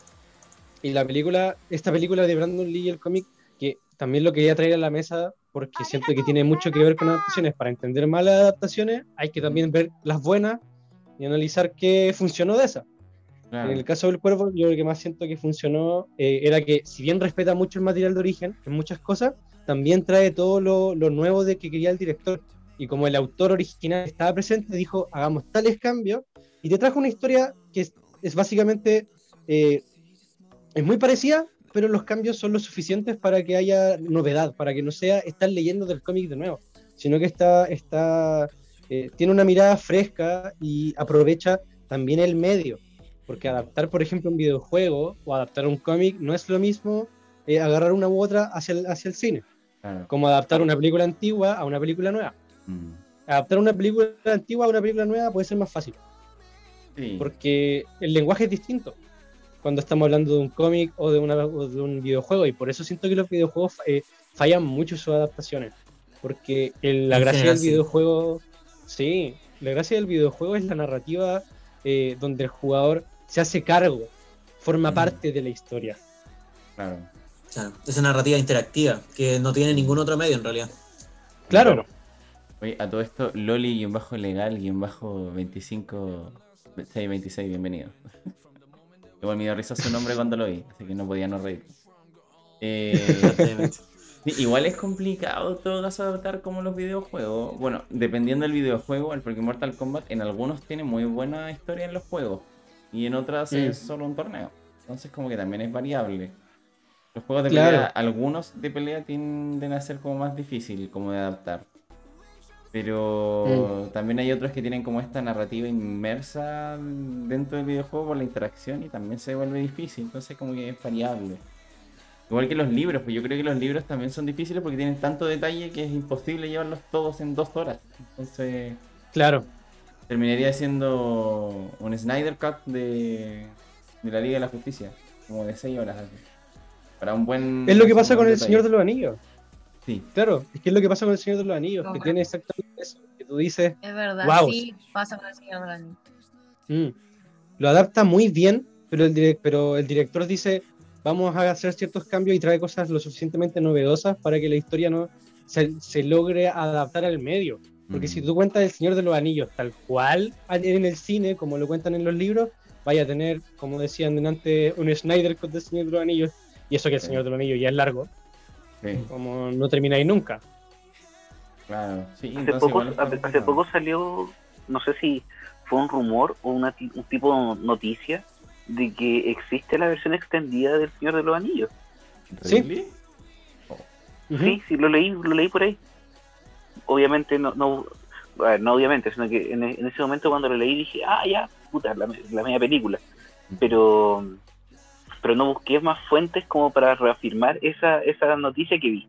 Y la película, esta película de Brandon Lee y el cómic, que también lo quería traer a la mesa porque siento que tiene mucho que ver con adaptaciones. Para entender mal las adaptaciones, hay que también ver las buenas y analizar qué funcionó de esas. Claro. En el caso del cuervo, yo lo que más siento que funcionó eh, era que, si bien respeta mucho el material de origen en muchas cosas, también trae todo lo, lo nuevo de que quería el director. Y como el autor original estaba presente, dijo: hagamos tales cambios. Y te trajo una historia que es, básicamente. eh, es muy parecida, pero los cambios son lo suficientes para que haya novedad, para que no sea estar leyendo del cómic de nuevo, sino que está, está eh, tiene una mirada fresca y aprovecha también el medio. Porque adaptar, por ejemplo, un videojuego o adaptar un cómic no es lo mismo eh, agarrar una u otra hacia el, hacia el cine, Claro. como adaptar una película antigua a una película nueva. Mm. Adaptar una película antigua a una película nueva puede ser más fácil, Sí. porque el lenguaje es distinto cuando estamos hablando de un cómic o, de una- o de un videojuego, y por eso siento que los videojuegos eh, fallan mucho en sus adaptaciones, porque el- la gracia del videojuego, sí, la gracia del videojuego es la narrativa eh, donde el jugador se hace cargo, forma Mm. parte de la historia. Claro. Claro, esa narrativa interactiva que no tiene ningún otro medio en realidad. Claro, Oye, a todo esto, Loli-legal-25, 626, bienvenido. *laughs* Igual me dio risa su nombre cuando lo vi, así que no podía no reír. Eh, *laughs* igual es complicado todo caso adaptar como los videojuegos. Bueno, dependiendo del videojuego, el porque Mortal Kombat en algunos tiene muy buena historia en los juegos y en otras Mm. es solo un torneo. Entonces como que también es variable. Los juegos de Claro. pelea, algunos de pelea tienden a ser como más difícil como de adaptar. Pero también hay otros que tienen como esta narrativa inmersa dentro del videojuego por la interacción y también se vuelve difícil. Entonces como que es variable. Igual que los libros, pues yo creo que los libros también son difíciles porque tienen tanto detalle que es imposible llevarlos todos en dos horas. Entonces claro. terminaría siendo un Snyder Cut de, de la Liga de la Justicia, como de 6 horas. así. Para un buen... Es lo que pasa con buen el detalle. Señor de los Anillos. Sí, Claro, es que es lo que pasa con el Señor de los Anillos, que tiene exactamente eso, que tú dices, Es verdad, Guau. sí, pasa con el señor de la Anillos. Mm. Lo adapta muy bien, pero el, direc- pero el director dice, vamos a hacer ciertos cambios y trae cosas lo suficientemente novedosas para que la historia no se, se logre adaptar al medio. Porque Mm. si tú cuentas El Señor de los Anillos tal cual en el cine, como lo cuentan en los libros, vaya a tener, como decían antes, un Snyder Cut del Señor de los Anillos, y eso que El Sí. Señor de los Anillos ya es largo, sí, como no termináis nunca. claro. Sí, Hace entonces poco, hace, poco salió, no sé si fue un rumor o una, un tipo de noticia de que existe la versión extendida del Señor de los Anillos. Sí. Ujú. Sí, sí, lo leí, lo leí por ahí. Obviamente no, no, a ver, no obviamente, sino que en, en ese momento cuando lo leí dije, ah, ya, puta, la, la media película. Pero, pero no busqué más fuentes como para reafirmar esa, esa noticia que vi.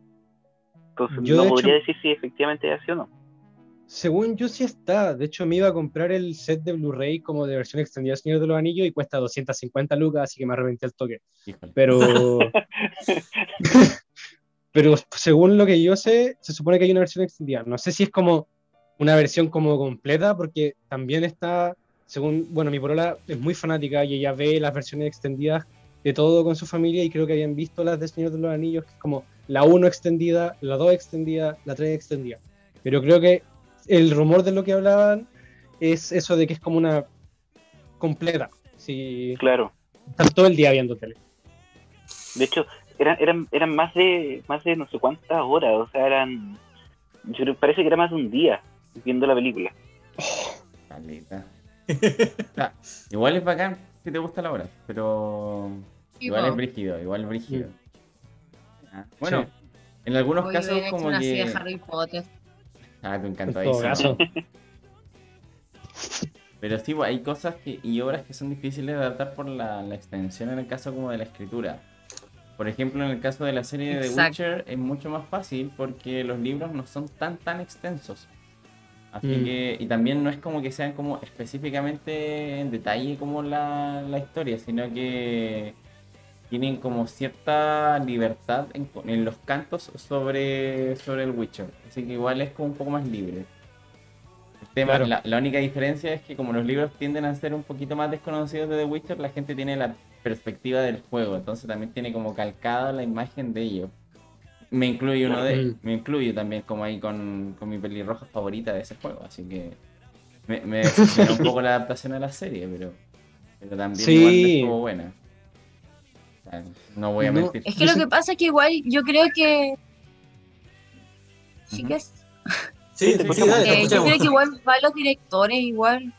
Entonces Yo, no de podría hecho- decir si efectivamente es así o no. Según yo sí está. De hecho, me iba a comprar el set de Blu-ray como de versión extendida de Señor de los Anillos y cuesta 250 lucas, así que me arrepenté al toque. Híjole. Pero. *laughs* *laughs* pero según lo que yo sé, se supone que hay una versión extendida. No sé si es como una versión como completa, porque también está. Según. Bueno, mi porola es muy fanática y ella ve las versiones extendidas de todo con su familia y creo que habían visto las de Señor de los Anillos, que es como la 1 extendida, la 2 extendida, la 3 extendida. Pero creo que el rumor de lo que hablaban es eso de que es como una completa. Si Claro. están todo el día viendo tele. De hecho, eran, eran, eran más de más de no sé cuántas horas, o sea, eran yo creo, parece que era más de un día viendo la película. Caleta. *laughs* O sea, igual es bacán si te gusta la obra, pero igual es brígido, igual es brígido. Ah, Bueno, Sí. en algunos Voy casos como una así que... de Harry Potter. Ah, te En encantó todo caso. *laughs* Pero sí, pues, hay cosas que, y obras que son difíciles de adaptar por la, la extensión en el caso como de la escritura. Por ejemplo, en el caso de la serie de The. Witcher es mucho más fácil porque los libros no son tan tan extensos. Así Mm. que, y también no es como que sean como específicamente en detalle como la, la historia, sino que tienen como cierta libertad en, en los cantos sobre, sobre el Witcher. Así que igual es como un poco más libre. El tema, Claro. la, la única diferencia es que como los libros tienden a ser un poquito más desconocidos de The Witcher, la gente tiene la perspectiva del juego, entonces también tiene como calcada la imagen de ellos. Me incluye uno de Mm. me incluye también como ahí con, con mi pelirroja favorita de ese juego, así que me, me un poco la adaptación a la serie, pero, pero también Sí. igual estuvo buena. Sea, no voy a No, mentir. Es que lo que pasa es que igual yo creo que. Sí Ujú. que es. Sí, Sí, sí, dale, Eh, yo creo que igual van los directores, igual.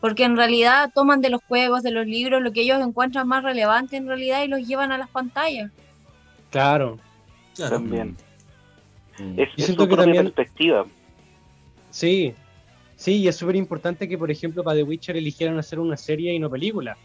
porque en realidad toman de los juegos, de los libros, lo que ellos encuentran más relevante en realidad y los llevan a las pantallas. Claro. Claro. También. Es, Yo es su propia también- perspectiva. Sí, sí, y es súper importante que, por ejemplo, para The Witcher eligieran hacer una serie y no película.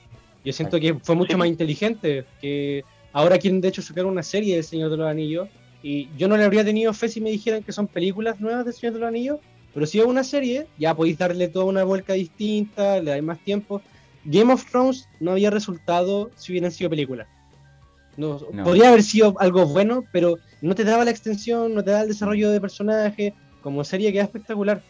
Yo siento que fue mucho Sí. más *laughs* inteligente, que ahora quieren de hecho sacar una serie del Señor de los Anillos, y yo no le habría tenido fe si me dijeran que son películas nuevas del Señor de los Anillos, pero si es una serie, ya podéis darle toda una vuelta distinta, le dais más tiempo. Game of Thrones no había resultado si hubieran sido películas. No, No. Podría haber sido algo bueno, pero no te daba la extensión, no te daba el desarrollo de personaje. Como serie queda espectacular.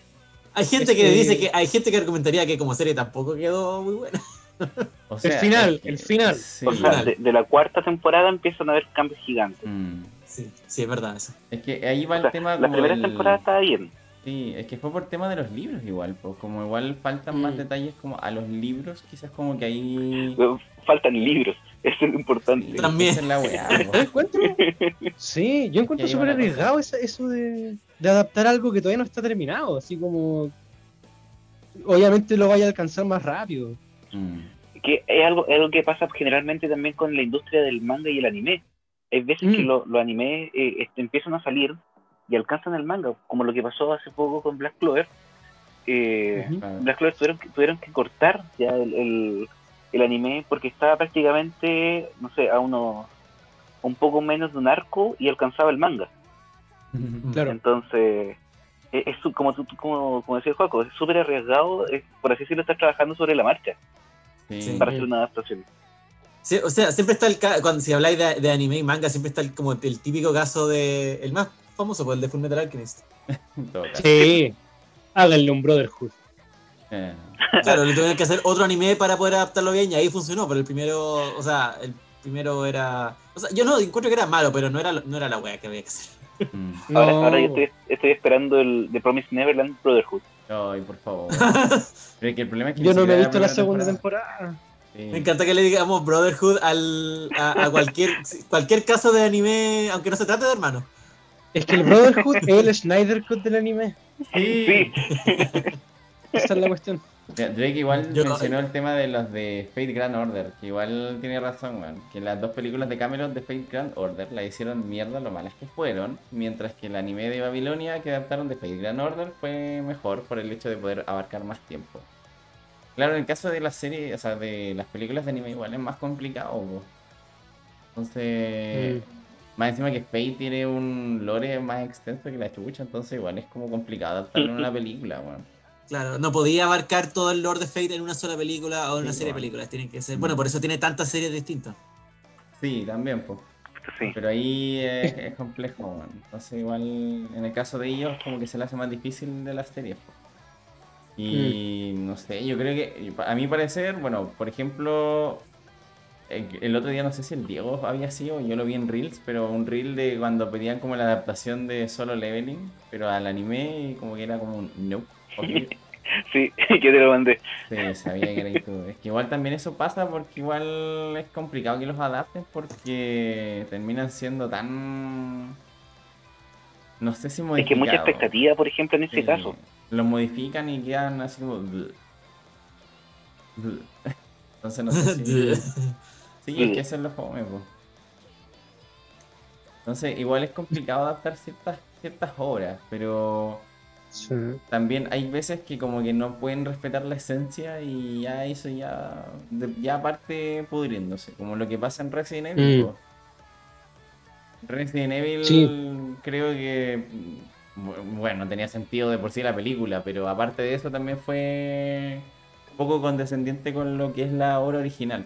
Hay gente que- dice que hay gente que argumentaría que como serie tampoco quedó muy buena. *laughs* O El final, es que- el final. Sí. O sea, de, de la cuarta temporada empiezan a haber cambios gigantes. Mm. Sí, sí, es verdad eso. Es que ahí va O sea, el tema la primera el- temporada estaba bien. Sí, es que fue por tema de los libros igual, pues como igual faltan más Mm. detalles como a los libros, quizás como que ahí... Faltan libros, *laughs* eso es lo importante. Sí, También. es la weá, *laughs* encuentro. Sí, yo encuentro súper arriesgado eso de, de adaptar algo que todavía no está terminado. Así como. Obviamente lo vaya a alcanzar más rápido. Mm. que es algo, es algo que pasa generalmente también con la industria del manga y el anime. Hay veces que Mm. lo- los animes eh, este, empiezan a salir y alcanzan el manga, como lo que pasó hace poco con Black Clover. Eh. Black Clover tuvieron que, tuvieron que cortar ya el, el, el anime porque estaba prácticamente, no sé, a uno un poco menos de un arco y alcanzaba el manga. Claro. Entonces, es, es como, tú- como, como decía el Juaco, es súper arriesgado, es, por así decirlo, estás trabajando sobre la marcha Sí. Para hacer una adaptación. Sí, o sea, siempre está el ca- cuando si habláis de, de anime y manga, siempre está el, como el típico caso de el más famoso, pues el de Fullmetal Alchemist. Caso. Sí. Háganle un Brotherhood. Eh, Claro, le tuvieron que hacer otro anime para poder adaptarlo bien y ahí funcionó, pero el primero, o sea, el primero era, o sea, yo no encuentro que era malo, pero no era no era la wea que había que hacer. Mm. No. Ahora, ahora yo estoy, estoy esperando el The Promised Neverland Brotherhood. Ay, por favor. *laughs* Pero es que el problema es que Yo no me he visto la primera segunda temporada. Sí. Me encanta que le digamos Brotherhood al, a, a cualquier cualquier caso de anime, aunque no se trate de hermanos. Es que el Brotherhood es el Snyder Cut del anime. Sí. Sí, Esa es la cuestión. Drake igual Yo- mencionó el tema de los de Fate Grand Order, que igual tiene razón, man, que las dos películas de Cameron de Fate Grand Order la hicieron mierda lo malas que fueron, mientras que el anime de Babilonia que adaptaron de Fate Grand Order fue mejor por el hecho de poder abarcar más tiempo. Claro, en el caso de las series, o sea, de las películas de anime igual es más complicado. po. Entonces, más encima que Fate tiene un lore más extenso que la chucha, entonces igual es como complicado adaptarlo *laughs* en una película, weón. Claro, no podía abarcar todo el lore de Fate en una sola película o en una Sí, serie de bueno. películas, tienen que ser. Bueno, por eso tiene tantas series distintas. Sí, también, pues. sí. Pero ahí es, es complejo, weón. Entonces igual en el caso de ellos como que se le hace más difícil de las series. po. Y no sé, yo creo que a mi parecer, bueno, por ejemplo, el, el otro día no sé si el Diego había sido, yo lo vi en Reels, pero un Reel de cuando pedían como la adaptación de Solo Leveling, pero al anime y como que era como un no. *laughs* Sí, *laughs* que te lo mandé. Sí, sabía que era tú. Es que igual también eso pasa porque igual es complicado que los adapten porque terminan siendo tan... No sé si Es modificados. que mucha expectativa, por ejemplo, en ese Sí, caso. Los modifican y quedan así como... *laughs* Entonces no sé si... Sí, es que eso es lo fome, po. Entonces igual es complicado adaptar ciertas, ciertas obras, pero... Sí. también hay veces que como que no pueden respetar la esencia y ya eso ya ya parte pudriéndose, como lo que pasa en Resident Evil. Mm. Resident Evil Sí. creo que bu- bueno, tenía sentido de por sí la película, pero aparte de eso también fue un poco condescendiente con lo que es la obra original.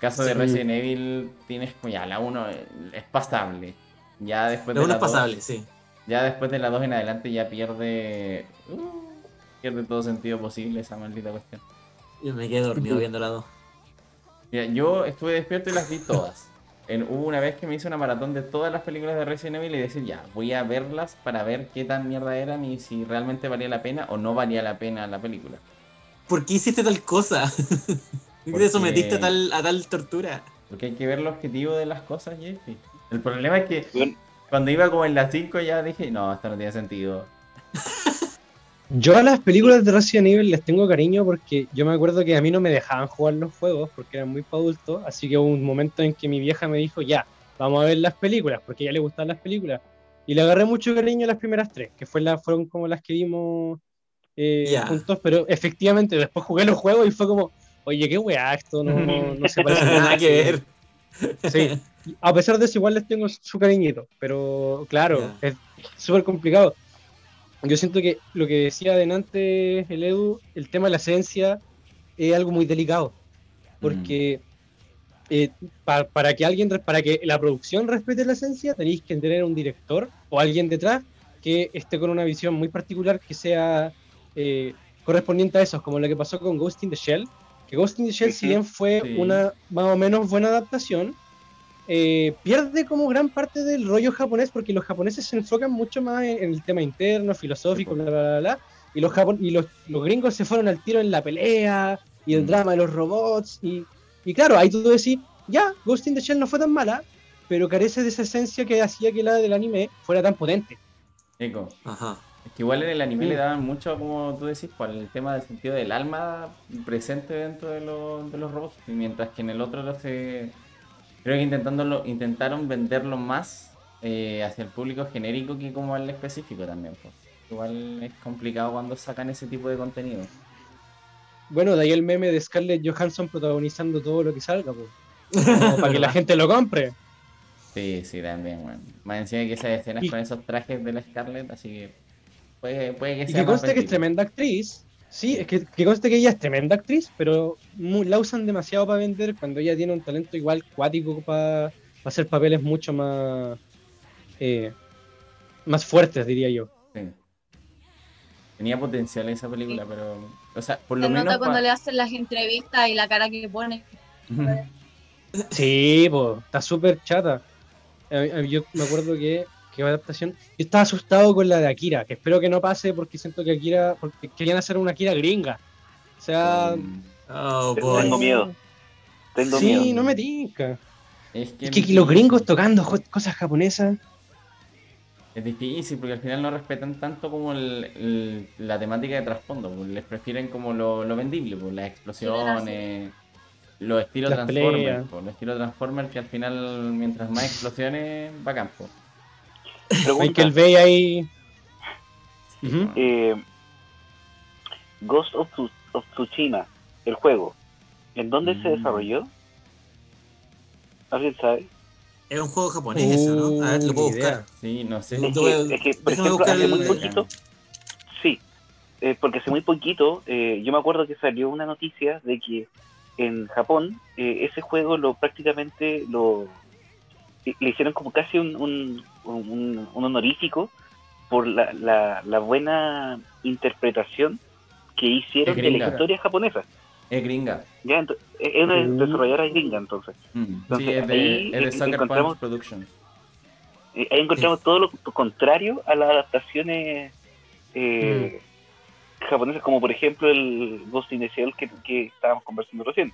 Po. En el caso de Sí. Resident Evil tienes como ya la 1 es pasable. Ya después Pero de uno la es dos- pasable, sí. ya después de la 2 en adelante ya pierde. uh, pierde todo sentido posible esa maldita cuestión. Yo me quedé dormido *laughs* viendo la 2. Mira, yo estuve despierto y las vi todas. En, hubo una vez que me hice una maratón de todas las películas de Resident Evil y decir, ya, voy a verlas para ver qué tan mierda eran y si realmente valía la pena o no valía la pena la película. ¿Por qué hiciste tal cosa? *laughs* ¿Por qué Porque- te sometiste a tal, a tal tortura? Porque hay que ver el objetivo de las cosas, Jeffy. El problema es que Bueno, cuando iba como en las 5 ya dije, no, esto no tiene sentido. *laughs* Yo a las películas de Resident Evil les tengo cariño porque yo me acuerdo que a mí no me dejaban jugar los juegos porque eran muy para adultos, así que hubo un momento en que mi vieja me dijo, ya, vamos a ver las películas, porque a ella le gustaban las películas. Y le agarré mucho cariño a las primeras tres, que fue la, fueron como las que vimos eh, Ya. juntos, pero efectivamente después jugué los juegos y fue como, oye, qué weá, esto no, no, *laughs* no se parece a nada. Nada que ver. Sí, a pesar de eso igual les tengo su cariñito, pero claro, Ya. es súper complicado. Yo siento que lo que decía adelante el Edu, el tema de la esencia es algo muy delicado, porque eh, pa- para que alguien, para que la producción respete la esencia, tenéis que tener un director o alguien detrás que esté con una visión muy particular que sea eh, correspondiente a eso, como lo que pasó con Ghost in the Shell, que Ghost in the Shell, si bien fue Sí. una más o menos buena adaptación, eh, pierde como gran parte del rollo japonés porque los japoneses se enfocan mucho más en, en el tema interno, filosófico, bla, bla, bla, bla, y los, japon y los, los gringos se fueron al tiro en la pelea y el Mm. drama de los robots y, y claro, ahí tú decís, ya, Ghost in the Shell no fue tan mala, pero carece de esa esencia que hacía que la del anime fuera tan potente. Eco. Ajá. Es que igual en el anime Mm. le daban mucho, como tú decís, por el tema del sentido del alma presente dentro de, los- de los robots. Y mientras que en el otro lo se. Creo que intentándolo, intentaron venderlo más eh, hacia el público genérico que como al específico también. pues. Igual es complicado cuando sacan ese tipo de contenido. Bueno, de ahí el meme de Scarlett Johansson protagonizando todo lo que salga, pues. *laughs* Como para que la gente lo compre. Sí, sí, también, bueno. Más encima que esas escenas Y- con esos trajes de la Scarlett, así que puede, puede que Y que conste que es tremenda actriz. Sí, es que, que conste que ella es tremenda actriz, pero la usan demasiado para vender cuando ella tiene un talento igual cuático para hacer papeles mucho más eh, más fuertes, diría yo. Sí. Tenía potencial esa película, pero. O sea, por Se lo menos. nota cuando pa- le hacen las entrevistas y la cara que pone. Sí, pues, está súper chata. Yo me acuerdo que, que adaptación. Yo estaba asustado con la de Akira, que espero que no pase porque siento que Akira. porque querían hacer una Akira gringa. O sea. Mm, Oh, Tengo miedo. Tengo sí, miedo. no me tinca. Es que, Es que los gringos tocando cosas japonesas. Es difícil porque al final no respetan tanto como el- el- la temática de trasfondo. pues, Les prefieren como lo, lo vendible, pues, las explosiones, los estilos Transformers. pues, los estilos Transformers que al final, mientras más explosiones, va a campo. Pregunta, Michael Bay ahí. Eh, Ghost of, Tsu- of Tsushima, el juego, ¿en dónde se Mm. desarrolló? ¿Alguien sabe? Es un juego japonés, eso, ¿no? A ver, lo puedo ni idea. buscar. Sí, no sé. Es que, es que, por ejemplo, buscar hace el- muy poquito, sí, eh, porque hace muy poquito, eh, yo me acuerdo que salió una noticia de que en Japón eh, ese juego lo prácticamente lo le hicieron como casi un, un, un- un honorífico por la, la, la buena interpretación que hicieron de la historia japonesa. Es gringa. Ya, ento- es una Uh. desarrolladora gringa entonces. Mm, Entonces, sí, es de, ahí es de en- Sucker encontramos- Punch Productions. Eh, ahí encontramos todo lo contrario a las adaptaciones eh, japonesas, como por ejemplo el Ghost in the Shell que, que estábamos conversando recién.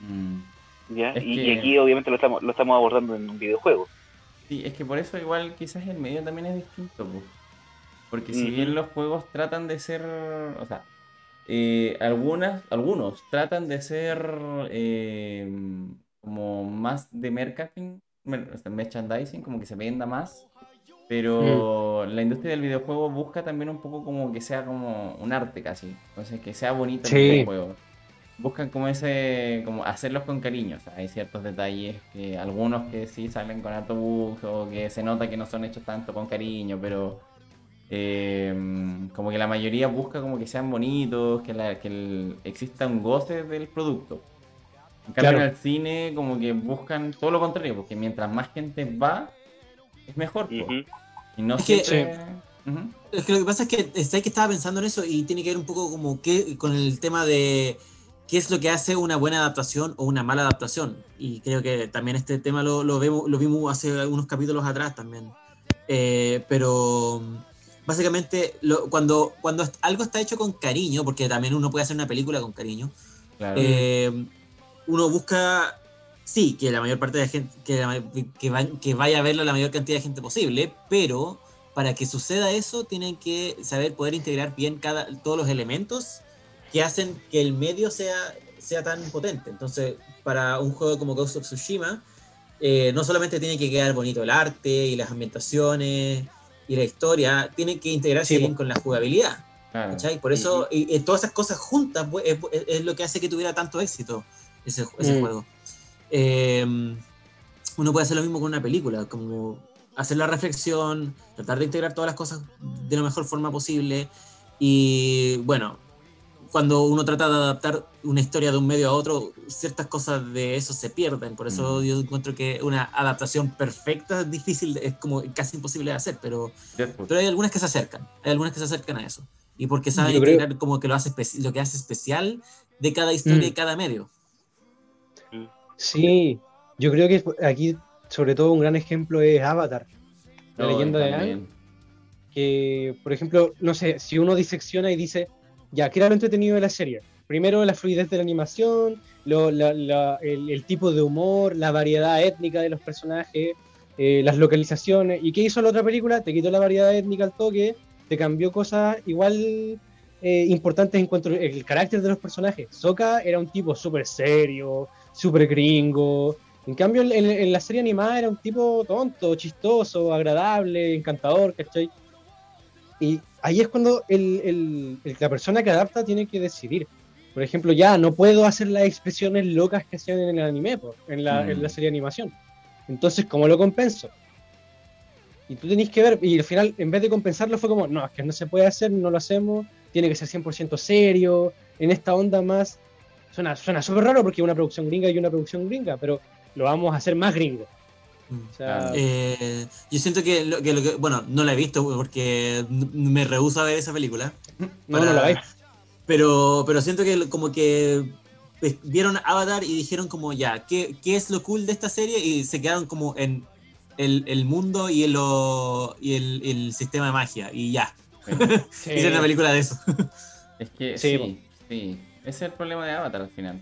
Mm. ¿Ya? Y, que- y aquí obviamente lo estamos, lo estamos abordando en un videojuego. Sí, es que por eso igual quizás el medio también es distinto, po. porque si bien los juegos tratan de ser, o sea, eh, algunas, algunos tratan de ser eh, como más de marketing, mer- o sea, merchandising, como que se venda más, pero la industria del videojuego busca también un poco como que sea como un arte casi, entonces que sea bonito el videojuego. Buscan como ese, como hacerlos con cariño, o sea, hay ciertos detalles que algunos que sí salen con harto o que se nota que no son hechos tanto con cariño, pero eh, como que la mayoría busca como que sean bonitos, que, la- que el- exista un goce del producto. En cambio Claro. en el cine como que buscan todo lo contrario, porque mientras más gente va, es mejor. Y no Es que- siempre... Es que lo que pasa es que está que estaba pensando en eso y tiene que ver un poco como que con el tema de qué es lo que hace una buena adaptación o una mala adaptación. Y creo que también este tema lo, lo vemos, lo vimos hace algunos capítulos atrás también. Eh, pero básicamente lo- cuando, cuando algo está hecho con cariño, porque también uno puede hacer una película con cariño, Claro. eh, uno busca, sí, que la mayor parte de la gente, que, la- que, va- que vaya a verlo la mayor cantidad de gente posible, pero para que suceda eso, tienen que saber poder integrar bien cada, todos los elementos que hacen que el medio sea, sea tan potente. Entonces, para un juego como Ghost of Tsushima, eh, no solamente tiene que quedar bonito el arte y las ambientaciones y la historia, tiene que integrarse Sí, bien con la jugabilidad. Claro. Por eso, y, y todas esas cosas juntas pues, es, es- es lo que hace que tuviera tanto éxito ese, ese Mm. juego. Eh, uno puede hacer lo mismo con una película, como hacer la reflexión, tratar de integrar todas las cosas de la mejor forma posible. Y bueno, cuando uno trata de adaptar una historia de un medio a otro, ciertas cosas de eso se pierden. Por eso Mm. yo encuentro que una adaptación perfecta es difícil, es como casi imposible de hacer, pero Deadpool. pero hay algunas que se acercan, hay algunas que se acercan a eso. Y porque saben integrar como que lo, hace lo que hace especial de cada historia Mm. y cada medio. Sí, yo creo que aquí, sobre todo, un gran ejemplo es Avatar. La Oh, leyenda de Aang. que, por ejemplo, no sé, si uno disecciona y dice, ya, ¿qué era lo entretenido de la serie? Primero, la fluidez de la animación, lo- la- la- el, el tipo de humor, la variedad étnica de los personajes, eh, las localizaciones. ¿Y qué hizo la otra película? Te quitó la variedad étnica al toque, te cambió cosas igual eh, importantes en cuanto al carácter de los personajes. Sokka era un tipo súper serio, súper gringo. En cambio, en, en- la serie animada era un tipo tonto, chistoso, agradable, encantador, ¿cachai? Y ahí es cuando el- el- el- la persona que adapta tiene que decidir. Por ejemplo, ya no puedo hacer las expresiones locas que hacían en el anime, po, en, la, Mm. en la serie de animación. Entonces, ¿cómo lo compenso? Y tú tenés que ver, y al final, en vez de compensarlo, fue como, no, es que no se puede hacer, no lo hacemos, tiene que ser 100% serio, en esta onda más... Suena suena súper raro porque es una producción gringa y una producción gringa, pero lo vamos a hacer más gringo. O sea, Claro. Eh, yo siento que lo, que lo que- bueno, no la he visto porque me rehúso a ver esa película. no, para- no lo veis. Pero, pero siento que como que pues, vieron Avatar y dijeron como ya, ¿qué, qué es lo cool de esta serie? Y se quedaron como en el, el mundo y, el, lo- y el, el sistema de magia. Y ya, Sí. *laughs* hicieron una película de eso. Es que Sí, sí, sí, Ese es el problema de Avatar al final.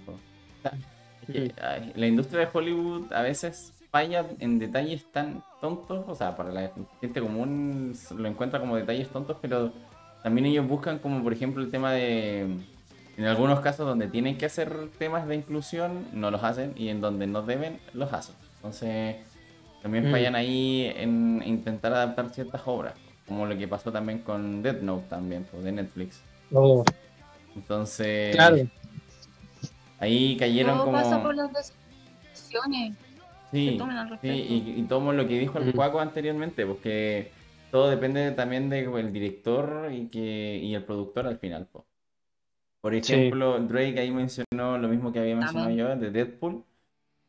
es que, ay, la industria de Hollywood a veces falla en detalles tan tontos, o sea, para la gente común lo encuentra como detalles tontos, pero también ellos buscan como por ejemplo el tema de, en algunos casos donde tienen que hacer temas de inclusión, no los hacen, y en donde no deben, los hacen. Entonces, también Mm. fallan ahí en intentar adaptar ciertas obras, como lo que pasó también con Death Note también, pues, de Netflix. Oh, Entonces, claro. ahí cayeron Todo como... pasa por las decisiones que Sí, tomen al sí, y, y tomo lo que dijo el Ujú. Juaco anteriormente, porque todo depende también del director y, que, y el productor al final. po. Por Sí. ejemplo, Drake ahí mencionó lo mismo que había mencionado También. yo de Deadpool,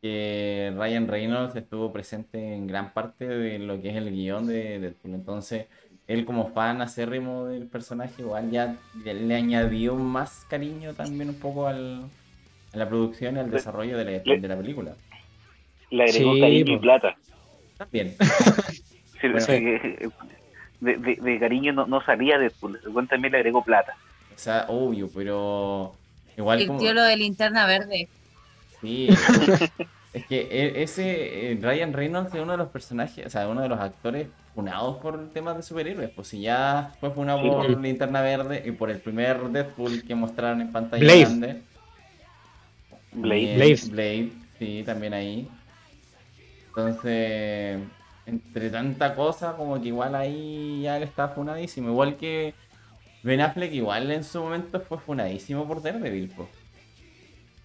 que Ryan Reynolds estuvo presente en gran parte de lo que es el guion de Deadpool. Entonces, él como fan acérrimo del personaje, igual ya le, añadió más cariño también un poco al, a la producción y al desarrollo de la, de la película. Le agregó Sí, cariño y po. plata. También. *laughs* Sí, Bueno. sí, de, de- de cariño no, no salía Deadpool. El también le agregó plata. O sea, obvio, pero igual El como... tío lo de linterna verde. Sí, *laughs* es que e- ese eh, Ryan Reynolds es uno de los personajes, o sea, uno de los actores funados por temas de superhéroes. Pues si ya fue funado Sí, por pues. Linterna Verde y por el primer Deadpool que mostraron en pantalla Blade. grande. Blade. Blade. Blade, sí, también ahí. Entonces, entre tanta cosa, como que igual ahí ya él está funadísimo. Igual que Ben Affleck, igual en su momento fue funadísimo por Daredevil, pues.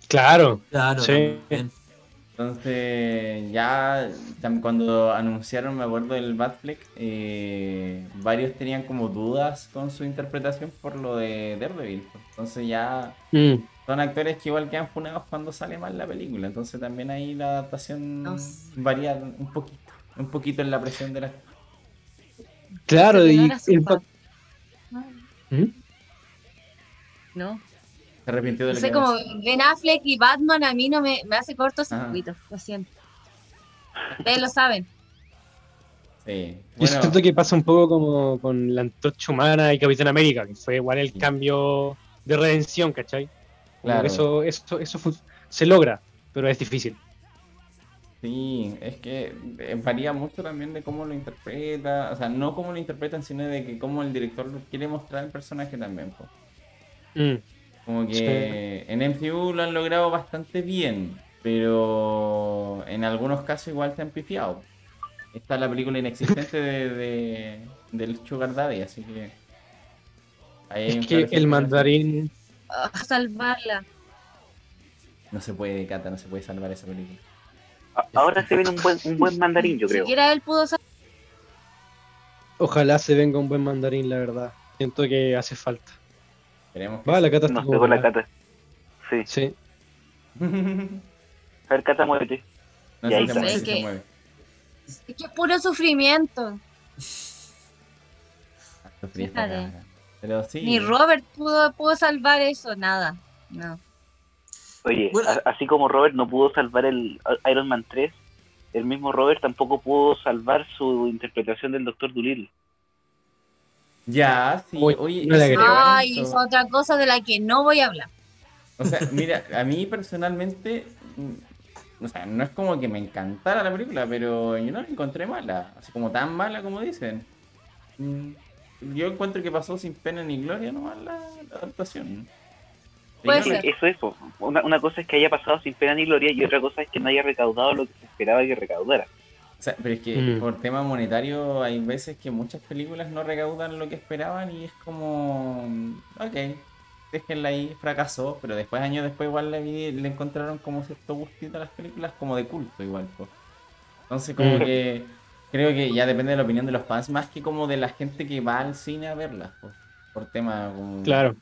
Claro. Claro, Sí. también. Entonces, ya cuando anunciaron, me acuerdo del Batfleck, eh, varios tenían como dudas con su interpretación por lo de Daredevil. Entonces, ya Mm. Son actores que igual quedan funados cuando sale mal la película. Entonces, también ahí la adaptación No sé. varía un poquito, un poquito en la presión de la. Claro, no y el ¿Mm? No. Se arrepintió de No lo sé, como. Ben Affleck y Batman a mí no me, me hace cortocircuito, lo siento. Ustedes lo saben. Sí. Yo Bueno, siento que pasa un poco como con la Antorcha Humana y Capitán América, que fue igual el Sí. cambio de redención, ¿cachai? Claro. Eso, eso, eso se logra, pero es difícil. Sí, es que eh, varía mucho también de cómo lo interpreta, o sea, no cómo lo interpretan, sino de que cómo el director quiere mostrar el personaje también. Mm. Como que en MCU lo han logrado bastante bien, pero en algunos casos igual se han pifiado. Esta es la película inexistente de, de- del Sugar Daddy, así que... *laughs* ahí Es que el mandarín. Ah, salvarla. No se puede, Cata, no se puede salvar esa película. Ahora se ve un buen, un buen mandarín, yo creo. siquiera él pudo salvar. Ojalá se venga un buen mandarín, la verdad. Siento que hace falta. Esperemos que Va, la cata está Nos pegó la cata. Sí. Sí. A ver, cata, muévete. No Y ahí se está. mueve, Es si que- se mueve. Es que es puro sufrimiento. Ah, sufrí esta. Pero sí. Ni Robert pudo, pudo salvar eso, nada. No. Oye, Bueno. a- así como Robert no pudo salvar el Iron Man 3, el mismo Robert tampoco pudo salvar su interpretación del Doctor Dolittle. Ya, sí. Uy, Oye, no agrego. Ay, es otra cosa de la que no voy a hablar. O sea, mira, a mí personalmente, mm, o sea, no es como que me encantara la película, pero yo no la encontré mala, así como tan mala como dicen. Mm, Yo encuentro que pasó sin pena ni gloria nomás la, la adaptación. Puede ser. Eso es, una, una cosa es que haya pasado sin pena ni gloria y otra cosa es que no haya recaudado lo que se esperaba que recaudara. O sea, pero es que Mm. por tema monetario hay veces que muchas películas no recaudan lo que esperaban y es como, ok, déjenla ahí, fracasó, pero después, años después, igual le, vi- le encontraron como cierto gustito a las películas, como de culto igual. pues. Entonces, como Mm. que creo que ya depende de la opinión de los fans, más que como de la gente que va al cine a verlas, pues, por tema como, Claro.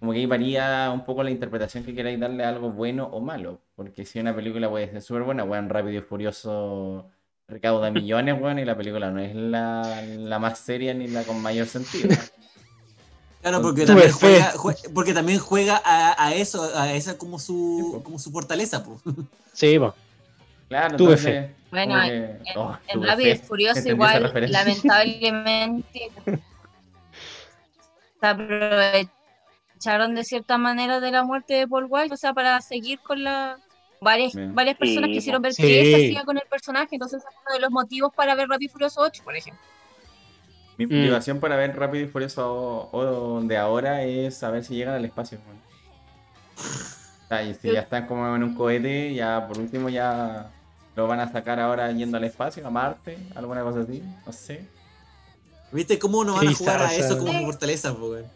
como que ahí varía un poco la interpretación que queráis darle a algo bueno o malo. Porque si una película puede ser súper buena, weón, Rápido y Furioso recauda millones, weón, y la película no es la, la más seria ni la con mayor sentido. *laughs* Claro, porque también juega, jue- porque también juega a, a eso, a esa como su, como su fortaleza, pues. Sí, po. Claro, Tuve entonces. Bueno, en, oh, Rápido y. Furioso igual, lamentablemente, *laughs* se aprovecharon de cierta manera de la muerte de Paul White, o sea, para seguir con la... Varias, Bien. varias personas Sí, quisieron ver sí. qué se hacía con el personaje, entonces es uno de los motivos para ver Rápido y Furioso 8, por ejemplo. Mi Mm. motivación para ver Rápido y Furioso o, o de ahora es saber si llegan al espacio. Sea, y si ya están como en un cohete, ya por último ya lo van a sacar ahora yendo al espacio, a Marte, alguna cosa así, no sé. ¿Viste cómo no van a jugar a eso como fortaleza, po, weón?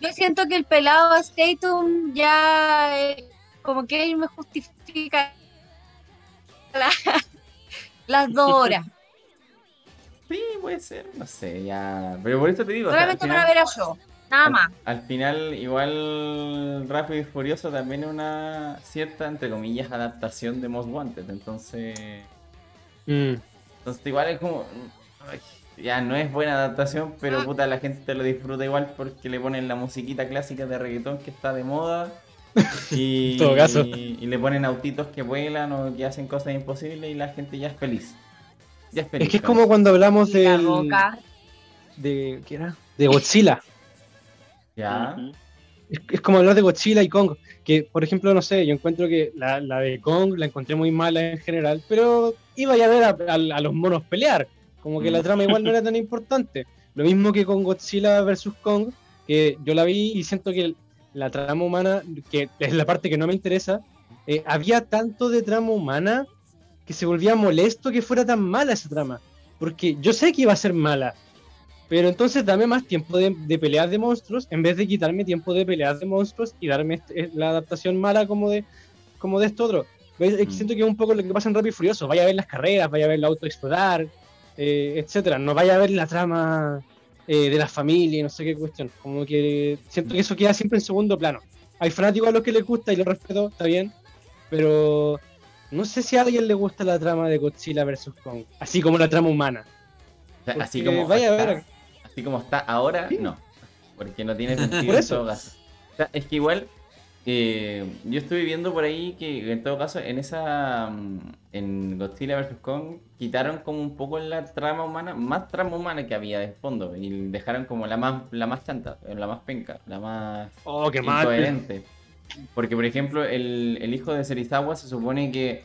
Yo siento que el pelado Statum ya eh, como que él me justifica la- *laughs* las dos horas. Sí, puede ser, no sé, ya. Pero por eso te digo, o sea, al, Solamente para ver a yo, nada más. al final igual Rápido y Furioso también es una cierta, entre comillas, adaptación de Most Wanted, entonces... Mm. Entonces igual es como... ay, Ya no es buena adaptación, pero puta, la gente lo disfruta igual porque le ponen la musiquita clásica de reggaetón que está de moda. *laughs* Y, En todo caso. y, y le ponen autitos que vuelan o que hacen cosas imposibles y la gente ya es feliz. Ya es feliz. Es que es como cuando hablamos del, de ¿qué era? De Godzilla. Ya. Es, es como hablar de Godzilla y Kong. Que, por ejemplo, no sé, yo encuentro que la, la de Kong la encontré muy mala en general, pero iba ya a ver a, a- a los monos pelear. Como que la trama igual no era *laughs* tan importante. Lo mismo que con Godzilla vs. Kong, que yo la vi y siento que la trama humana, que es la parte que no me interesa, eh, había tanto de trama humana que se volvía molesto que fuera tan mala esa trama. Porque yo sé que iba a ser mala, pero entonces dame más tiempo de, de peleas de monstruos en vez de quitarme tiempo de peleas de monstruos y darme este- la adaptación mala como de, como de esto otro. ¿Ves? Es que Mm. Siento que es un poco lo que pasa en Rápido y Furioso. Vaya a ver las carreras, vaya a ver el auto explotar, eh, etcétera. No vaya a ver la trama eh, de la familia y no sé qué cuestión. Como que siento que eso queda siempre en segundo plano. Hay fanáticos a los que les gusta y lo respeto, está bien, pero no sé si a alguien le gusta la trama de Godzilla vs. Kong, así como la trama humana. Así como vaya a está, ver. Así como está ahora, Sí. no. Porque no tiene *laughs* sentido Por en eso. todo caso. O sea, es que igual eh, yo estuve viendo por ahí que en todo caso en esa mm, en Godzilla vs Kong quitaron como un poco la trama humana, más trama humana que había de fondo y dejaron como la más la más chanta, la más penca, la más Oh, qué incoherente. Porque, por ejemplo, el, el hijo de Serizawa se supone que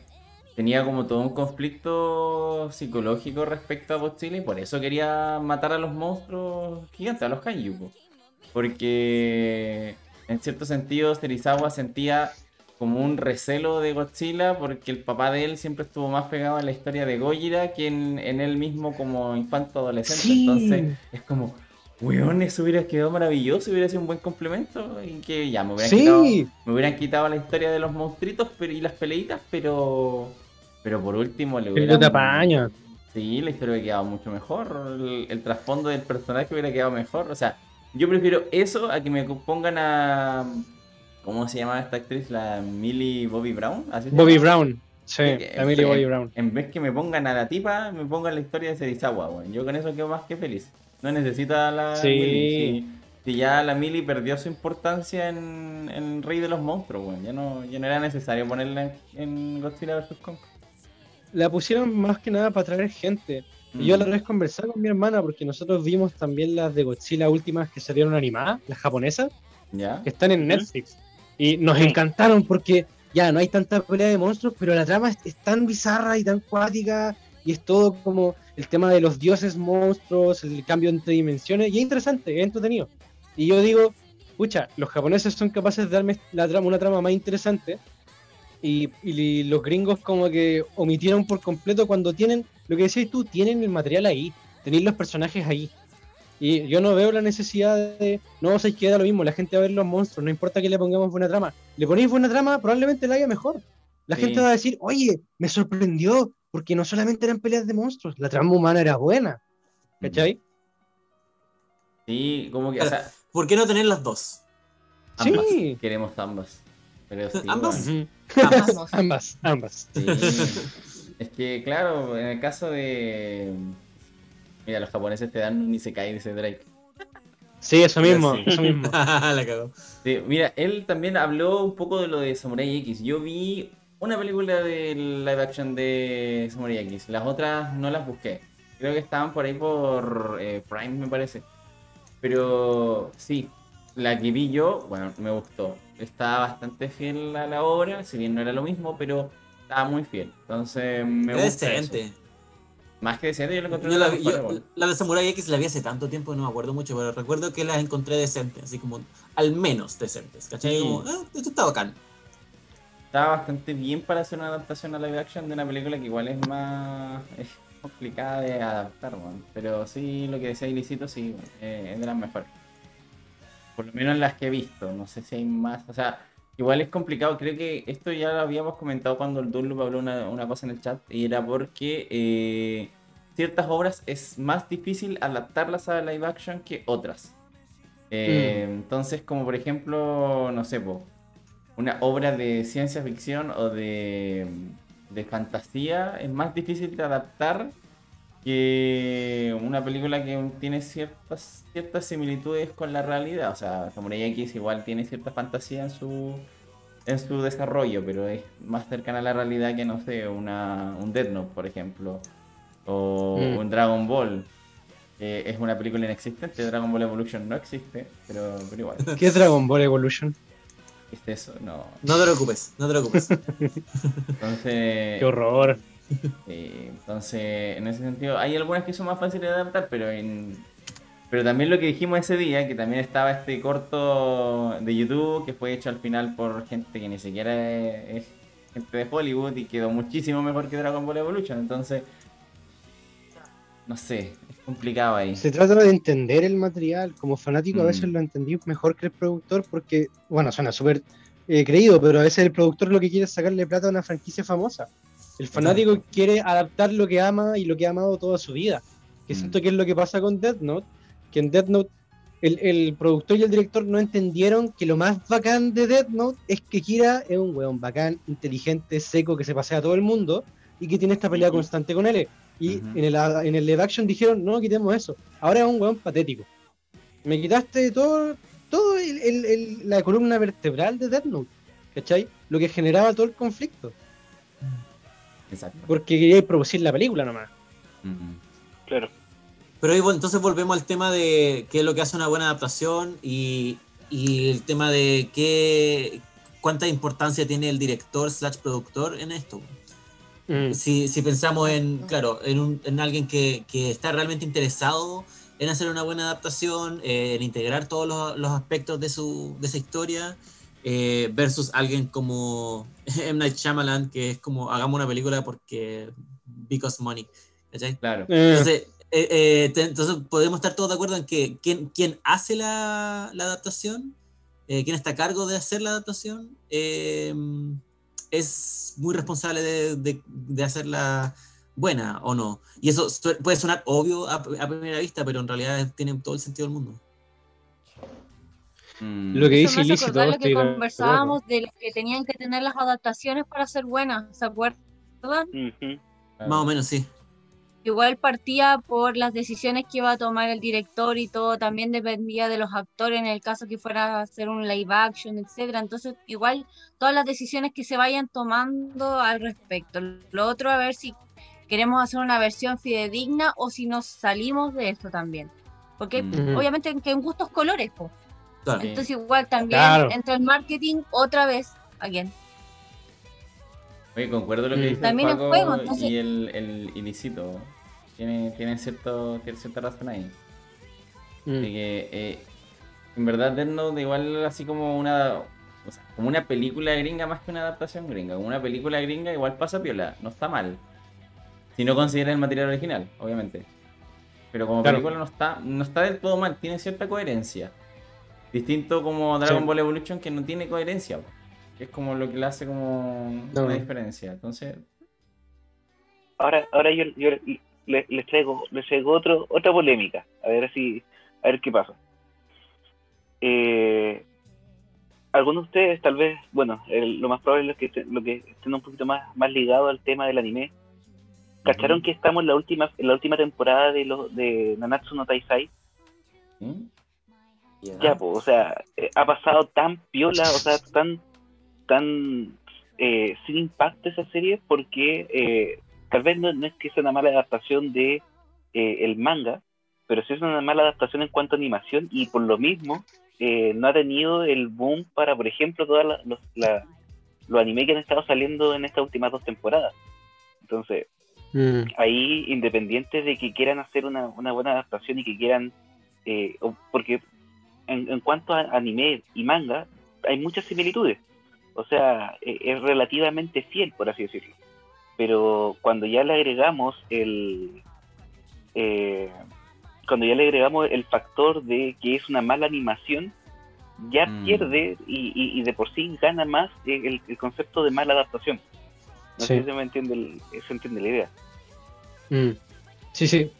tenía como todo un conflicto psicológico respecto a Godzilla y por eso quería matar a los monstruos gigantes, a los kaiju. po. Porque en cierto sentido Serizawa sentía como un recelo de Godzilla porque el papá de él siempre estuvo más pegado a la historia de Gojira que en, en él mismo como infanto adolescente. Sí. Entonces es como, weón, eso hubiera quedado maravilloso, hubiera sido un buen complemento y que ya me hubieran, quitado, me hubieran quitado la historia de los monstruitos pero, y las peleitas, pero pero por último le te apaña. Sí, la historia hubiera quedado mucho mejor. El, el trasfondo del personaje hubiera quedado mejor. O sea, yo prefiero eso a que me pongan a. ¿Cómo se llama esta actriz? La Millie Bobby Brown. ¿Así Bobby? Brown. Sí, la Millie en- Bobby Brown. En vez que me pongan a la tipa, me pongan la historia de Serizawa, weón. Yo con eso quedo más que feliz. No necesito a la Sí. Millie. Si, si ya la Millie perdió su importancia en, en Rey de los Monstruos, weón. Ya no, ya no era necesario ponerla en, en Godzilla vs. Kong. La pusieron más que nada para traer gente. Y yo Mm. la otra vez conversaba con mi hermana porque nosotros vimos también las de Godzilla últimas que salieron animadas, las japonesas, ¿Ya? que están en Netflix. Y nos encantaron porque ya no hay tanta pelea de monstruos, pero la trama es, es tan bizarra y tan cuática y es todo como el tema de los dioses monstruos, el cambio entre dimensiones y es interesante, es entretenido. Y yo digo, pucha, los japoneses son capaces de darme la trama, una trama más interesante y, y los gringos como que omitieron por completo cuando tienen, lo que decías tú, tienen el material ahí, tenéis los personajes ahí. Y yo no veo la necesidad de, no, se queda lo mismo, la gente va a ver los monstruos, no importa que le pongamos buena trama. Le ponéis buena trama, probablemente la haya mejor. La Sí. gente va a decir, oye, me sorprendió, porque no solamente eran peleas de monstruos, la trama humana era buena. ¿Cachai? Sí, como que, o sea, ¿Por qué no tener las dos? ambas. Sí. Queremos ambas. Pero *laughs* sí, ¿Ambas? *laughs* ambas, ambas. Sí. es que, claro, en el caso de. Mira, los japoneses te dan un Isekai, dice Drake. Sí, eso mismo, Sí. eso mismo. *laughs* la cagó. Sí, mira, él también habló un poco de lo de Samurai X. Yo vi una película de live action de Samurai X. Las otras no las busqué. Creo que estaban por ahí por eh, Prime, me parece. Pero sí, la que vi yo, bueno, me gustó. Estaba bastante fiel a la obra, si bien no era lo mismo, pero estaba muy fiel. Entonces me gusta. eso. decente. Más que decente, yo lo encontré Yo la, yo- la de Samurai X la vi hace tanto tiempo, no me acuerdo mucho, pero recuerdo que las encontré decentes, así como al menos decentes, ¿cachai? Sí. Como, ah, esto está bacán. Estaba bastante bien para hacer una adaptación a live action de una película que igual es más *laughs* es complicada de adaptar. Pero sí, lo que decía Ilicito, sí, eh, es de las mejores. Por lo menos las que he visto, no sé si hay más. O sea, igual es complicado. Creo que esto ya lo habíamos comentado cuando el Dunloop habló una, una cosa en el chat, y era porque eh, ciertas obras es más difícil adaptarlas a live action que otras. Eh, Entonces, como por ejemplo, no sé, po, una obra de ciencia ficción o de, de fantasía es más difícil de adaptar que una película que tiene ciertas, ciertas similitudes con la realidad. O sea, Samurai X igual tiene cierta fantasía en su, en su desarrollo, pero es más cercana a la realidad que, no sé, una, un Death Note, por ejemplo, o Mm. un Dragon Ball. que es una película inexistente, Dragon Ball Evolution no existe, pero, pero igual. ¿Qué es Dragon Ball Evolution? ¿Es eso? No. No te preocupes, no te preocupes. *laughs* Entonces, Qué horror. Sí, entonces, en ese sentido, hay algunas que son más fáciles de adaptar, pero en... Pero también lo que dijimos ese día, que también estaba este corto de YouTube que fue hecho al final por gente que ni siquiera es, gente de Hollywood y quedó muchísimo mejor que Dragon Ball Evolution. Entonces, no sé, es complicado ahí. Se trata de entender el material. Como fanático a Mm. veces lo entendí mejor que el productor porque, bueno, suena súper eh, creído, pero a veces el productor lo que quiere es sacarle plata a una franquicia famosa. El fanático quiere adaptar lo que ama y lo que ha amado toda su vida. Que Mm. siento que es lo que pasa con Death Note, que en Death Note el, el productor y el director no entendieron que lo más bacán de Death Note es que Kira es un weón bacán, inteligente, seco, que se pasea a todo el mundo y que tiene esta pelea constante con él. Y en, el, en el live action dijeron, no, quitemos eso. Ahora es un weón patético. Me quitaste todo, todo el- la columna vertebral de Death Note. ¿Cachai? Lo que generaba todo el conflicto. Exacto. Porque quería producir la película nomás. Mm. Claro. Pero ahí, bueno, entonces volvemos al tema de qué es lo que hace una buena adaptación y, y el tema de qué cuánta importancia tiene el director slash productor en esto. Mm. si, si pensamos en, claro, en, un- en alguien que, que está realmente interesado en hacer una buena adaptación, eh, en integrar todos los, los aspectos de, su, de esa historia, eh, versus alguien como *laughs* M. Night Shyamalan, que es como, hagamos una película porque, because money, ¿cachai? Claro. Eh, Entonces, eh, eh, te- entonces podemos estar todos de acuerdo en que quien, quien hace la, la adaptación, eh, quien está a cargo de hacer la adaptación, eh, es muy responsable de, de- de hacerla buena o no. Y eso puede sonar obvio a, a primera vista, pero en realidad tiene todo el sentido del mundo. Mm. Lo que dice ilícito. lo que conversábamos de lo que tenían que tener las adaptaciones para ser buenas, ¿se acuerdan? Ujú. Claro. Más o menos, sí. Igual partía por las decisiones que iba a tomar el director y todo, también dependía de los actores en el caso que fuera a hacer un live action, etcétera. Entonces, igual todas las decisiones que se vayan tomando al respecto. Lo otro, a ver si queremos hacer una versión fidedigna o si nos salimos de esto también. Porque Mm. Ujú. obviamente que en gustos colores, po. Claro. Entonces igual también Claro. entra el marketing otra vez, again. Oye, concuerdo lo que Mm. dice También el en Paco juego, entonces- y el, el ilícito. Tiene, tiene, cierto, tiene cierta razón ahí. Mm. De que eh, en verdad Death Note igual así como una o sea, como una película gringa más que una adaptación gringa. Como una película gringa igual pasa piola, no está mal. Si no consideras el material original, obviamente. Pero como Claro. película no está, no está del todo mal, tiene cierta coherencia. Distinto como Dragon Sí. Ball Evolution que no tiene coherencia. Que es como lo que le hace como No. una diferencia. Entonces, Ahora, ahora yo, yo le- les traigo, les traigo otro, otra polémica. A ver si, a ver qué pasa. Eh, algunos de ustedes, tal vez, bueno, el- lo más probable es que estén, lo que estén un poquito más, más ligado al tema del anime. ¿Cacharon que estamos en la última, en la última temporada de los de Nanatsu no Taisai? Ya, pues, o sea, eh, ha pasado tan piola, o sea, tan, tan eh, sin impacto esa serie porque eh, tal vez no, no es que sea una mala adaptación de eh, el manga, pero sí es una mala adaptación en cuanto a animación y por lo mismo eh, no ha tenido el boom para, por ejemplo, todos los, la- los animes que han estado saliendo en estas últimas dos temporadas. Entonces, Mm. ahí, independientes de que quieran hacer una, una buena adaptación y que quieran, eh, o- porque en, en cuanto a anime y manga, hay muchas similitudes. O sea, eh, es relativamente fiel, por así decirlo. Pero cuando ya le agregamos el... eh, cuando ya le agregamos el factor de que es una mala animación, ya Mm. pierde y, y- y de por sí gana más el, el concepto de mala adaptación. No Sí. sé si se me entiende, el- se entiende la idea. Mm. Sí, sí,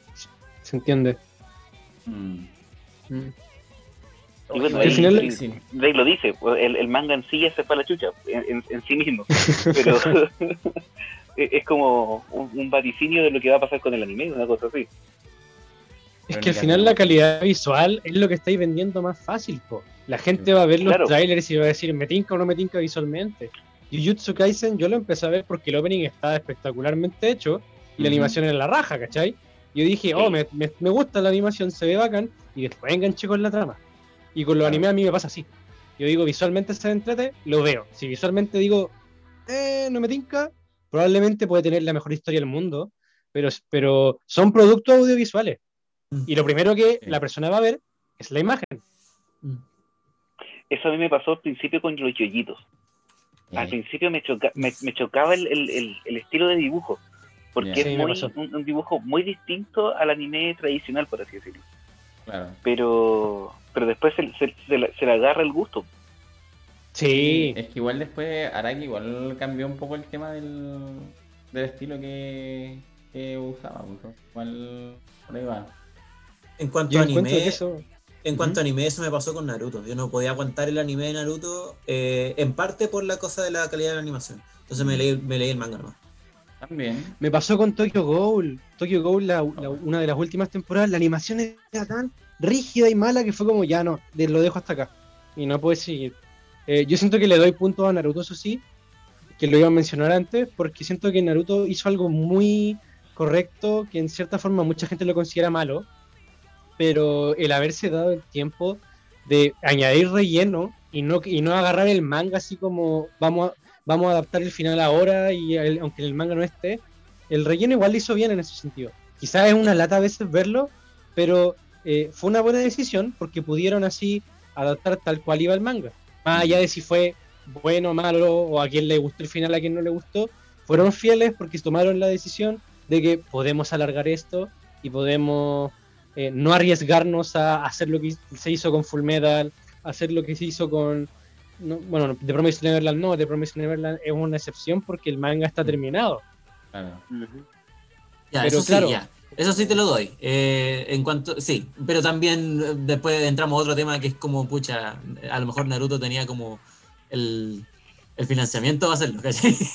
se entiende. Mm. Y bueno, Al final- ahí Drake lo dice, pues, el, el manga en sí ya se fue a la chucha, en, en- en sí mismo. *laughs* Pero es *laughs* es como un, un vaticinio de lo que va a pasar con el anime, una cosa así. Es que al final la calidad visual es lo que estáis vendiendo más fácil, po. La gente va a ver los Claro. trailers y va a decir, ¿me tinca o no me tinca visualmente? Jujutsu Kaisen yo lo empecé a ver porque el opening estaba espectacularmente hecho y la Ujú. animación era la raja, ¿cachai? Yo dije, oh, me, me- me gusta la animación, se ve bacán, y después enganché con la trama. Y con los animes a mí me pasa así. Yo digo, visualmente se entrete, lo veo. Si visualmente digo, eh, no me tinca, probablemente puede tener la mejor historia del mundo, pero, pero son productos audiovisuales. Mm. Y lo primero que la persona va a ver es la imagen. Mm. Eso a mí me pasó al principio con los yoyitos. Al principio me, choca- me, me chocaba el, el- el- el estilo de dibujo, porque es Sí, muy, un, un dibujo muy distinto al anime tradicional, por así decirlo. claro. Pero pero después se, se- se le- se le agarra el gusto. Sí, Es que igual después Araki igual cambió un poco el tema del, del estilo que, que usaba. pues, Igual por ahí va. En cuanto yo a anime, eso. En cuanto a anime, eso me pasó con Naruto. Yo no podía aguantar el anime de Naruto, eh, en parte por la cosa de la calidad de la animación. Entonces me leí, me leí el manga nomás. También. Me pasó con Tokyo Ghoul. Tokyo Ghoul, la- la- una de las últimas temporadas, la animación era tan rígida y mala que fue como, ya no, lo dejo hasta acá. Y no puede seguir. Eh, yo siento que le doy puntos a Naruto, eso sí, que lo iba a mencionar antes, porque siento que Naruto hizo algo muy correcto, que en cierta forma mucha gente lo considera malo, pero el haberse dado el tiempo de añadir relleno y no, y no agarrar el manga así como, vamos a, vamos a adaptar el final ahora y aunque el manga no esté, el relleno igual lo hizo bien en ese sentido. Quizás es una lata a veces verlo, pero eh, fue una buena decisión porque pudieron así adaptar tal cual iba el manga. Más allá de si fue bueno, malo, o a quien le gustó el final, a quien no le gustó, fueron fieles porque tomaron la decisión de que podemos alargar esto y podemos eh, no arriesgarnos a hacer lo que se hizo con Full Metal, hacer lo que se hizo con... no, bueno, The Promised Neverland no, The Promised Neverland es una excepción porque el manga está terminado. Claro. Ya, Pero eso claro. sí, ya. Eso sí te lo doy. Eh, en cuanto, sí, pero también eh, después entramos a otro tema que es como, pucha, a lo mejor Naruto tenía como el, el financiamiento va a hacerlo, ¿cachai? *laughs*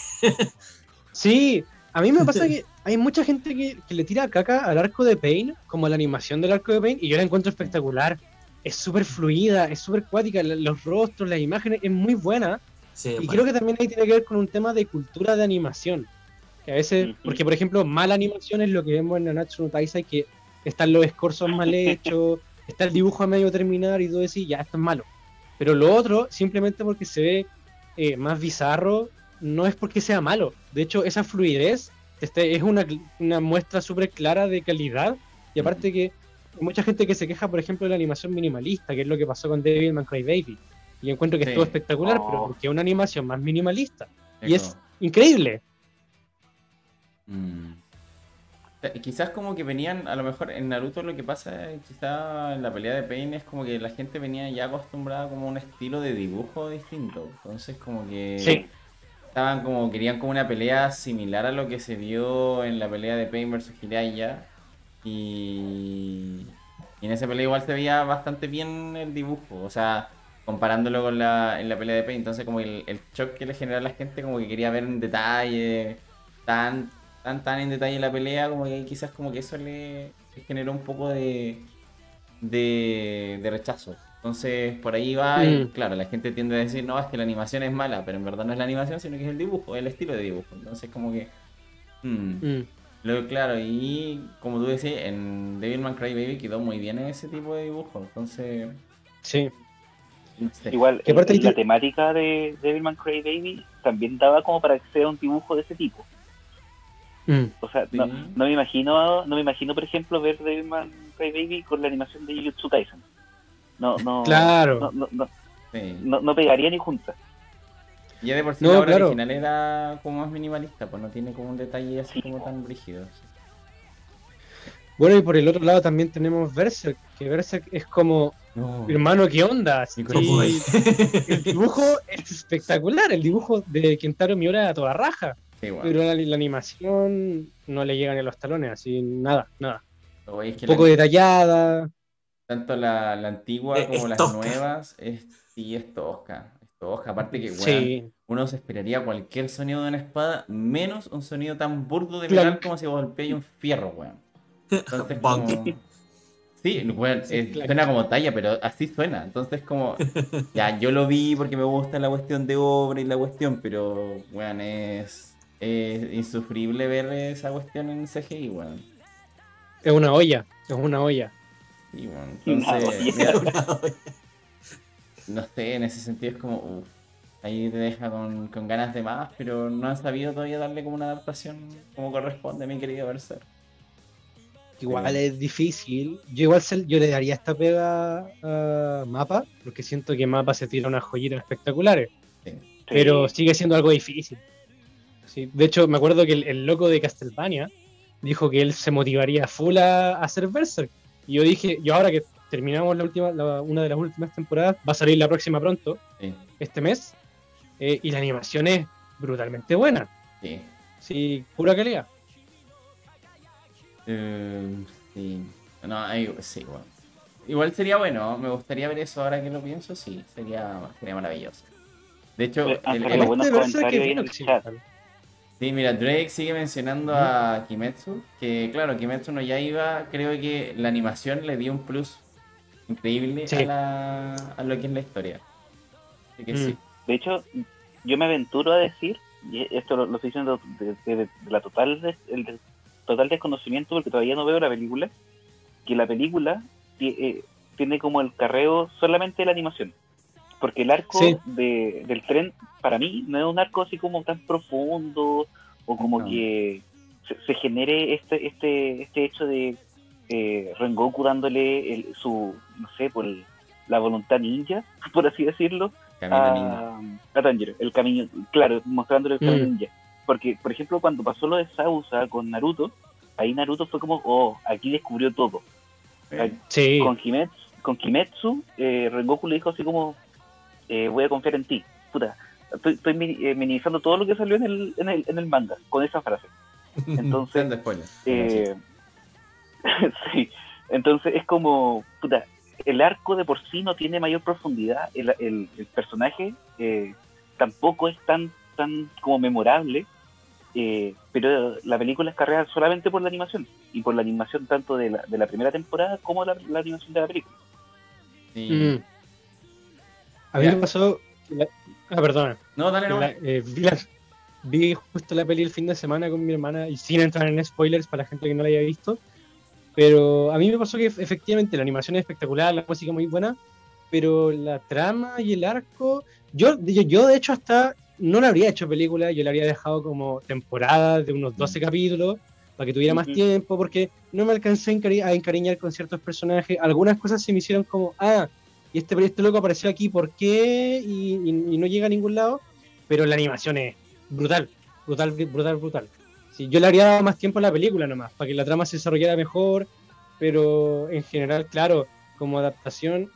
Sí, a mí me pasa *laughs* que hay mucha gente que, que le tira caca al arco de Pain, como la animación del arco de Pain, y yo la encuentro espectacular. Es súper fluida, es súper cuática, los rostros, las imágenes, es muy buena. Sí, Y bueno. creo que también ahí tiene que ver con un tema de cultura de animación. Que a veces, Ujú. porque por ejemplo, mala animación es lo que vemos en Nanatsu no Taizai, que están los escorzos mal *laughs* hechos, está el dibujo a medio terminar y todo eso, y ya esto es malo. Pero lo otro, simplemente porque se ve eh, más bizarro, no es porque sea malo. De hecho, esa fluidez este, es una, una muestra súper clara de calidad. Y aparte que hay mucha gente que se queja, por ejemplo, de la animación minimalista, que es lo que pasó con Devilman Crybaby. Y yo encuentro que Sí. estuvo espectacular, Oh. pero porque es una animación más minimalista. Y es increíble. Mm. Sea, Quizás como que venían, a lo mejor en Naruto lo que pasa, eh, quizá en la pelea de Pain es como que la gente venía ya acostumbrada como a un estilo de dibujo distinto. Entonces como que Sí. estaban como, querían como una pelea similar a lo que se vio en la pelea de Pain versus Jiraiya. Y, y en esa pelea igual se veía bastante bien el dibujo. O sea, comparándolo con la, en la pelea de Pain. Entonces como el, el shock que le generó a la gente como que quería ver en detalle tan, tan, tan en detalle la pelea, como que quizás como que eso le, generó un poco de, de, de rechazo. Entonces por ahí va y Mm. claro, la gente tiende a decir, no, es que la animación es mala, pero en verdad no es la animación, sino que es el dibujo, el estilo de dibujo. Entonces como que... mm, Mm. Luego, claro, y como tú decías, en Devilman Crybaby quedó muy bien ese tipo de dibujo. Entonces, Sí. Igual, Que aparte eh, la te- temática de Devilman Crybaby también daba como para que sea un dibujo de ese tipo. Mm. O sea, no, me imagino, no me imagino, por ejemplo, ver Devilman Crybaby con la animación de Jujutsu Kaisen. No, no, Claro. no, no, no, sí. no- no pegaría ni juntas. Ya de por sí No, la obra claro. original era como más minimalista, pues no tiene como un detalle así Sí, como tan brígido. Bueno, y por el otro lado también tenemos Berserk, que Berserk es como, No. hermano, ¿qué onda? Sí, el dibujo es espectacular, el dibujo de Kentaro Miura a toda raja, Bueno. pero la, la animación no le llegan a los talones, así nada, nada. Es que Un poco la- detallada, tanto la, la antigua Es- como es las tosca. nuevas, es, sí es tosca. Es tosca. Aparte que, weón, sí, uno se esperaría cualquier sonido de una espada, menos un sonido tan burdo de metal como si golpeáis un fierro, weón. Entonces, como... Sí, weón, Sí, es- suena como talla, pero así suena. Entonces, como, ya, yo lo vi porque me gusta la cuestión de obra y la cuestión, pero, weón, es, es insufrible ver esa cuestión en CGI, weón. es una olla, es una olla. Sí, weón. Una Entonces, olla. mira, *laughs* no sé, en ese sentido es como, uff, ahí te deja con, con ganas de más, pero no han sabido todavía darle como una adaptación como corresponde, mi querido Berser. Igual Sí. es difícil. Yo igual se- yo le daría esta pega a Mapa, porque siento que Mapa se tira unas joyitas espectaculares, pero sigue siendo algo difícil. Sí, de hecho, me acuerdo que el, el loco de Castlevania dijo que él se motivaría full a, a hacer Berserk. Y yo dije, yo ahora que terminamos la última, la- una de las últimas temporadas, va a salir la próxima pronto, Sí, este mes, eh, y la animación es brutalmente buena. sí. Sí, pura calidad. Eh, sí. No, ahí- sí, bueno. Igual sería bueno, me gustaría ver eso ahora que lo pienso, sí, sería, sería maravilloso. De hecho, Eh, han el- el- buenos Este en el chat. Sí, mira, Drake sigue mencionando a Kimetsu, que claro, Kimetsu no ya iba, creo que la animación le dio un plus increíble Sí. a, la- a lo que es la historia. Así que Mm. sí. De hecho, yo me aventuro a decir, y esto lo, lo estoy diciendo de, de- de la total des- el total desconocimiento porque todavía no veo la película, que la película ti- eh, tiene como el carreo solamente de la animación. Porque el arco Sí. de, del tren, para mí, no es un arco así como tan profundo o como No. que se, se genere este, este, este hecho de eh, Rengoku dándole el- su, no sé, por el- la voluntad ninja, *laughs* por así decirlo, Camino ninja. a, a Tanjiro, el camino, claro, mostrándole el camino Mm. ninja. Porque, por ejemplo, cuando pasó lo de Sausa con Naruto, ahí Naruto fue como, oh, aquí descubrió todo. Sí. Con Kimetsu, con Kimetsu eh, Rengoku le dijo así como, eh, voy a confiar en ti. Puta, estoy, estoy eh, minimizando todo lo que salió en el, en el, en el manga con esa frase. *laughs* Entonces, eh, *laughs* sí, entonces es como, puta, el arco de por sí no tiene mayor profundidad, el, el- el personaje eh, tampoco es tan, tan como memorable, eh, pero la película es cargada solamente por la animación, y por la animación tanto de la, de la primera temporada como la, la animación de la película. sí. Mm. A mí me pasó. la- Ah, perdona. No, dale, no. La- eh, vi, la- vi justo la peli el fin de semana con mi hermana y sin entrar en spoilers para la gente que no la haya visto. Pero a mí me pasó que efectivamente la animación es espectacular, la música muy buena, pero la trama y el arco. Yo, yo, yo de hecho, hasta no la habría hecho película, yo la habría dejado como temporada de unos 12 capítulos para que tuviera más Ujú. tiempo, porque no me alcancé a, encari- a encariñar con ciertos personajes. Algunas cosas se me hicieron como, ah, y este, este loco apareció aquí, ¿por qué? Y, y- y no llega a ningún lado. Pero la animación es brutal, brutal, brutal, brutal. Sí, yo le habría dado más tiempo a la película nomás, para que la trama se desarrollara mejor, pero en general, claro, como adaptación,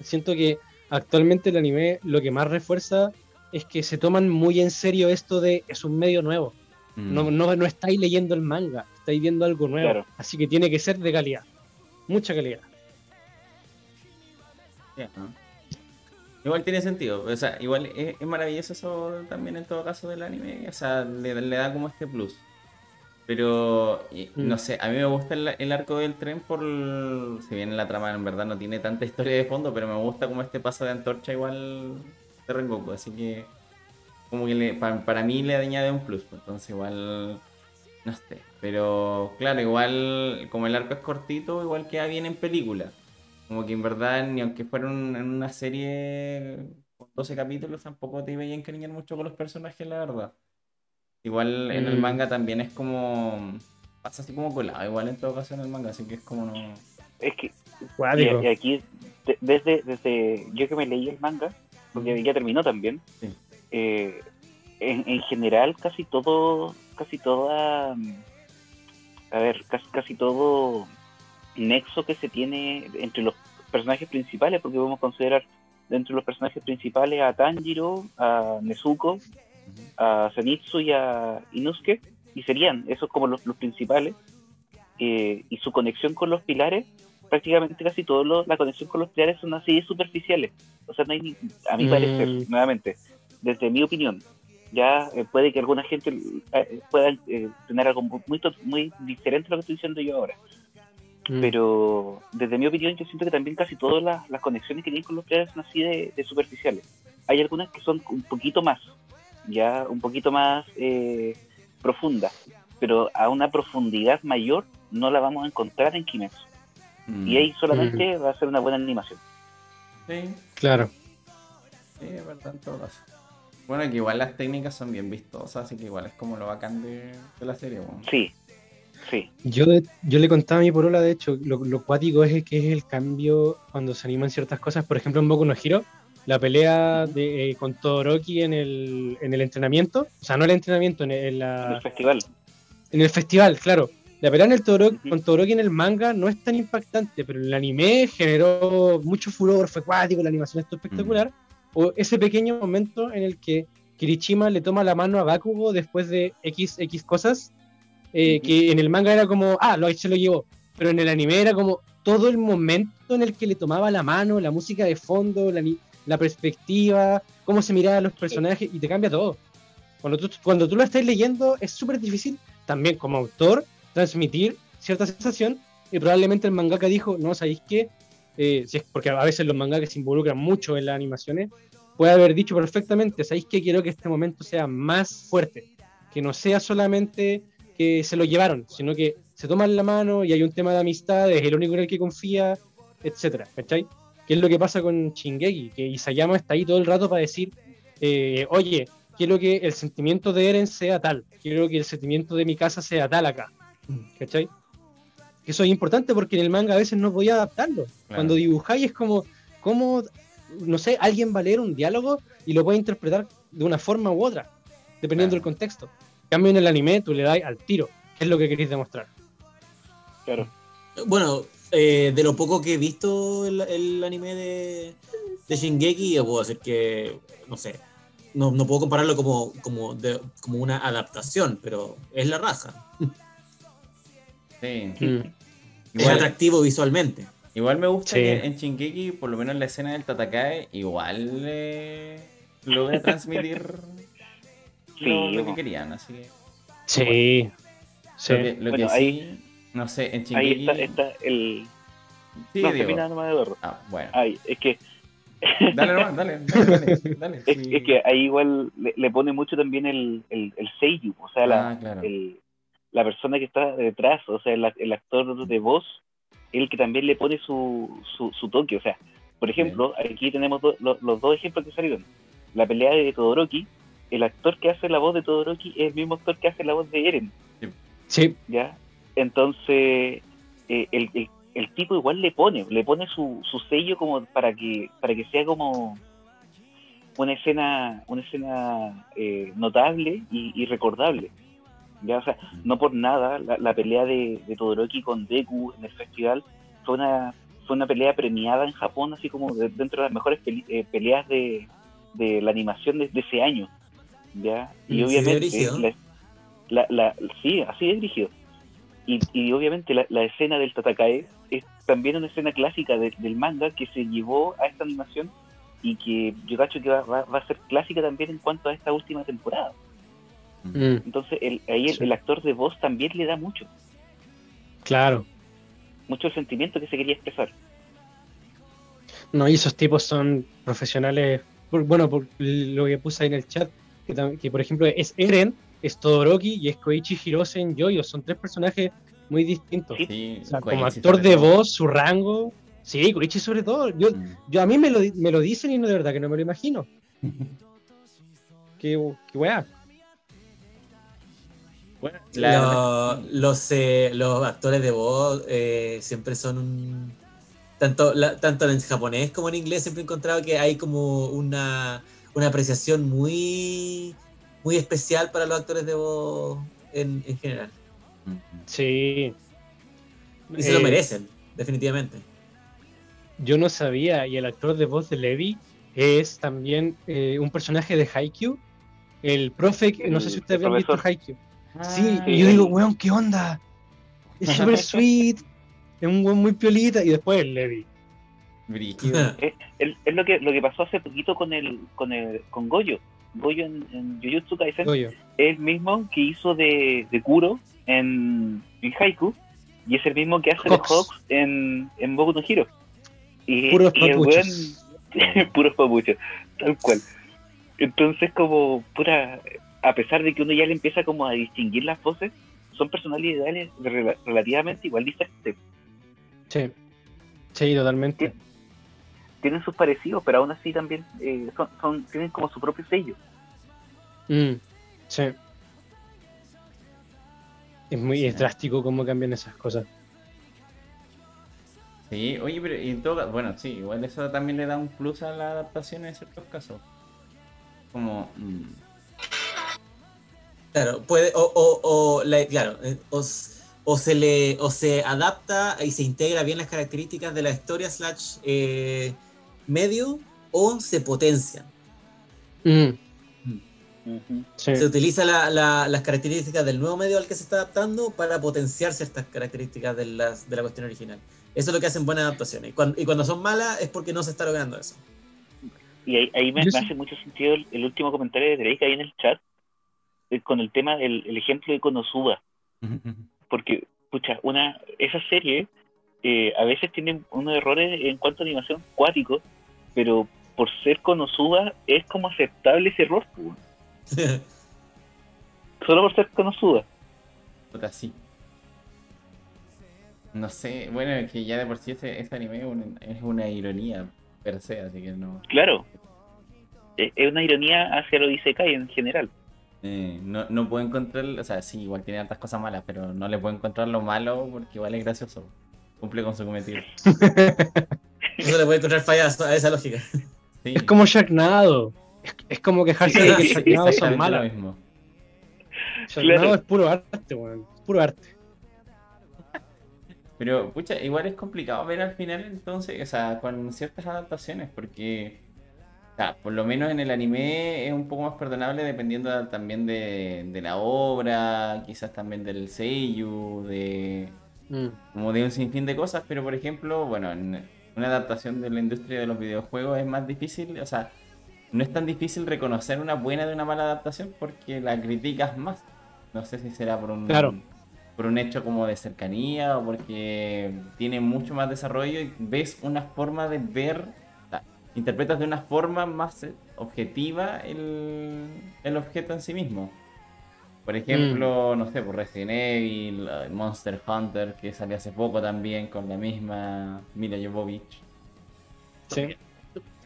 siento que actualmente el anime lo que más refuerza es que se toman muy en serio esto de es un medio nuevo. Mm. No, no, no estáis leyendo el manga, estáis viendo algo nuevo. Claro. Así que tiene que ser de calidad. Mucha calidad. ¿No? Igual tiene sentido, o sea, igual es, es maravilloso eso también en todo caso del anime, o sea, le, le da como este plus. Pero, Mm. no sé, a mí me gusta el, el arco del tren por, el- si bien la trama en verdad no tiene tanta historia de fondo, pero me gusta como este paso de antorcha igual de Rengoku, así que como que le- pa- para mí le añade un plus, entonces igual, no sé, pero claro, igual como el arco es cortito, igual queda bien en película. Como que en verdad, ni aunque fuera un- en una serie con 12 capítulos, tampoco te iba a encariñar mucho con los personajes, la verdad. Igual en el Mm. manga también es como. Pasa así como colado, igual en todo caso en el manga, así que es como no. Es que y, aquí, de- desde, desde yo que me leí el manga, porque ya terminó también, Sí. eh, en, en general casi todo, casi toda, mm, a ver, casi, casi todo nexo que se tiene entre los personajes principales, porque podemos considerar dentro de los personajes principales a Tanjiro, a Nezuko, a Zenitsu y a Inosuke, y serían esos como los, los principales, eh, y su conexión con los pilares, prácticamente casi todo lo- la conexión con los pilares son así superficiales, o sea, no hay ni- a mi Mm. parecer, nuevamente, desde mi opinión, ya eh, puede que alguna gente eh, pueda eh, tener algo muy, muy diferente a lo que estoy diciendo yo ahora, Mm. pero desde mi opinión yo siento que también casi todas las, las conexiones que tienen con los players son así de, de superficiales. Hay algunas que son un poquito más, ya un poquito más eh, profundas, pero a una profundidad mayor no la vamos a encontrar en Kimetsu. Mm. Y ahí solamente va a ser una buena animación. Sí, Claro. sí, es verdad en todo caso. Bueno, que igual las técnicas son bien vistosas, así que igual es como lo bacán de, de la serie. Sí, sí. Yo, yo le contaba a mi porola, de hecho, lo, lo cuático es que es el cambio cuando se animan ciertas cosas. Por ejemplo, en Boku no Hero, la pelea de, eh, con Todoroki en el, en el entrenamiento, o sea, no el entrenamiento, en, el- en En la, el festival. en el festival, claro. La pelea en el Todoroki, Ujú. con Todoroki en el manga no es tan impactante, pero en el anime generó mucho furor, fue cuático, la animación estuvo espectacular. O ese pequeño momento en el que Kirishima le toma la mano a Bakugo después de X, X cosas, eh, que en el manga era como, ah, lo, se lo llevó, pero en el anime era como todo el momento en el que le tomaba la mano, la música de fondo, la, la perspectiva, cómo se miraban los personajes, y te cambia todo. Cuando tú, cuando tú lo estás leyendo es súper difícil también como autor transmitir cierta sensación y probablemente el mangaka dijo, no, ¿sabéis qué? Eh, si es porque a veces los mangakas se involucran mucho en las animaciones, puede haber dicho perfectamente, ¿sabéis qué? Quiero que este momento sea más fuerte, que no sea solamente que se lo llevaron, sino que se toman la mano y hay un tema de amistad, es el único en el que confía, etcétera, ¿cachai? ¿Qué es lo que pasa con Shingeki? Que Isayama está ahí todo el rato para decir, eh, oye, quiero que el sentimiento de Eren sea tal, quiero que el sentimiento de mi casa sea tal acá. ¿Cachai? Que eso es importante porque en el manga a veces no podía adaptarlo. Cuando dibujáis es como, como, no sé, alguien va a leer un diálogo y lo puede interpretar de una forma u otra, dependiendo del contexto. Cambio en el anime tú le das al tiro, qué es lo que queréis demostrar. Claro. Bueno, eh, de lo poco que he visto el, el anime de, de Shingeki, yo puedo decir que, no sé, no, no puedo compararlo como, como, de- como una adaptación, pero es la raja. Sí. Mm. Es Igual, atractivo visualmente. igual me gusta Sí. que en Shingeki, por lo menos en la escena del Tatakae, igual eh, logra *laughs* transmitir lo, lo que querían, así que... Sí, sí. Lo que, lo Bueno, que ahí- sí, no sé, en Ahí está, está el. Sí, no, Diego. termina nomás Eduardo. Ah, bueno. Es que, Dale, nomás, dale, dale, dale, *laughs* dale. es, sí. es que ahí igual le, le pone mucho también el, el, el seiyuu, o sea, la, Ah, claro. el- la persona que está detrás, o sea, el, el actor de voz, el que también le pone su, su, su toque. O sea, por ejemplo, aquí tenemos do- lo- los dos ejemplos que salieron. La pelea de Todoroki, el actor que hace la voz de Todoroki es el mismo actor que hace la voz de Eren, Sí, ¿ya? Entonces, eh, el, el, el tipo igual le pone, le pone su, su sello como para que, para que sea como una escena, una escena eh, notable y, y recordable. ¿ya? O sea, no por nada la, la pelea de, de Todoroki con Deku en el festival fue una, fue una pelea premiada en Japón, así como de- dentro de las mejores eh, peleas de, de la animación de, de ese año. ¿Ya? Y Mm, sí, obviamente, brígido. la, la, la- sí, así de dirigido. Y, y obviamente la, la escena del Tatakae es también una escena clásica de- del manga que se llevó a esta animación y que yo cacho que va, va- va a ser clásica también en cuanto a esta última temporada. mm, Entonces el, ahí el, Sí. el actor de voz también le da mucho, claro. mucho el sentimiento que se quería expresar. No, y esos tipos son profesionales. por- bueno, por lo que puse ahí en el chat, que, que por ejemplo es Eren, es Todoroki y es Koichi Hirose en Yoyo. Son tres personajes muy distintos. Sí. O sea, como actor de todo. voz, su rango. Sí, Koichi sobre todo. Yo, Mm. yo a mí me lo, me lo dicen y no de verdad que no me lo imagino. *laughs* qué, qué weá. Bueno, la- Lo- los, eh, los actores de voz eh, siempre son un... Tanto, la- tanto en japonés como en inglés siempre he encontrado que hay como una, una apreciación muy, muy especial para los actores de voz en, en general. Sí. Y se lo Eh, merecen, definitivamente. Yo no sabía, y el actor de voz de Levi es también eh, un personaje de Haikyuu. El profe, que- no sé si ustedes habían visto. Haikyuu. Sí, Ah, y yo digo, weón, ¿qué onda? Es súper *laughs* sweet, es un weón muy piolita, y después el Levi. Brígido. *laughs* Es, es- es lo que lo que pasó hace poquito con el con el con Goyo. Goyo en, en Jujutsu Kaisen Goyo. es el mismo que hizo de, de Kuro en, en Haiku y es el mismo que hace Hawks. de Hawks en, en Boku no Hero. Y, Puros y papuchos. weón- *laughs* puros papuchos, tal cual. Entonces como pura a pesar de que uno ya le empieza como a distinguir las voces, son personalidades rela- relativamente igual diferentes. Sí, sí, totalmente. Tienen sus parecidos, pero aún así también eh, son, son, tienen como su propio sello. Mm, sí. Es muy Sí. es drástico cómo cambian esas cosas. Sí, oye, pero y en todo ca- bueno, sí, igual eso también le da un plus a la adaptación en ciertos casos. Como, mm, Claro, puede, o, o, o la- claro, eh, o, o se le, o se adapta y se integra bien las características de la historia slash eh, medio, o se potencian. Mm, sí. Se utiliza la- la- las características del nuevo medio al que se está adaptando para potenciar ciertas características de, las, de la cuestión original. Eso es lo que hacen buenas adaptaciones. Y cuando, y cuando son malas es porque no se está logrando eso. Y ahí, ahí me, hace mucho sentido el, el último comentario de Drake ahí en el chat, eh, con el tema del el ejemplo de Konosuba. Porque, pucha, una, esa serie eh, a veces tiene unos errores en cuanto a animación cuático, pero por ser Konosuba es como aceptable ese error. pues. *laughs* Solo por ser Konosuba. puta, sí. No sé, bueno, es que ya de por sí ese, ese anime es una, es una ironía. per se, así que no. Claro. Es es una ironía hacia lo Isekai en general. eh, no, no puedo encontrar, o sea, sí, igual tiene tantas cosas malas, pero no le puedo encontrar lo malo porque igual es gracioso. Cumple con su cometido. No *laughs* se le puede encontrar fallas a esa lógica. Sí, Es como Sharknado. Es, es como quejarse de que Sharknado son malas. lo mismo. Sharknado Claro. es puro arte, weón. Es puro arte. Pero, pucha, igual es complicado ver al final entonces, o sea, con ciertas adaptaciones, porque, o sea, por lo menos en el anime es un poco más perdonable dependiendo también de, de la obra, quizás también del seiyuu, de Mm. como de un sinfín de cosas, pero por ejemplo, bueno, en una adaptación de la industria de los videojuegos es más difícil, o sea, no es tan difícil reconocer una buena de una mala adaptación porque la criticas más. No sé si será por un, Claro. por un hecho como de cercanía o porque tiene mucho más desarrollo y ves una forma de ver, o sea, interpretas de una forma más eh, objetiva el, el objeto en sí mismo. Por ejemplo, no sé, por Resident Evil, Monster Hunter, que salió hace poco también con la misma Mila Jovovich. Sí.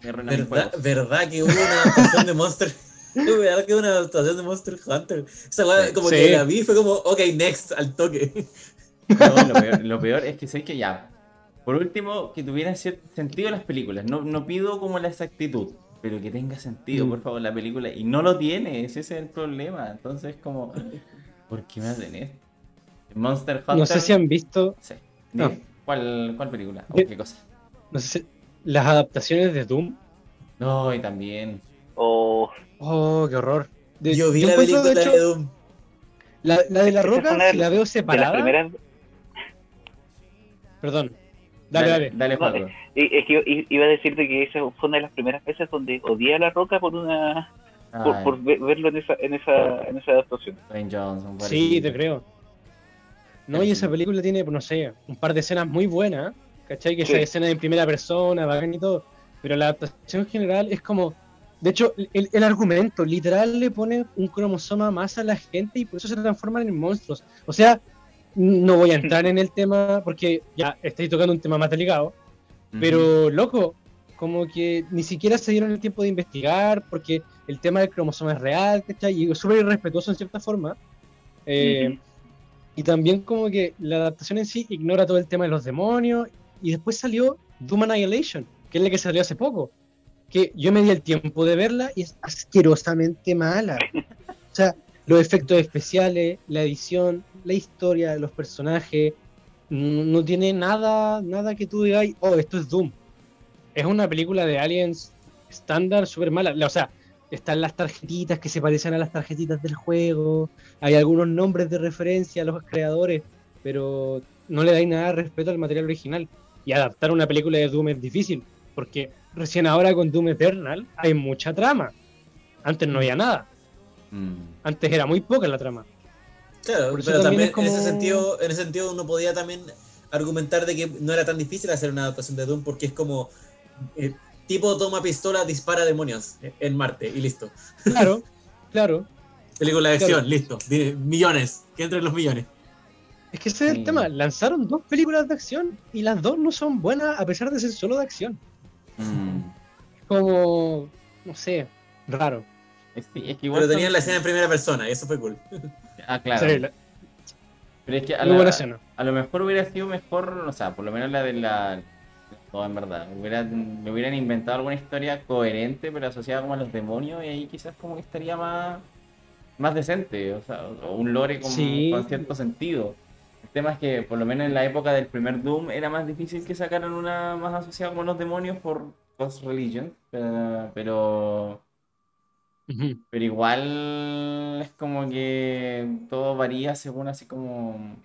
¿Verdad. ¿Verdad que hubo una adaptación de Monster ¿Verdad *laughs* que *laughs* hubo una adaptación de Monster Hunter? Sí. como Sí. que la vi fue como, ok, next, al toque. No, *laughs* lo peor, lo peor es que sé que ya. Por último, que tuvieran cierto sentido las películas. No, no pido como la exactitud, pero que tenga sentido, Mm. por favor, la película. Y no lo tiene, ese es el problema. Entonces, como, ¿por qué me hacen esto? Monster Hunter. No sé si han visto Sí. No. Dime, ¿Cuál, ¿Cuál película? ¿O De- qué cosa? no sé si- las adaptaciones de Doom. No, y también. O Oh, qué horror. De- Yo vi yo la película de hecho, de Doom. la, la de la roca, la veo de las separada. primeras. Perdón. Dale, dale. Dale, No, Es que i- iba a decirte que esa fue una de las primeras veces donde odié a la roca por una por, por ve- verlo en esa en esa en esa adaptación. Johnson. Sí, te creo. No, y esa película tiene, no sé, un par de escenas muy buenas, ¿cachai? Que Sí. esa escena en primera persona, bacán y todo. Pero la adaptación general es como. De hecho, el, el argumento literal le pone un cromosoma más a la gente y por eso se transforman en monstruos. O sea, no voy a *laughs* entrar en el tema porque ya estoy tocando un tema más delicado. Pero, loco, como que ni siquiera se dieron el tiempo de investigar, porque el tema del cromosoma es real, ¿cachai? Y es súper irrespetuoso en cierta forma. Eh. Y también como que la adaptación en sí ignora todo el tema de los demonios. Y después salió Doom Annihilation, que es la que salió hace poco. Que yo me di el tiempo de verla y es asquerosamente mala. *laughs* O sea, los efectos especiales, la edición, la historia, los personajes, no, no tiene nada, nada que tú digas, oh, esto es Doom. Es una película de aliens estándar súper mala. La- O sea, están las tarjetitas que se parecen a las tarjetitas del juego. Hay algunos nombres de referencia a los creadores, pero no le dais nada de respeto al material original. Y adaptar una película de Doom es difícil, porque recién ahora con Doom Eternal hay mucha trama. Antes no había nada. Mm. Antes era muy poca la trama. Claro, pero también también, es como- en ese sentido, en ese sentido uno podía también argumentar de que no era tan difícil hacer una adaptación de Doom porque es como eh, tipo toma pistola, dispara demonios en Marte y listo. Claro, *laughs* claro. Película de Claro. acción, listo. Millones, que entren los millones. Es que ese es el tema. Lanzaron dos películas de acción y las dos no son buenas a pesar de ser solo de acción. Mm. Es como, no sé, raro. Es, sí, es que igual Pero tenían son- la escena en primera persona y eso fue cool. *laughs* Ah, claro. Sí, la- Pero es que a, la- lo mejor hubiera sido mejor, o sea, por lo menos la de la. No, en verdad. Hubieran, le hubieran inventado alguna historia coherente, pero asociada como a los demonios, y ahí quizás como que estaría más, más decente, o sea, o un lore con, Sí. con cierto sentido. El tema es que, por lo menos en la época del primer Doom, era más difícil que sacaran una más asociada con los demonios por Ghost Religion, pero, pero Ujú. pero igual es como que todo varía según así como.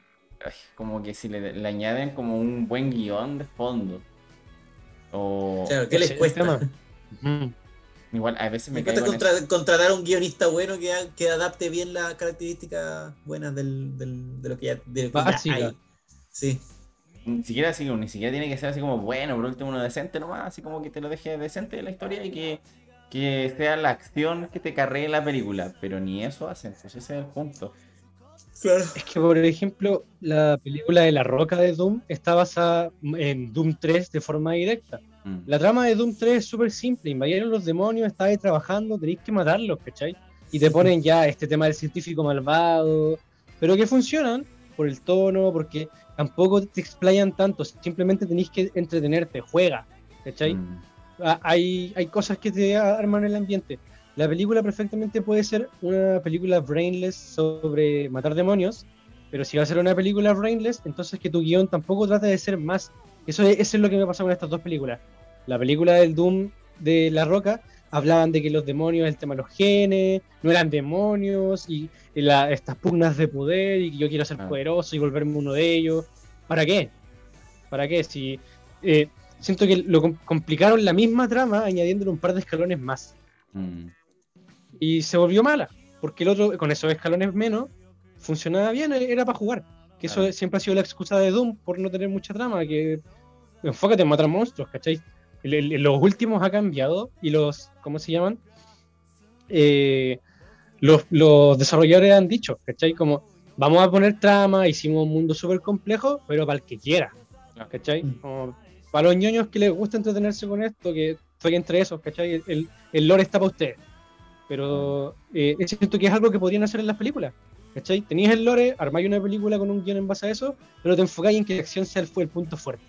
ay, Como que si le, le añaden como un buen guion de fondo. O Claro, ¿qué les Ese es el cuesta? tema. Ujú. igual a veces me Me cuesta contra- contratar a un guionista bueno que, ha- que adapte bien las características buenas del, del- de lo que ya, de lo que ya Básica. hay. Sí. Ni siquiera así, ni siquiera tiene que ser así como bueno, por último uno decente nomás, así como que te lo deje decente la historia y que, que sea la acción que te carree la película. Pero ni eso hacen, pues ese es el punto. Claro. Es que, por ejemplo, la película de La Roca de Doom está basada en Doom 3 de forma directa. Mm. La trama de Doom 3 es súper simple. Invadieron los demonios, ahí trabajando, tenéis que matarlos, ¿cachai? Y te ponen ya este tema del científico malvado, pero que funcionan por el tono, porque tampoco te explayan tanto, simplemente tenéis que entretenerte, juega, ¿cachai? Mm. Ah, hay, hay cosas que te arman el ambiente. La película perfectamente puede ser una película brainless sobre matar demonios, pero si va a ser una película brainless, entonces que tu guion tampoco trate de ser más. Eso es, eso es lo que me pasó con estas dos películas. La película del Doom de La Roca hablaban de que los demonios, el tema de los genes, no eran demonios y, y la- estas pugnas de poder y que yo quiero ser Ah. poderoso y volverme uno de ellos. ¿Para qué? ¿Para qué? Si eh, siento que lo com- complicaron la misma trama añadiéndole un par de escalones más Mm. y se volvió mala, porque el otro con esos escalones menos funcionaba bien, era para jugar. Que eso siempre ha sido la excusa de Doom por no tener mucha trama, que enfócate en matar monstruos, ¿cachai? El- el- los últimos ha cambiado y los, ¿cómo se llaman? Eh, los, los desarrolladores han dicho, ¿cachai? Como, vamos a poner trama, hicimos un mundo súper complejo, pero para el que quiera. ¿cachai? Mm. Como, para los ñoños que les gusta entretenerse con esto, que fue entre esos, ¿cachai? El, el lore está para ustedes. Pero eh, es cierto que es algo que podrían hacer en las películas. ¿Cachai? Tenías el lore, armáis una película con un guion en base a eso, pero te enfocáis en que la acción sea el, fue el punto fuerte.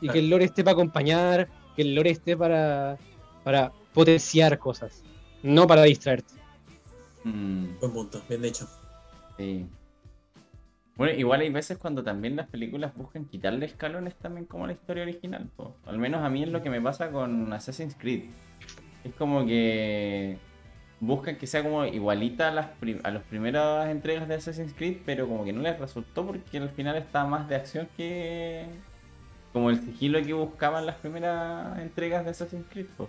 Y que el lore esté para acompañar, que el lore esté para, para potenciar cosas, no para distraerte. Mm. Buen punto, bien hecho. Sí. Bueno, igual hay veces cuando también las películas buscan quitarle escalones también como la historia original. po. Al menos a mí es lo que me pasa con Assassin's Creed. Es como que buscan que sea como igualita a las, prim- a las primeras entregas de Assassin's Creed, pero como que no les resultó porque al final está más de acción que como el sigilo que buscaban las primeras entregas de Assassin's Creed. po.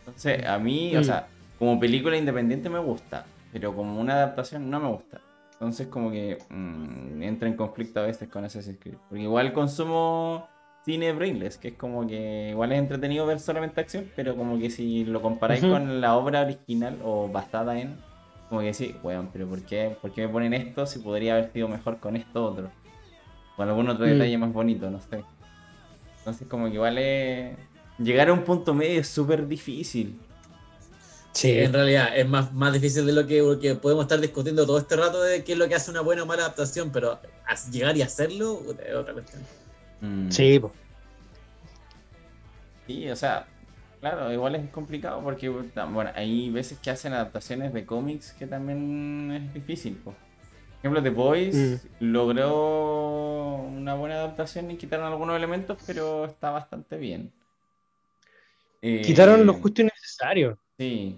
Entonces, a mí, o Mm. sea, como película independiente me gusta, pero como una adaptación no me gusta. Entonces como que mm, entra en conflicto a veces con Assassin's Creed. Porque igual consumo cine brainless, que es como que igual es entretenido ver solamente acción, pero como que si lo comparáis con la obra original o basada en, como que sí, weón, pero ¿por qué, ¿por qué me ponen esto si podría haber sido mejor con esto otro? Con algún otro Mm. detalle más bonito, no sé. Entonces como que igual es... Llegar a un punto medio es súper difícil. Sí, en realidad es más, más difícil de lo que, que podemos estar discutiendo todo este rato de qué es lo que hace una buena o mala adaptación, pero a- llegar y hacerlo es otra cuestión. Mm. Sí, po. Sí, o sea, claro, igual es complicado porque, bueno, hay veces que hacen adaptaciones de cómics que también es difícil. po. Por ejemplo, The Boys logró una buena adaptación y quitaron algunos elementos, pero está bastante bien. Eh, Quitaron lo justo y necesario. Sí.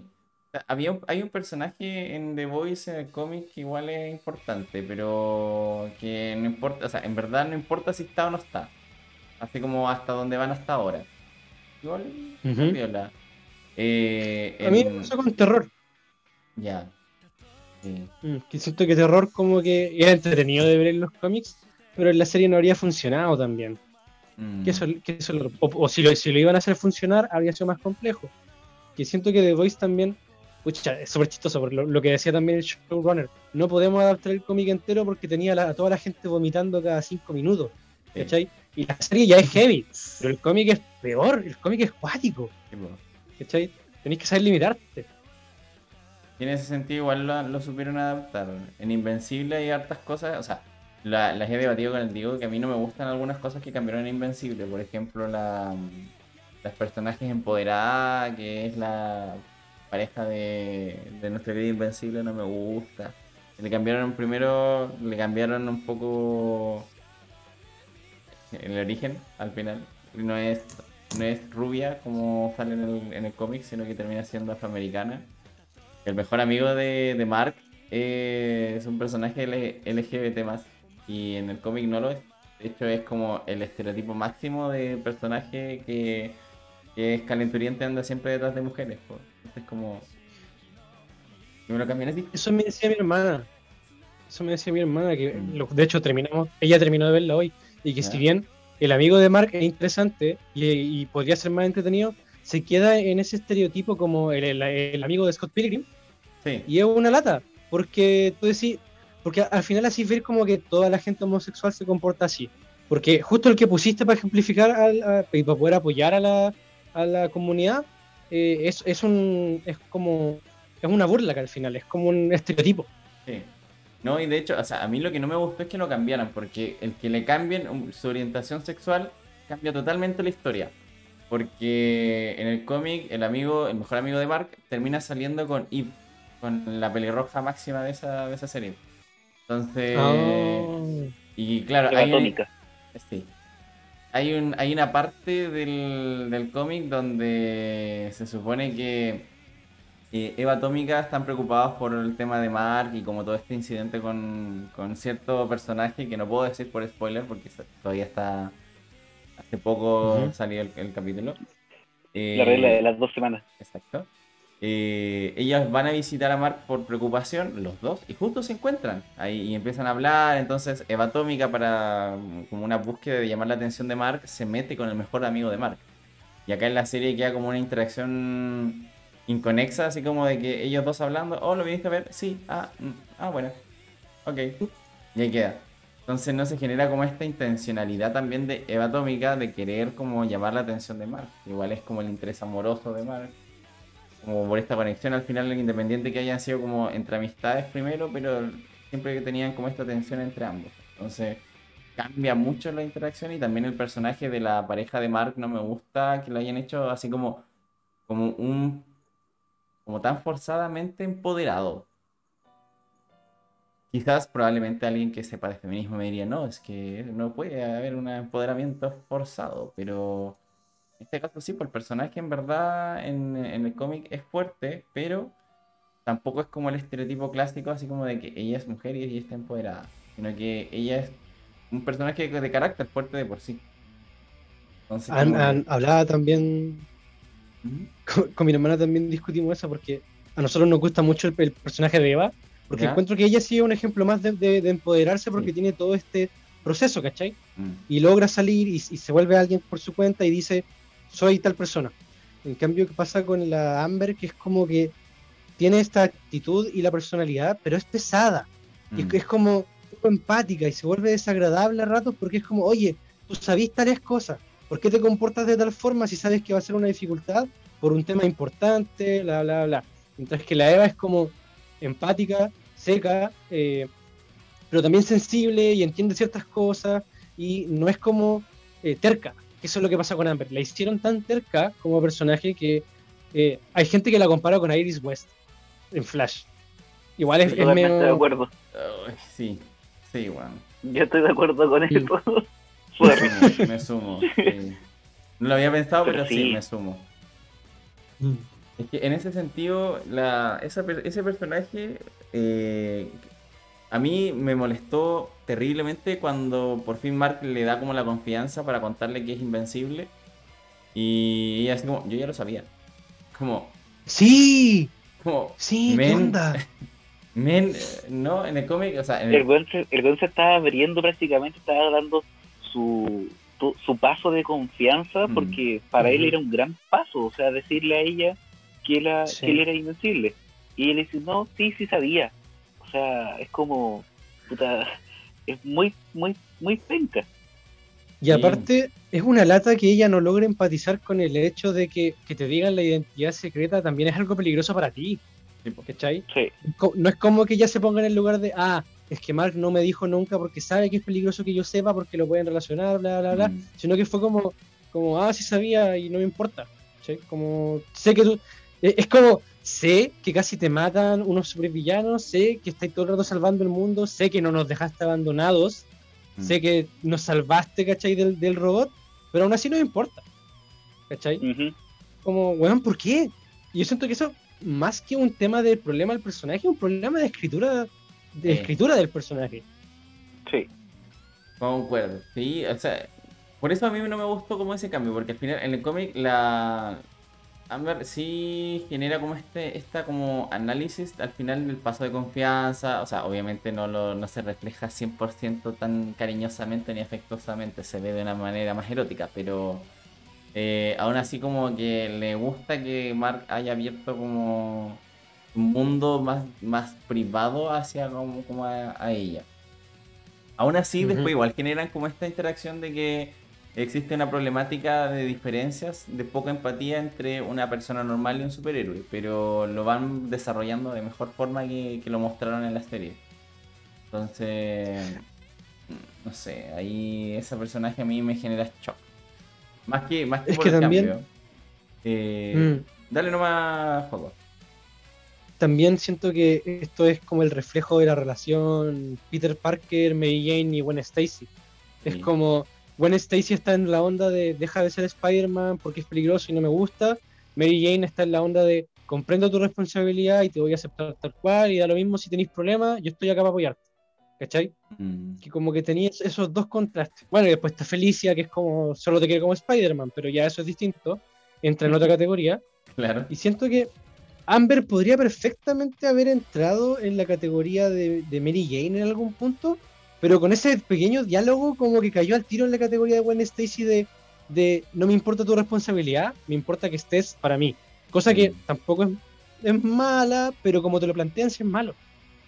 Había un- hay un personaje en The Voice en el cómic que igual es importante, pero que no importa, o sea, en verdad no importa si está o no está. Así como hasta donde van hasta ahora. Igual, Ujú. viola. Eh, A mí en- me pasó con terror. Ya. Sí. Mm, Que siento que terror como que era entretenido de ver en los cómics, pero en la serie no habría funcionado también. Mm. Que eso, que eso o, o si, lo, si lo iban a hacer funcionar, habría sido más complejo. Que siento que The Voice también, pucha, es súper chistoso, por lo, lo que decía también el showrunner. No podemos adaptar el cómic entero porque tenía la- a toda la gente vomitando cada cinco minutos. Sí. ¿Cachai? Y la serie ya es heavy, pero el cómic es peor, el cómic es cuático. ¿Cachai? Tenéis que saber limitarte. Y en ese sentido igual lo, lo supieron adaptar. En Invencible hay hartas cosas, o sea, la- las he debatido con el Diego que a mí no me gustan algunas cosas que cambiaron en Invencible. Por ejemplo, la, las personajes empoderadas, que es la pareja de, de nuestra querida Invencible, no me gusta. Le cambiaron primero, le cambiaron un poco el origen al final. No es, no es rubia como sale en el, en el cómic, sino que termina siendo afroamericana. El mejor amigo de, de Mark eh, es un personaje LGBT más y en el cómic no lo es. De hecho es como el estereotipo máximo de personaje que, que es calenturiente anda siempre detrás de mujeres. po. Entonces como... Y cambian así. Eso me decía mi hermana. Eso me decía mi hermana, que Mm. de hecho terminamos, ella terminó de verla hoy, y que si bien el amigo de Mark es interesante y, y podría ser más entretenido, se queda en ese estereotipo como el, el- el amigo de Scott Pilgrim, Sí. y es una lata, porque tú decís, porque al final así ver como que toda la gente homosexual se comporta así, Porque justo el que pusiste para ejemplificar al- a- y para poder apoyar a la, a la comunidad eh, es, es un es como es una burla que al final es como un estereotipo. Sí. No, y de hecho, o sea, a mí lo que no me gustó es que lo cambiaran, porque el que le cambien um, su orientación sexual cambia totalmente la historia. Porque en el cómic, el amigo, el mejor amigo de Mark, termina saliendo con Eve, con la pelirroja máxima de esa, de esa serie. Entonces, Ah. y claro, hay. Sí. Hay, un, hay una parte del, del cómic donde se supone que eh, Eva Atómica están preocupados por el tema de Mark y como todo este incidente con, con cierto personaje que no puedo decir por spoiler porque todavía está... Hace poco salió el, el capítulo. La regla Eh, de las dos semanas. Exacto. Eh, ellas van a visitar a Mark por preocupación, los dos, y justo se encuentran ahí y empiezan a hablar. Entonces, Eva Atómica, para mm, como una búsqueda de llamar la atención de Mark, se mete con el mejor amigo de Mark. Y acá en la serie queda como una interacción inconexa, así como de que ellos dos hablando, oh, ¿lo viniste a ver? Sí, ah, mm, ah, bueno, ok, y ahí queda. Entonces no se genera como esta intencionalidad también de Eva Atómica de querer como llamar la atención de Mark. Igual es como el interés amoroso de Mark como por esta conexión al final, independiente que hayan sido como entre amistades primero, pero siempre que tenían como esta tensión entre ambos. Entonces cambia mucho la interacción y también el personaje de la pareja de Mark no me gusta que lo hayan hecho así como, como un como tan forzadamente empoderado. Quizás probablemente alguien que sepa de feminismo me diría, no, es que no puede haber un empoderamiento forzado, pero este caso sí, pues el personaje en verdad en, en el cómic es fuerte, pero tampoco es como el estereotipo clásico, así como de que ella es mujer y ella está empoderada, sino que ella es un personaje de carácter fuerte de por sí. Entonces, como hablaba también con, con mi hermana también discutimos eso porque a nosotros nos gusta mucho el, el personaje de Eva, porque Ya. encuentro que ella sí es un ejemplo más de, de- de empoderarse porque Sí. tiene todo este proceso, ¿cachai? Mm. Y logra salir y, y se vuelve alguien por su cuenta y dice, soy tal persona. En cambio, ¿qué pasa con la Amber? Que es como que tiene esta actitud y la personalidad, pero es pesada. Y es, Mm. es como empática y se vuelve desagradable a ratos porque es como, oye, tú sabes tales cosas, ¿por qué te comportas de tal forma si sabes que va a ser una dificultad por un tema importante, bla, bla, bla? Mientras que la Eva es como empática, seca, eh, pero también sensible y entiende ciertas cosas y no es como eh, terca, eso es lo que pasa con Amber. La hicieron tan terca como personaje que eh, hay gente que la compara con Iris West en Flash. Igual es, es Totalmente de medio... acuerdo. Sí, sí, bueno. Yo estoy de acuerdo con Sí. eso. Me sumo, me sumo. sí. No lo había pensado, pero, Pero sí. sí. me sumo. Mm. Es que en ese sentido, la, esa ese personaje eh, a mí me molestó terriblemente cuando por fin Mark le da como la confianza para contarle que es invencible. Y ella así como, yo ya lo sabía. Como, Sí, como, sí, ¿qué Men. onda? *laughs* men, eh, no, en el cómic, o sea, en El el, weón se, el weón se estaba abriendo prácticamente, estaba dando su, tu- su paso de confianza Mm. porque para él era un gran paso, o sea, decirle a ella que, él- Sí. que él era invencible. Y él dice, no, sí, sí sabía. O sea, es como, puta, es muy, muy, muy penca. Y aparte, es una lata que ella no logra empatizar con el hecho de que, que te digan la identidad secreta también es algo peligroso para ti. ¿cachai? Sí, No es como que ella se ponga en el lugar de, ah, es que Mark no me dijo nunca porque sabe que es peligroso que yo sepa porque lo pueden relacionar, bla, bla, bla, Mm. sino que fue como, como, ah, sí sabía y no me importa, ¿cachai? Como, sé que tú, e- es como, sé que casi te matan unos supervillanos, sé que estáis todo el rato salvando el mundo, sé que no nos dejaste abandonados, Mm. sé que nos salvaste, ¿cachai? Del, del robot, pero aún así no me importa, ¿cachai? Como, weón, ¿por qué? Y yo siento que eso, más que un tema del problema del personaje, es un problema de escritura, de Sí. escritura del personaje. sí. Concuerdo, sí, o sea, por eso a mí no me gustó como ese cambio, porque al final en el cómic la Amber sí genera como este, esta como análisis al final del paso de confianza, o sea, obviamente no, lo, no se refleja 100% tan cariñosamente ni afectuosamente, se ve de una manera más erótica, pero eh, aún así como que le gusta que Mark haya abierto como un mundo más, más privado hacia como, como a, a ella. Aún así, después igual generan como esta interacción de que existe una problemática de diferencias, de poca empatía entre una persona normal y un superhéroe, pero lo van desarrollando de mejor forma que, que lo mostraron en la serie. Entonces, no sé, ahí ese personaje a mí me genera shock. Más que, más que Es por que el también- cambio. Eh, Mm. Dale nomás, juego. También siento que esto es como el reflejo de la relación Peter Parker, Mary Jane y Gwen Stacy. Es Sí. como Gwen Stacy está en la onda de deja de ser Spider-Man porque es peligroso y no me gusta. Mary Jane está en la onda de comprendo tu responsabilidad y te voy a aceptar tal cual y da lo mismo si tenéis problemas, yo estoy acá para apoyarte. ¿Cachai? Mm, que como que tenía esos dos contrastes. Bueno, y después está Felicia, que es como, solo te quiere como Spider-Man, pero ya eso es distinto, entra en otra categoría. claro. Y siento que Amber podría perfectamente haber entrado en la categoría de, de Mary Jane en algún punto, pero con ese pequeño diálogo como que cayó al tiro en la categoría de Gwen Stacy de, de no me importa tu responsabilidad, me importa que estés para mí. Cosa que Mm. tampoco es, es mala, pero como te lo plantean, sí es malo.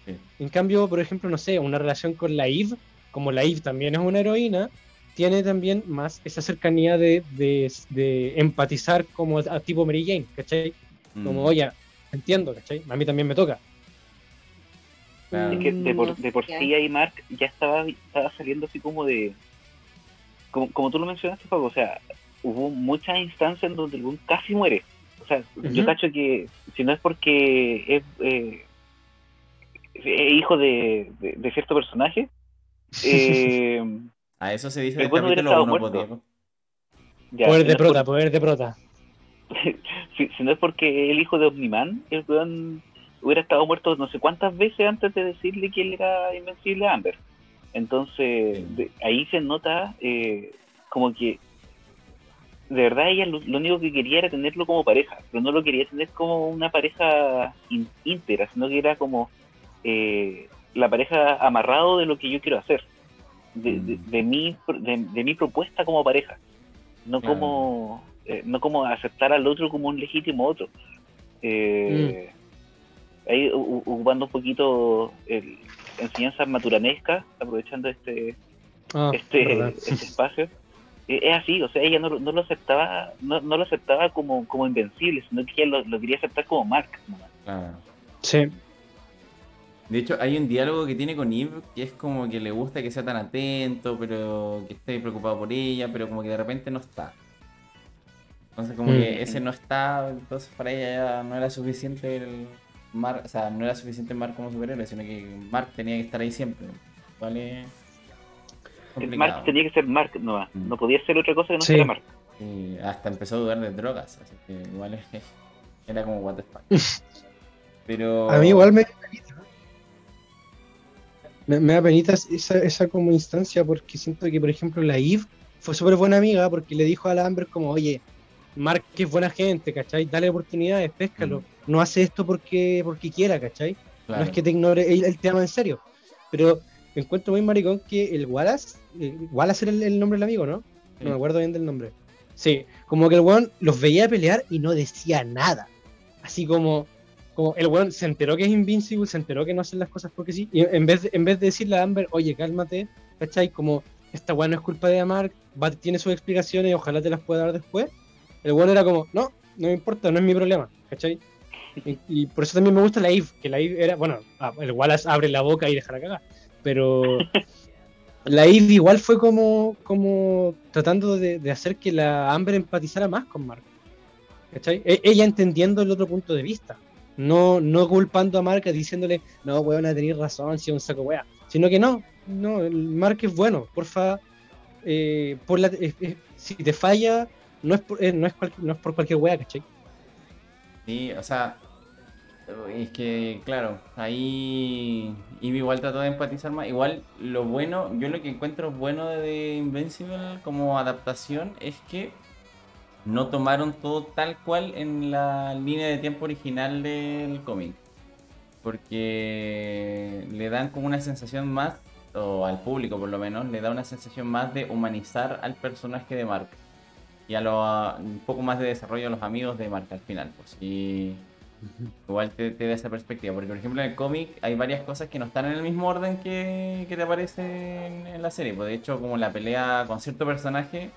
Sí. En cambio, por ejemplo, no sé, una relación con la Eve, como la Eve también es una heroína, tiene también más esa cercanía de, de- de empatizar como a, tipo Mary Jane, ¿cachai? Como, Mm, oye, entiendo, ¿cachai? A mí también me toca. Claro. Es que de por, de por sí ahí Mark ya estaba, estaba saliendo así como de... Como, como tú lo mencionaste, Paco, o sea, hubo muchas instancias en donde el weón casi muere. O sea, yo cacho que si no es porque es, eh, es hijo de, de, de cierto personaje, *laughs* eh, A eso se dice el capítulo estado 1, muerto. Diego. ya, poder si de no prota, por- poder de prota. *laughs* si, si no es porque el hijo de Omniman, el weón hubiera estado muerto no sé cuántas veces antes de decirle que él era invencible a Amber. Entonces, de- ahí se nota eh, como que de verdad ella lo, lo único que quería era tenerlo como pareja, pero no lo quería tener como una pareja in- íntegra, sino que era como eh, la pareja amarrado de lo que yo quiero hacer, de, Mm. de mi, de, mi propuesta como pareja, no como eh, no como aceptar al otro como un legítimo otro. Eh, Ahí ocupando un poquito el, enseñanzas maturanescas, aprovechando este Ah, este, este espacio. *laughs* Eh, es así, o sea, ella no, lo- no lo aceptaba, no, no lo aceptaba como, como invencible, sino que ella lo, lo quería aceptar como Mark. nomás. Claro. Sí. De hecho, hay un diálogo que tiene con Eve que es como que le gusta que sea tan atento, pero que esté preocupado por ella, pero como que de repente no está. Entonces, como Mm. que ese no está, entonces para ella ya no era suficiente el Mark, o sea, no era suficiente Mark como superhéroe, sino que Mark tenía que estar ahí siempre. ¿Vale? Complicado. Mark tenía que ser Mark, no, Mm. no podía ser otra cosa que no Sí. fuera Mark. Y hasta empezó a dudar de drogas, así que igual *laughs* era como what the fuck. *laughs* Pero. A mí igual me da penita. Me, me da penita esa, esa como instancia porque siento que, por ejemplo, la Eve fue súper buena amiga porque le dijo a la Amber como, oye, Mark es buena gente, ¿cachai? Dale oportunidades, péscalo. Mm. No hace esto porque, porque quiera, ¿cachai? claro. No es que te ignore, él, él te ama en serio. Pero encuentro muy maricón que el Wallace, eh, Wallace era el, el nombre del amigo, ¿no? Sí. No me acuerdo bien del nombre. Sí, como que el weón los veía pelear y no decía nada. Así como, como el weón se enteró que es Invincible, se enteró que no hacen las cosas porque sí. Y en vez de, en vez de decirle a Amber, oye, cálmate, ¿cachai? Como esta weón no es culpa de Mark, va, tiene sus explicaciones y ojalá te las pueda dar después. El weón era como, no, no me importa, no es mi problema, ¿cachai? Y, y por eso también me gusta la Eve, que la Eve era, bueno, ah, el Wallace abre la boca y deja la cagar, pero *laughs* la Eve igual fue como, como tratando de, de hacer que la Amber empatizara más con Mark. ¿Cachai? E- ella entendiendo el otro punto de vista. No, no culpando a Mark diciéndole, no, weón, tener razón, si es un saco wea. Sino que no, no, el Mark es bueno, porfa, eh, por la, eh, eh, si te falla, no es por, eh, no es cual- no es por cualquier wea, ¿cachai? Sí, o sea, es que, claro, ahí Eve igual trató de empatizar más. Igual, lo bueno, yo lo que encuentro bueno de Invincible como adaptación es que no tomaron todo tal cual en la línea de tiempo original del cómic. Porque le dan como una sensación más, o al público por lo menos, le da una sensación más de humanizar al personaje de Mark y a lo, un poco más de desarrollo a los amigos de Mark al final. Pues, y igual te, te da esa perspectiva. Porque, por ejemplo, en el cómic hay varias cosas que no están en el mismo orden que, que te aparecen en, la serie. Pues, de hecho, como la pelea con cierto personaje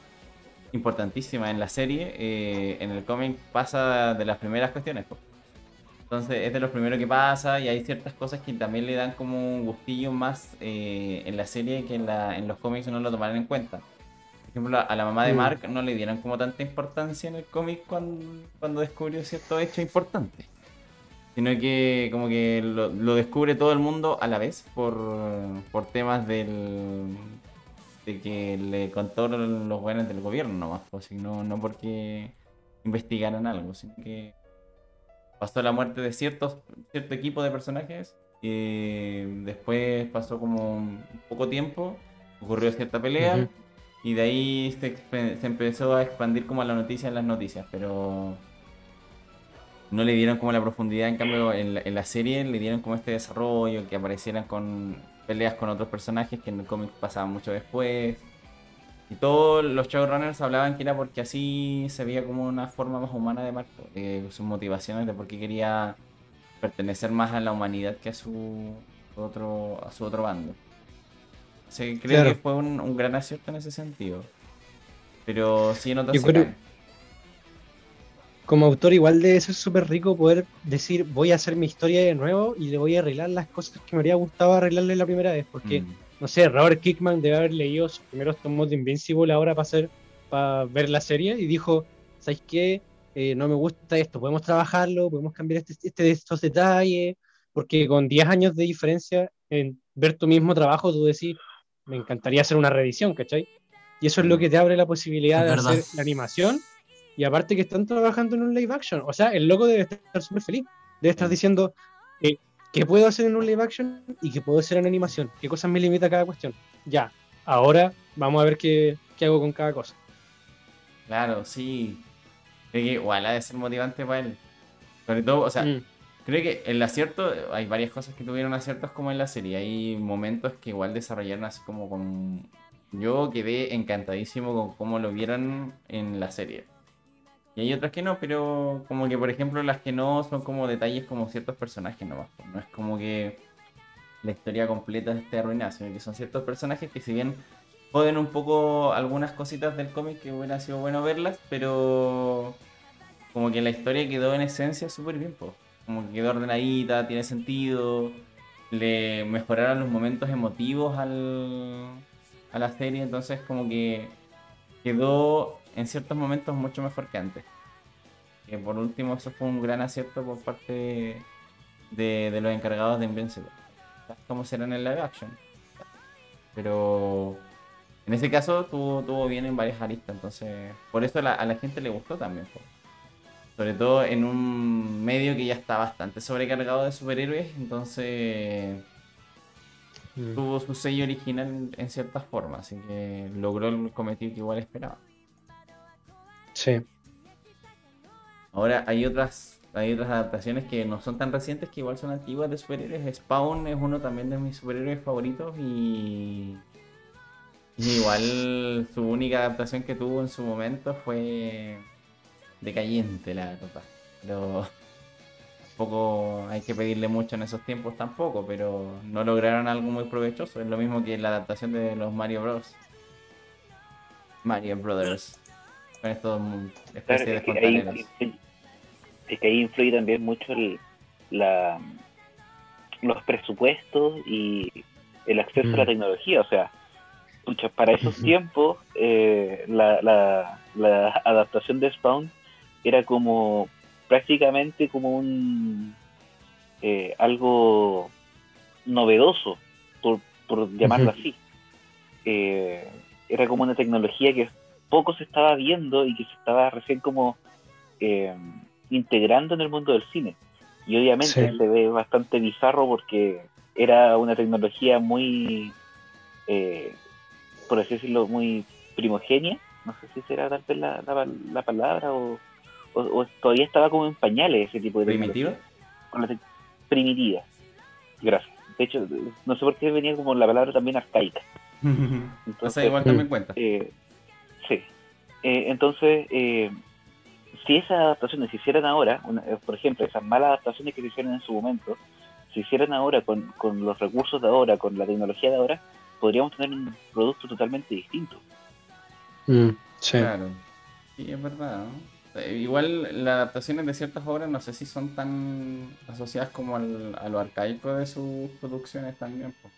importantísima en la serie, eh, en el cómic pasa de las primeras cuestiones. pues. Entonces es de los primeros que pasa y hay ciertas cosas que también le dan como un gustillo más eh, en la serie que en, la, en los cómics no lo tomaron en cuenta. Por ejemplo, a la mamá de Mm. Mark no le dieron como tanta importancia en el cómic cuando, cuando descubrió cierto hecho importante. Sino que como que lo, lo descubre todo el mundo a la vez por, por temas del de que le contó los buenos del gobierno nomás, pues, no, no porque investigaran algo, sino que pasó la muerte de ciertos, cierto equipo de personajes y después pasó como un poco tiempo, ocurrió cierta pelea. Y de ahí se, empezó a expandir como la noticia en las noticias, pero no le dieron como la profundidad, en cambio en la, en la serie le dieron como este desarrollo, que aparecieran con peleas con otros personajes que en el cómic pasaban mucho después. Y todos los showrunners hablaban que era porque así se veía como una forma más humana de Marco, eh, sus motivaciones de por qué quería pertenecer más a la humanidad que a su otro, a su otro bando. Sí, creo Claro. que fue un, un gran acierto en ese sentido. Pero sí Yo se creo-. Como autor igual debe ser súper rico poder decir voy a hacer mi historia de nuevo y le voy a arreglar las cosas que me habría gustado arreglarle la primera vez. Porque, Mm. no sé, Robert Kickman debe haber leído sus primeros tomos de Invincible ahora para hacer, para ver la serie y dijo, ¿sabes qué? Eh, no me gusta esto, podemos trabajarlo, podemos cambiar este, este de estos detalles, porque con 10 años de diferencia en ver tu mismo trabajo, tú decís, me encantaría hacer una revisión, ¿cachai? Y eso es lo que te abre la posibilidad Es de verdad. hacer la animación y aparte que están trabajando en un live action. O sea, el loco debe estar súper feliz. Debe estar Sí. diciendo eh, qué puedo hacer en un live action y qué puedo hacer en animación. ¿Qué cosas me limita cada cuestión? Ya, ahora vamos a ver qué, qué hago con cada cosa. Claro, sí. Igual ha de ser motivante para él. Sobre todo, o sea, Mm, creo que el acierto, hay varias cosas que tuvieron aciertos como en la serie. Hay momentos que igual desarrollaron así como con... Yo quedé encantadísimo con cómo lo vieron en la serie. Y hay otras que no, pero como que por ejemplo las que no son como detalles como ciertos personajes nomás. pues, No es como que la historia completa esté arruinada, sino que son ciertos personajes que si bien joden un poco algunas cositas del cómic que hubiera sido bueno verlas, pero como que la historia quedó en esencia súper bien, pues. Como que quedó ordenadita, tiene sentido, le mejoraron los momentos emotivos al, a la serie, entonces como que quedó en ciertos momentos mucho mejor que antes. Que por último eso fue un gran acierto por parte de, los encargados de Invincible. Como será en el live action. Pero en ese caso tuvo, tuvo bien en varias aristas, entonces por eso a la gente le gustó también. Sobre todo en un medio que ya está bastante sobrecargado de superhéroes, entonces mm. tuvo su sello original en, ciertas formas, así que logró el cometido que igual esperaba. Sí. Ahora hay otras, hay otras adaptaciones que no son tan recientes, que igual son antiguas de superhéroes. Spawn es uno también de mis superhéroes favoritos y, y igual su única adaptación que tuvo en su momento fue decayente, la verdad. Pero tampoco hay que pedirle mucho en esos tiempos tampoco, pero no lograron algo muy provechoso. Es lo mismo que la adaptación de los Mario Bros. Mario Brothers. Con estos mm, Claro, especies de es que ahí, fontaneros. es que ahí influye también mucho el, la, los presupuestos y el acceso a la Mm. tecnología. O sea, pucha, para esos tiempos, eh, la, la, la adaptación de Spawn era como prácticamente como un eh, algo novedoso, por, por llamarlo así. Eh, era como una tecnología que poco se estaba viendo y que se estaba recién como eh, integrando en el mundo del cine. Y obviamente Sí. se ve bastante bizarro porque era una tecnología muy, eh, por así decirlo, muy primogenia. No sé si será tal vez la, la, la palabra o, o- o todavía estaba como en pañales ese tipo de tec- primitiva. Gracias. De hecho, no sé por qué venía como la palabra también arcaica. *laughs* o sea, igual también cuenta. eh, sí. Eh, entonces, eh, si esas adaptaciones se hicieran ahora, una- eh, por ejemplo, esas malas adaptaciones que se hicieron en su momento, se hicieran ahora con, con los recursos de ahora, con la tecnología de ahora, podríamos tener un producto totalmente distinto. Mm, sí. Claro. Sí, es verdad, ¿no? Eh, Igual las adaptaciones de ciertas obras no sé si son tan asociadas como al, a lo arcaico de sus producciones también. po.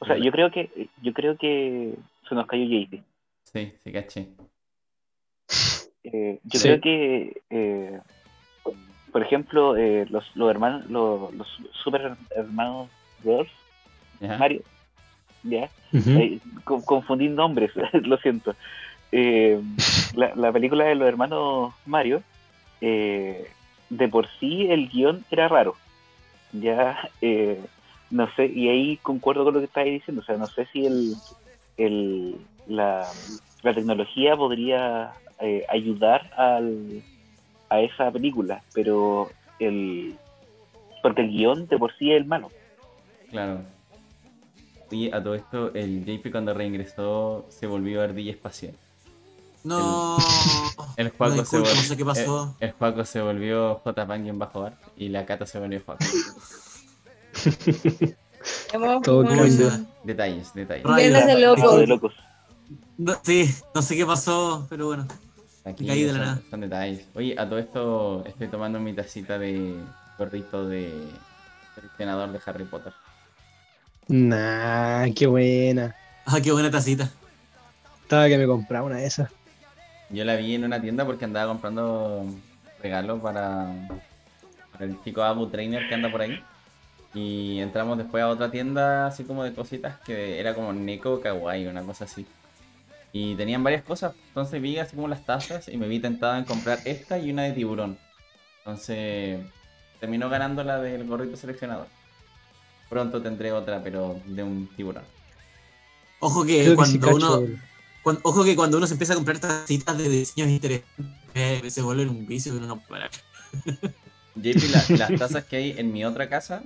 O sea, yo creo que yo creo que se nos cayó JP. Sí, sí, caché. Eh, yo Sí. creo que, eh, por ejemplo, eh, los, los hermanos, los, los super hermanos Bros, ¿Ya? Mario, ya. Eh, co- confundí nombres, *laughs* lo siento. Eh, *laughs* la, la película de los hermanos Mario, eh, de por sí el guion era raro. Ya, eh, no sé, y ahí concuerdo con lo que estáis diciendo. O sea, no sé si el, el, la, la tecnología podría eh, ayudar al, a esa película, pero el. Porque el guion de por sí es el malo. Claro. Y a todo esto, el JP cuando reingresó se volvió ardilla espacial. No. *laughs* El No, Juaco se volvió. no sé qué pasó. El, el Juaco se volvió J en bajo art y la Cata se volvió Juaco. Todo. Detalles, detalles. Rayos. De locos. de locos. No, sí, no sé qué pasó, pero bueno. Aquí Caí de la son, nada. son detalles. Oye, a todo esto estoy tomando mi tacita de gordito de seleccionador de Harry Potter. Nah, qué buena. Ah, qué buena tacita. Estaba que me compraba una de esas. Yo la vi en una tienda porque andaba comprando regalos para, para el chico Abu Trainer que anda por ahí. Y entramos después a otra tienda así como de cositas que era como Neko Kawaii, una cosa así. Y tenían varias cosas, entonces vi así como las tazas y me vi tentado en comprar esta y una de tiburón. Entonces terminó ganando la del gorrito seleccionador. Pronto tendré otra, pero de un tiburón. Ojo que Creo que sí cuando cacho. Ojo que cuando uno se empieza a comprar tacitas de diseños interesantes, eh, se vuelve un vicio que uno no puede parar. *laughs* JP, la- las tazas que hay en mi otra casa,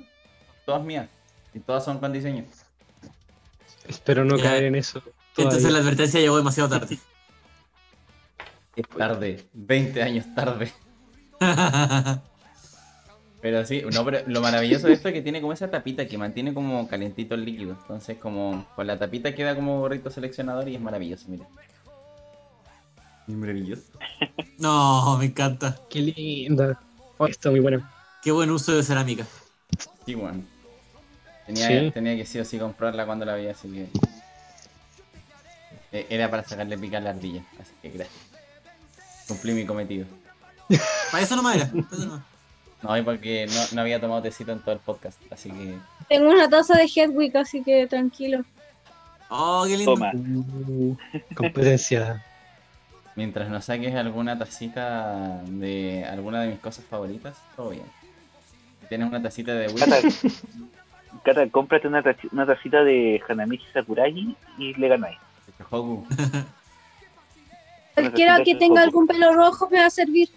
todas mías. Y todas son con diseño. Espero no Ya. caer en eso. Entonces la advertencia llegó demasiado tarde. Es tarde, 20 años tarde. *laughs* Pero sí, no, pero lo maravilloso de esto es que tiene como esa tapita que mantiene como calentito el líquido. Entonces, como con la tapita queda como gorrito seleccionador y es maravilloso, mira. Es maravilloso. *laughs* no, me encanta. Qué linda. Oh, está muy buena. Qué buen uso de cerámica. Sí, bueno. Tenía, Sí. tenía que sí o sí comprarla cuando la vi, así que. Eh, Era para sacarle picar la ardilla, así que gracias. Cumplí mi cometido. Para eso nomás era. para eso nomás. No, y porque no, no había tomado tecito en todo el podcast, así que. Tengo una taza de Hedwig, así que tranquilo. Oh, qué lindo. Toma. Uh, competencia. *laughs* Mientras no saques alguna tacita de alguna de mis cosas favoritas, todo bien. Si tienes una tacita de Wii, Cata, Cata, cómprate una, taci- una tacita de Hanamichi Sakuragi y le ganáis. Hoku. Cualquiera que tenga algún pelo rojo me va a servir.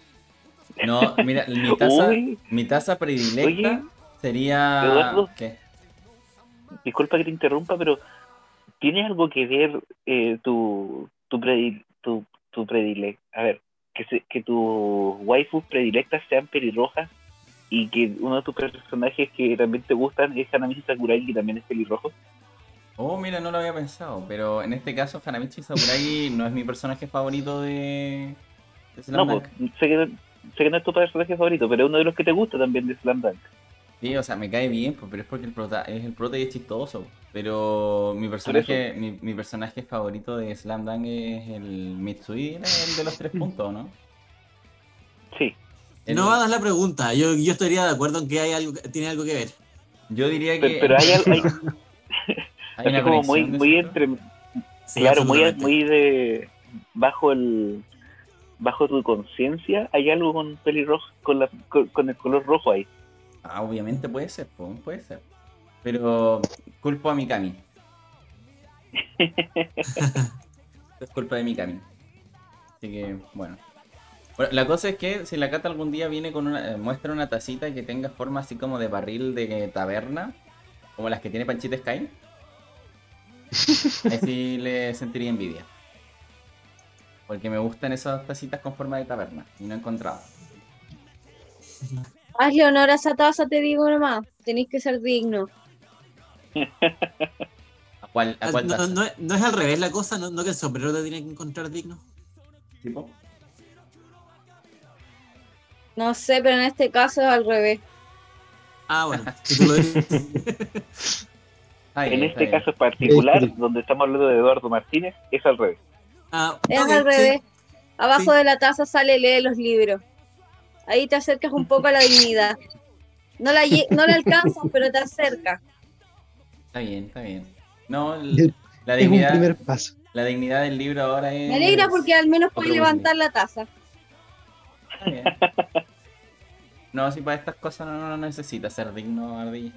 No, mira, mi taza, Uy, mi taza predilecta Oye, sería. Eduardo. ¿Qué? disculpa que te interrumpa, pero ¿tiene algo que ver eh, tu, tu, predi- tu, tu predile- A ver, que, se- que tus waifus predilectas sean pelirrojas y que uno de tus personajes que también te gustan es Hanamichi Sakuragi, que también es pelirrojo? Oh, mira, no lo había pensado, pero en este caso Hanamichi Sakurai no es mi personaje favorito de, de No, pues, sé que, sé que no es tu personaje favorito, pero es uno de los que te gusta también de Slam Dunk. Sí, o sea, me cae bien, pues, pero es porque el prota es el prota y es chistoso. Pero mi personaje, mi, mi personaje favorito de Slam Dunk es el Mitsui, el de los tres *laughs* puntos, ¿no? Sí, El- No hagas la pregunta. Yo, yo estaría de acuerdo en que hay algo, tiene algo que ver. Yo diría que pero, pero hay, hay, *laughs* hay *laughs* una como muy, muy entre, Sí, claro, muy, muy de bajo el bajo tu conciencia hay algo con pelirrojo con, la, con, con el color rojo ahí. Ah, obviamente puede ser, puede ser. Pero culpo a Mikami. *laughs* es culpa de Mikami. Así que, bueno. Bueno, la cosa es que si la Cata algún día viene con una, eh, muestra una tacita que tenga forma así como de barril de taberna, como las que tiene Panchita Sky, *laughs* ahí sí le sentiría envidia. Porque me gustan esas tacitas con forma de taberna y no he encontrado. Hazle honor a esa taza, te digo nomás. Tenéis que ser digno. ¿A cuál, a cuál no, taza? no- no es al revés la cosa, no, no que el sombrero te tiene que encontrar digno. ¿Tipo? No sé, pero en este caso es al revés. Ah, bueno. *laughs* tú lo En este caso particular, donde estamos hablando de Eduardo Martínez, es al revés. Ah, Es al sí. revés. Abajo Sí. de la taza sale lee los libros. Ahí te acercas un poco a la dignidad. No la, no la alcanzas, pero te acercas. Está bien, está bien. No, la Es un dignidad, primer paso. la dignidad del libro ahora es. Me alegra porque al menos puedes levantar la taza. Está bien. No, si para estas cosas no, no necesita ser digno, Ardilla.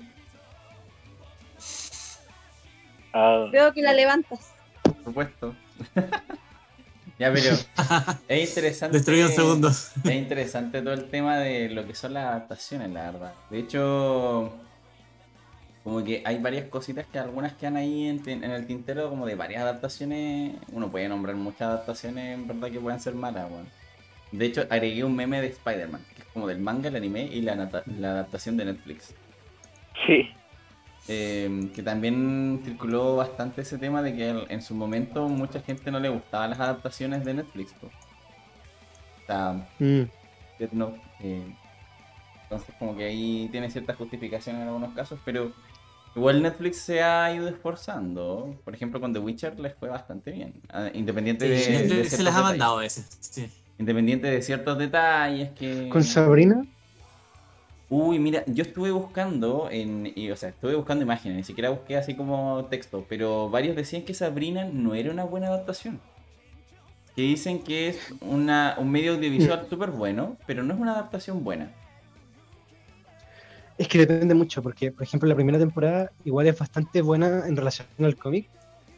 Ah, Veo que la levantas. Por supuesto. *laughs* ya, pero *laughs* es interesante. Segundos. Es interesante todo el tema de lo que son las adaptaciones, la verdad. De hecho, como que hay varias cositas que algunas quedan ahí en, en el tintero, como de varias adaptaciones. Uno puede nombrar muchas adaptaciones, en verdad, que pueden ser malas. De hecho, agregué un meme de Spider-Man, que es como del manga, el anime y la, nata- la adaptación de Netflix. sí. Eh, que también circuló bastante ese tema de que en su momento mucha gente no le gustaban las adaptaciones de Netflix. O sea, Mm. Death Note, eh, entonces como que ahí tiene cierta justificación en algunos casos, pero igual Netflix se ha ido esforzando. Por ejemplo, con The Witcher les fue bastante bien. Ah, Independiente de, Sí, de se las ha mandado a veces. Sí. Independiente de ciertos detalles que... Con Sabrina, Uy, mira, yo estuve buscando, en, y, o sea, estuve buscando imágenes, ni siquiera busqué así como texto, pero varios decían que Sabrina no era una buena adaptación. Que dicen que es una, un medio audiovisual súper bueno, pero no es una adaptación buena. es que depende mucho, porque, por ejemplo, la primera temporada igual es bastante buena en relación al cómic.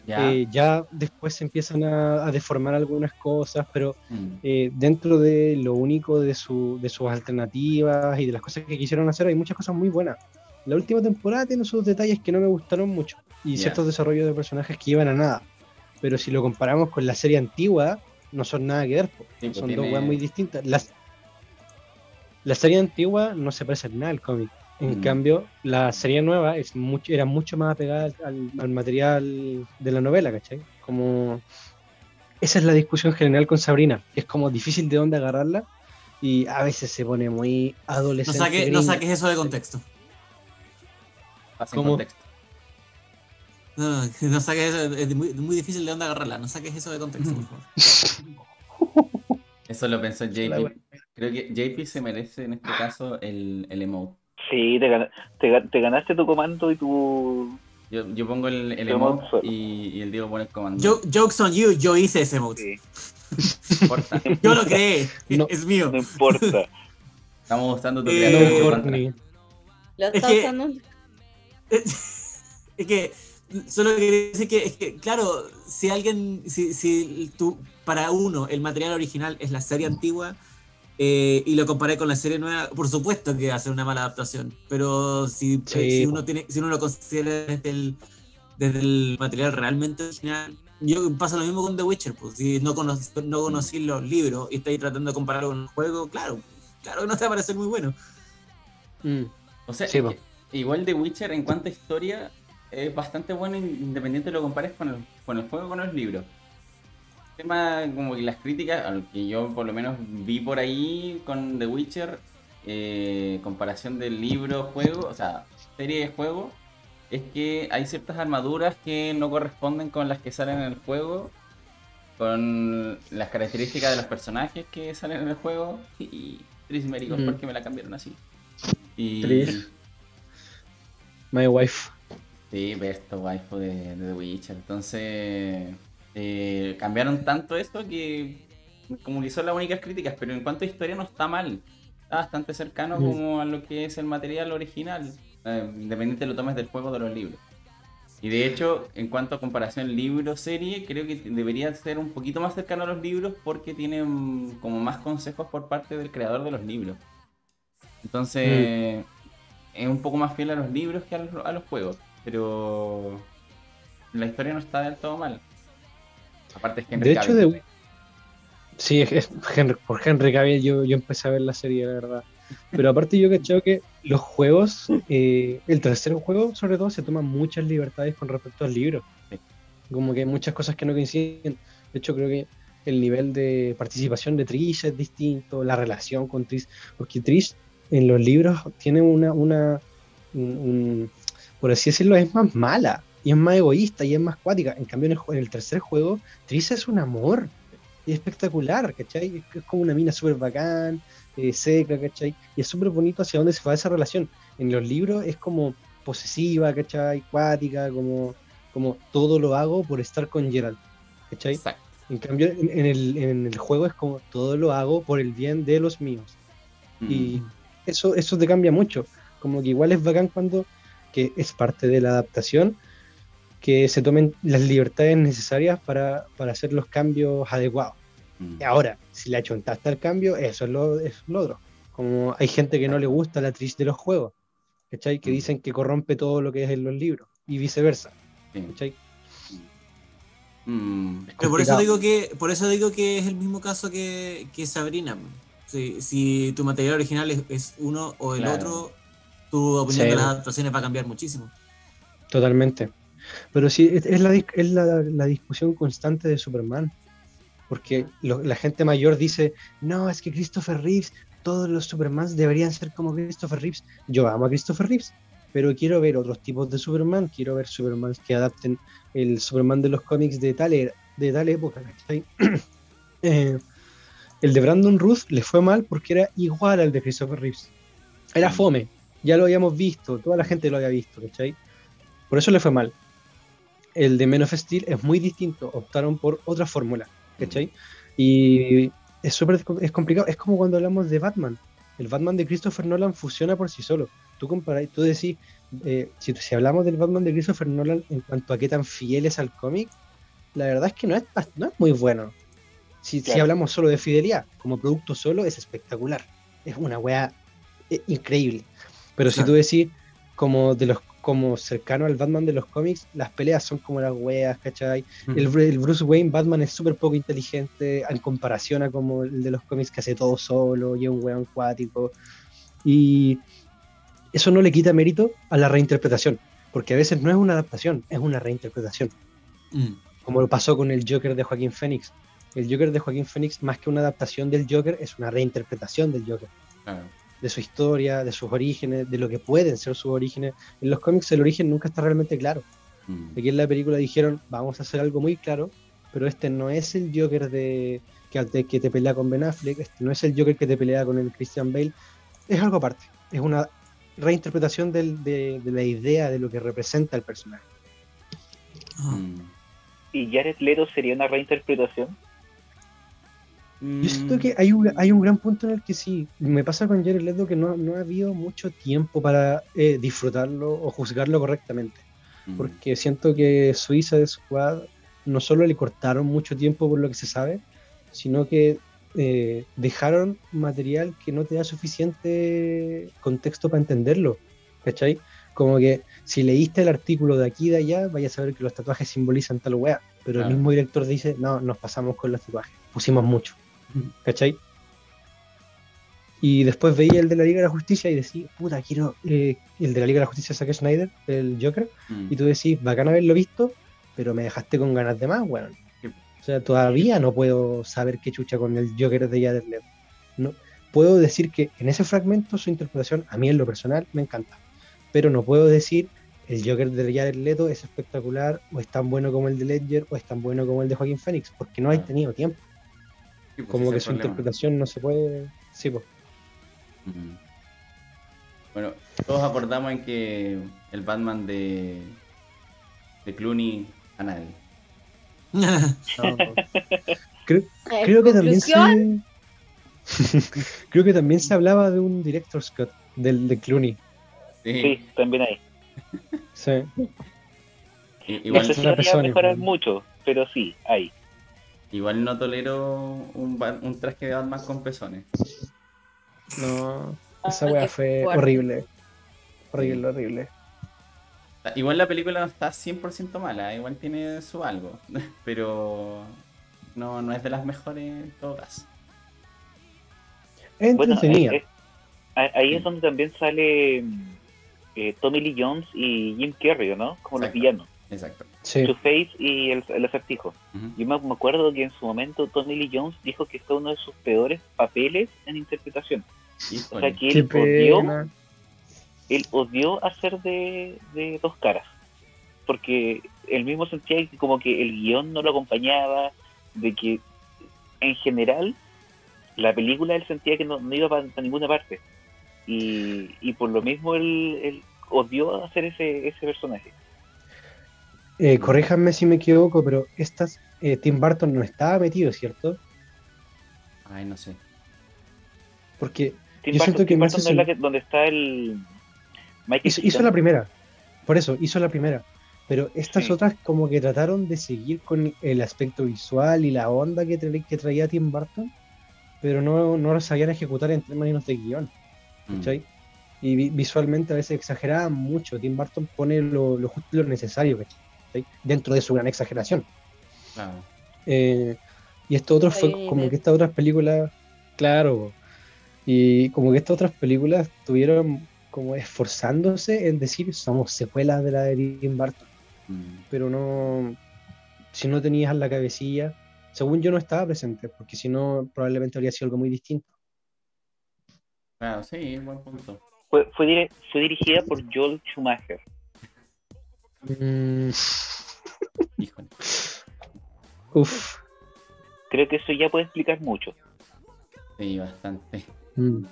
Ya. Eh, ya después se empiezan a, a deformar algunas cosas, pero Mm. eh, dentro de lo único de, su, de sus alternativas y de las cosas que quisieron hacer, hay muchas cosas muy buenas. La última temporada tiene sus detalles que no me gustaron mucho y ciertos desarrollos de personajes que iban a nada. Pero si lo comparamos con la serie antigua, no son nada que ver. Sí, pues son tiene- dos weas muy distintas. Las, la serie antigua no se parece en nada al cómic. En Mm. cambio, la serie nueva es mucho, era mucho más apegada al, al material de la novela, ¿cachai? Como esa es la discusión general con Sabrina, es como difícil de dónde agarrarla y a veces se pone muy No, adolescente. saque- no saques eso de contexto. ¿Cómo? contexto. No, no, *laughs* no saques eso. Es muy, muy difícil de dónde agarrarla. No saques eso de contexto, por favor. Eso lo pensó JP. Creo que JP se merece en este caso el, el emote. Sí, te, gana- te ga- te ganaste tu comando y tu... Yo, yo pongo el, el emote emote y, y el Diego pone el comando. Jo- jokes on you, yo hice ese mode. Sí, No importa. *laughs* Yo lo creé. No. Es mío. no importa. Estamos usando tu Eh, creación. Lo Es está que- usando. *laughs* es que solo quería decir que, es que claro, si alguien, si, si tú, para uno el material original es la serie antigua eh, y lo comparé con la serie nueva, por supuesto que va a ser una mala adaptación, pero si, Sí, eh, si uno tiene, si uno lo considera desde el, desde el material realmente original, yo pasa lo mismo con The Witcher, pues si no conocí, no conocí los libros y estáis tratando de compararlo con el juego, claro, claro que no te va a parecer muy bueno. Mm. O sea, Sí, que igual The Witcher en cuanto a historia es bastante bueno independiente de lo compares con el, con el juego o con los libros. El tema como que las críticas, al que yo por lo menos vi por ahí con The Witcher, eh, comparación del libro, juego, o sea, serie de juego, es que hay ciertas armaduras que no corresponden con las que salen en el juego, con las características de los personajes que salen en el juego, y Tris Merigos, Mm. ¿por qué me la cambiaron así? Y... Tris. My wife. Sí, besto waifu de, de The Witcher. Entonces, eh, cambiaron tanto esto que como que son las únicas críticas, pero en cuanto a historia no está mal. Está bastante cercano Mm. como a lo que es el material original, eh, independiente lo tomes del juego o de los libros. Y de hecho, en cuanto a comparación libro-serie, creo que debería ser un poquito más cercano a los libros porque tienen como más consejos por parte del creador de los libros. Entonces, es un poco más fiel a los libros que a los, a los juegos, pero la historia no está del todo mal. Aparte es que De hecho, The, Sí, es, Henry- por Henry Cavill yo, yo empecé a ver la serie, la verdad. Pero aparte yo cachado que los juegos, eh, el tercer juego sobre todo, se toman muchas libertades con respecto al libro. Como que hay muchas cosas que no coinciden. De hecho creo que el nivel de participación de Trish es distinto, la relación con Trish, porque Trish en los libros tiene una, una un- un- por así decirlo, es más mala y es más egoísta y es más cuática. En cambio en el, en el tercer juego, Trish es un amor y es espectacular, ¿cachai? Es, como una mina súper bacán, eh, seca, ¿cachai? Y es súper bonito hacia dónde se va esa relación. En los libros es como posesiva, ¿cachai? Cuática, como, como todo lo hago por estar con Gerald, ¿cachai? Exacto. En cambio, en, en el, en el juego es como todo lo hago por el bien de los míos. Y Mm. eso, eso te cambia mucho. Como que igual es bacán cuando, que es parte de la adaptación, que se tomen las libertades necesarias para, para hacer los cambios adecuados. Mm. Ahora, si le achontaste al cambio, eso es lo, eso es lo otro. Como hay gente que no le gusta la actriz de los juegos, ¿cachai? Que Mm. dicen que corrompe todo lo que es en los libros y viceversa. ¿cachai? Mm. Pero por eso digo que, por eso digo que es el mismo caso que, que Sabrina. Si, si tu material original es, es uno o el Claro. otro, tu opinión Sí. de las adaptaciones va a cambiar muchísimo. Totalmente. Pero sí, es, es la, es la, la discusión constante de Superman. Porque lo- la gente mayor dice, no, es que Christopher Reeves, todos los Supermans deberían ser como Christopher Reeves. Yo amo a Christopher Reeves, pero quiero ver otros tipos de Superman, quiero ver Supermans que adapten el Superman de los cómics de tal, era- de tal época. *clears throat* Eh, el de Brandon Ruth le fue mal porque era igual al de Christopher Reeves. Era Mm. fome, ya lo habíamos visto, toda la gente lo había visto, ¿cachai? Por eso le fue mal. El de Men of Steel es muy distinto, optaron por otra fórmula, ¿cachai? Y es súper es complicado, es como cuando hablamos de Batman. El Batman de Christopher Nolan funciona por sí solo. Tú comparáis, tú decís, eh, si, si hablamos del Batman de Christopher Nolan en cuanto a qué tan fiel es al cómic, la verdad es que no es, no es muy bueno. Si, si Claro. hablamos solo de fidelidad, como producto solo, es espectacular. Es una wea eh, increíble. Pero si Claro. tú decís, como de los como cercano al Batman de los cómics, las peleas son como las weas, ¿cachai? El, Bru- el Bruce Wayne Batman es súper poco inteligente en comparación a como el de los cómics que hace todo solo y es un weón cuático. Y eso no le quita mérito a la reinterpretación, porque a veces no es una adaptación, es una reinterpretación Mm. como lo pasó con el Joker de Joaquín Phoenix. El Joker de Joaquín Phoenix, más que una adaptación del Joker, es una reinterpretación del Joker, Claro. De su historia, de sus orígenes, de lo que pueden ser sus orígenes. En los cómics el origen nunca está realmente claro. Mm. Aquí en la película dijeron, vamos a hacer algo muy claro, pero este no es el Joker de que, te- que te pelea con Ben Affleck, este no es el Joker que te pelea con el Christian Bale, es algo aparte, es una reinterpretación del- de, de la idea de lo que representa el personaje. Mm. ¿Y Jared Leto sería una reinterpretación? Yo siento que hay un, hay un gran punto en el que sí, me pasa con Jared Leto que no, no ha habido mucho tiempo para eh, disfrutarlo o juzgarlo correctamente, Mm. porque siento que Suiza Squad no solo le cortaron mucho tiempo por lo que se sabe, sino que eh, dejaron material que no te da suficiente contexto para entenderlo, ¿cachai? Como que si leíste el artículo de aquí y de allá, vayas a saber que los tatuajes simbolizan tal weá, pero Claro. el mismo director dice, no, nos pasamos con los tatuajes, pusimos mucho. ¿Cachai? Y después veía el de la Liga de la Justicia y decía, puta, quiero eh, el de la Liga de la Justicia Zack Snyder, el Joker, Mm. y tú decís, bacán haberlo visto, pero me dejaste con ganas de más, weón. Sí. O sea, todavía no puedo saber qué chucha con el Joker de Jared Leto. No, puedo decir que en ese fragmento su interpretación, a mí en lo personal, me encanta. Pero no puedo decir el Joker de Jared Leto es espectacular, o es tan bueno como el de Ledger, o es tan bueno como el de Joaquín Phoenix, porque no he Claro. tenido tiempo. Sí, pues, Como que su problema. interpretación no se puede. Sí, pues. Bueno, todos acordamos en que el Batman de, de Clooney a nadie. *laughs* Creo, *laughs* En creo que también se. *laughs* creo que también se hablaba de un director Scott, del de Clooney. Sí, Sí, también hay. Sí. Igual, sé si una debería persona, mejorar mucho, pero sí, hay. Igual no tolero un, ba- un traje de Batman con pezones. No. Esa Ah, weá qué fue horrible. Horrible, horrible. Igual la película no está 100% mala, igual tiene su algo, *laughs* pero no, no es de las mejores en todo caso. Bueno, eh, eh, ahí es donde también sale mm, eh, Tommy Lee Jones y Jim Carrey, ¿no? Como los villanos. Exacto. sí. Two-Face y el, el acertijo. Ujú. Yo me, me acuerdo que en su momento Tommy Lee Jones dijo que fue uno de sus peores papeles en interpretación. O sea que él odió, él odió hacer de, de dos caras. Porque él mismo sentía que como que el guion no lo acompañaba, de que en general la película él sentía que no, no iba para ninguna parte. Y, y por lo mismo él, él odió hacer ese, ese personaje. Eh, corríjanme si me equivoco, pero estas eh, Tim Burton no estaba metido, ¿cierto? Ay, no sé. Porque Tim Yo Burton, siento que Tim Burton no es la sen- que- donde está el hizo, la primera. Por eso, hizo la primera. Pero estas Sí. otras como que trataron de seguir con el aspecto visual y la onda que, tra- que traía Tim Burton, pero no, no lo sabían ejecutar en términos de guion. Mm. ¿cachai? Y vi- visualmente a veces exageraban mucho. Tim Burton pone lo, lo justo y lo necesario, ¿cachai? Dentro de su gran exageración. Eh, y esto otro fue como que estas otras películas, claro, y como que estas otras películas estuvieron como esforzándose en decir somos secuelas de la de Tim Burton, Mm. pero no, si no tenías la cabecilla, según yo no estaba presente, porque si no probablemente habría sido algo muy distinto. Sí, buen punto. Fue, fue, fue dirigida por Joel Schumacher. Mm, Híjole. uf. Creo que eso ya puede explicar mucho. Sí, bastante. Mm.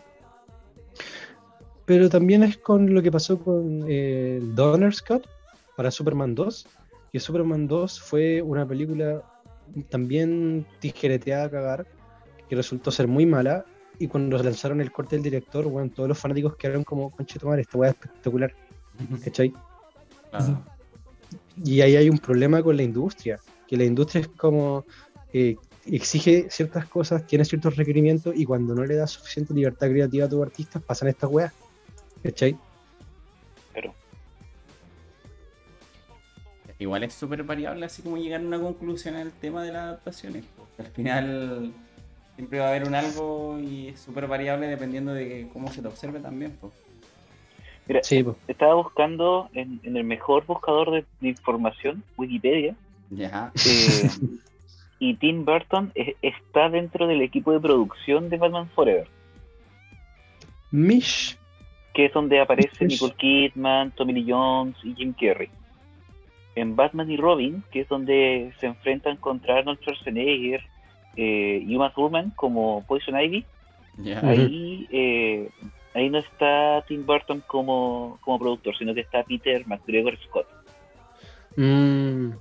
Pero también es con lo que pasó con eh, Donner's Cut para Superman 2. Que Superman 2 fue una película también tijereteada a cagar, que resultó ser muy mala. Y cuando lanzaron el corte del director, bueno, todos los fanáticos quedaron como, conche tu madre, esta weá es espectacular, *laughs* ¿cachai? Claro. Y ahí hay un problema con la industria, que la industria es como eh, exige ciertas cosas, tiene ciertos requerimientos y cuando no le das suficiente libertad creativa a tus artistas pasan estas weas. ¿Cachai? Pero Igual es súper variable así como llegar a una conclusión el tema de las adaptaciones. porque Al final siempre va a haber un algo y es súper variable dependiendo de cómo se te observe también. pues. Mira, Sí, estaba buscando en, en el mejor buscador de, de información, Wikipedia, Ya. eh, y Tim Burton es- está dentro del equipo de producción de Batman Forever, Mish. que es donde aparece Nicole Kidman, Tommy Lee Jones y Jim Carrey. En Batman y Robin, que es donde se enfrentan contra Arnold Schwarzenegger eh, y Uma Thurman como Poison Ivy, Ya. Ujú. ahí, eh, ahí no está Tim Burton como, como productor, sino que está Peter McGregor Scott. Mm.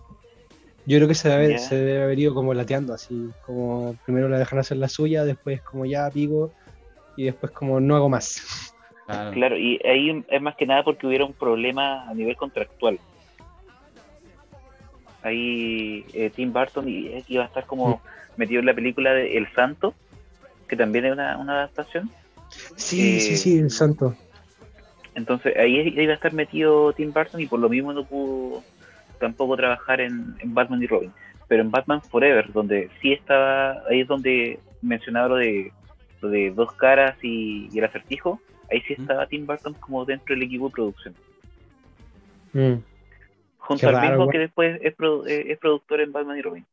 Yo creo que se debe, se debe haber ido como lateando, así como primero la dejan hacer la suya, después como ya pico y después como no hago más. Claro. Claro, y ahí es más que nada porque hubiera un problema a nivel contractual. Ahí eh, Tim Burton i- iba a estar como metido en la película de El Santo, que también es una, una adaptación. Sí, Eh, sí, sí, el santo. Entonces ahí iba a estar metido Tim Burton y por lo mismo no pudo tampoco trabajar en, en Batman y Robin. Pero en Batman Forever, donde sí estaba, ahí es donde mencionaba lo de, lo de dos caras y, y el acertijo, ahí sí estaba Tim Burton como dentro del equipo de producción. Mm. Junto Qué al raro, mismo que después es, produ- es productor en Batman y Robin.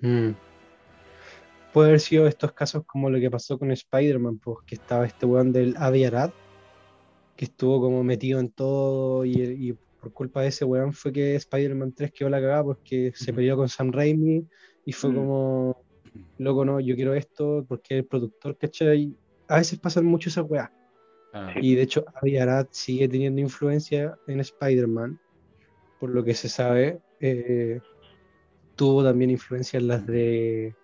Mm. Puede haber sido estos casos como lo que pasó con Spider-Man, pues que estaba este weón del Avi Arad, que estuvo como metido en todo y, y por culpa de ese weón fue que Spider-Man 3 quedó la cagada porque se peleó con Sam Raimi y fue Mm. como, loco, no, yo quiero esto porque el productor, ¿cachai? A veces pasan mucho esas weas. claro. Y de hecho, Avi Arad sigue teniendo influencia en Spider-Man, por lo que se sabe. eh, tuvo también influencia en las de.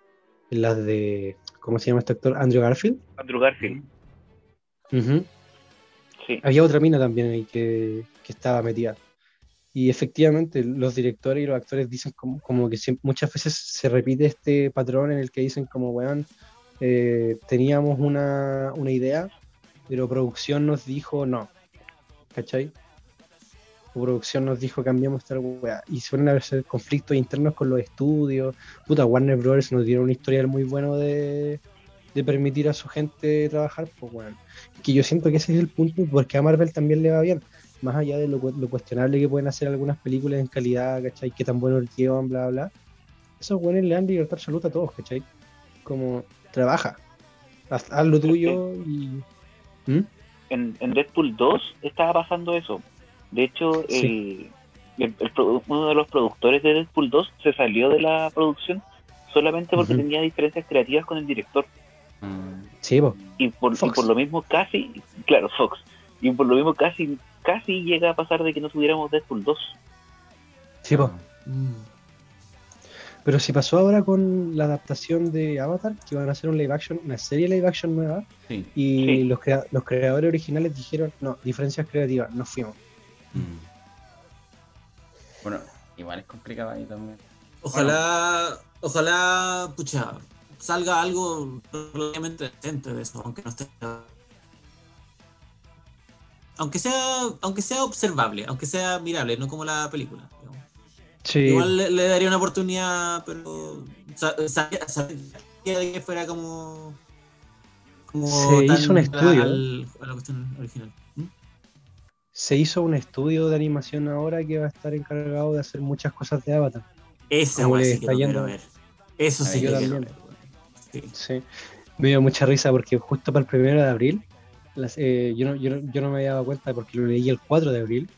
En las de. ¿Cómo se llama este actor? Andrew Garfield. Andrew Garfield, sí. Había otra mina también ahí que, que estaba metida. Y efectivamente, los directores y los actores dicen como, como que siempre- muchas veces se repite este patrón en el que dicen como, weón, eh, teníamos una, una idea, pero producción nos dijo no. ¿Cachai? Coproducción nos dijo cambiamos esta weá. Y se fueron a conflictos internos con los estudios. Puta, Warner Bros. nos dieron un historial muy bueno de, de permitir a su gente trabajar, pues bueno. Que yo siento que ese es el punto, porque a Marvel también le va bien. Más allá de lo, lo cuestionable que pueden hacer algunas películas en calidad, ¿cachai? Que tan bueno el guion, bla, bla. Esos buenos le dan libertad absoluta a todos, ¿cachai? Como, trabaja. Haz, haz lo tuyo y... ¿Mm? en, en Deadpool 2 estaba pasando eso. De hecho, Sí. el, el- el produ- uno de los productores de Deadpool 2 se salió de la producción solamente porque tenía diferencias creativas con el director. Mm, Sí. Y por, y Fox. por lo mismo casi, claro, Fox. Y por lo mismo casi casi llega a pasar de que no tuviéramos Deadpool 2. Sí, po. Mm. Pero si pasó ahora con la adaptación de Avatar, que van a hacer un live action, una serie live action nueva, sí. y Sí. los, crea- los creadores originales dijeron, no, diferencias creativas, nos fuimos. Mm. Bueno, igual es complicado ahí también. Ojalá, ojalá, pucha, salga algo relativamente decente de eso, aunque no esté. Aunque sea, aunque sea observable, aunque sea mirable, no como la película. digamos. Sí, Igual le, le daría una oportunidad, pero sa- sabía, sabía que fuera como. como Se hizo un estudio. al- a la cuestión original. Se hizo un estudio de animación ahora que va a estar encargado de hacer muchas cosas de Avatar. Esa weá sí que está quiero yendo. ver. Eso sí Yo que ver. Sí. Sí. Me dio mucha risa porque justo para el primero de abril, las- eh, yo, no, yo, no, yo no me había dado cuenta porque lo leí el 4 de abril,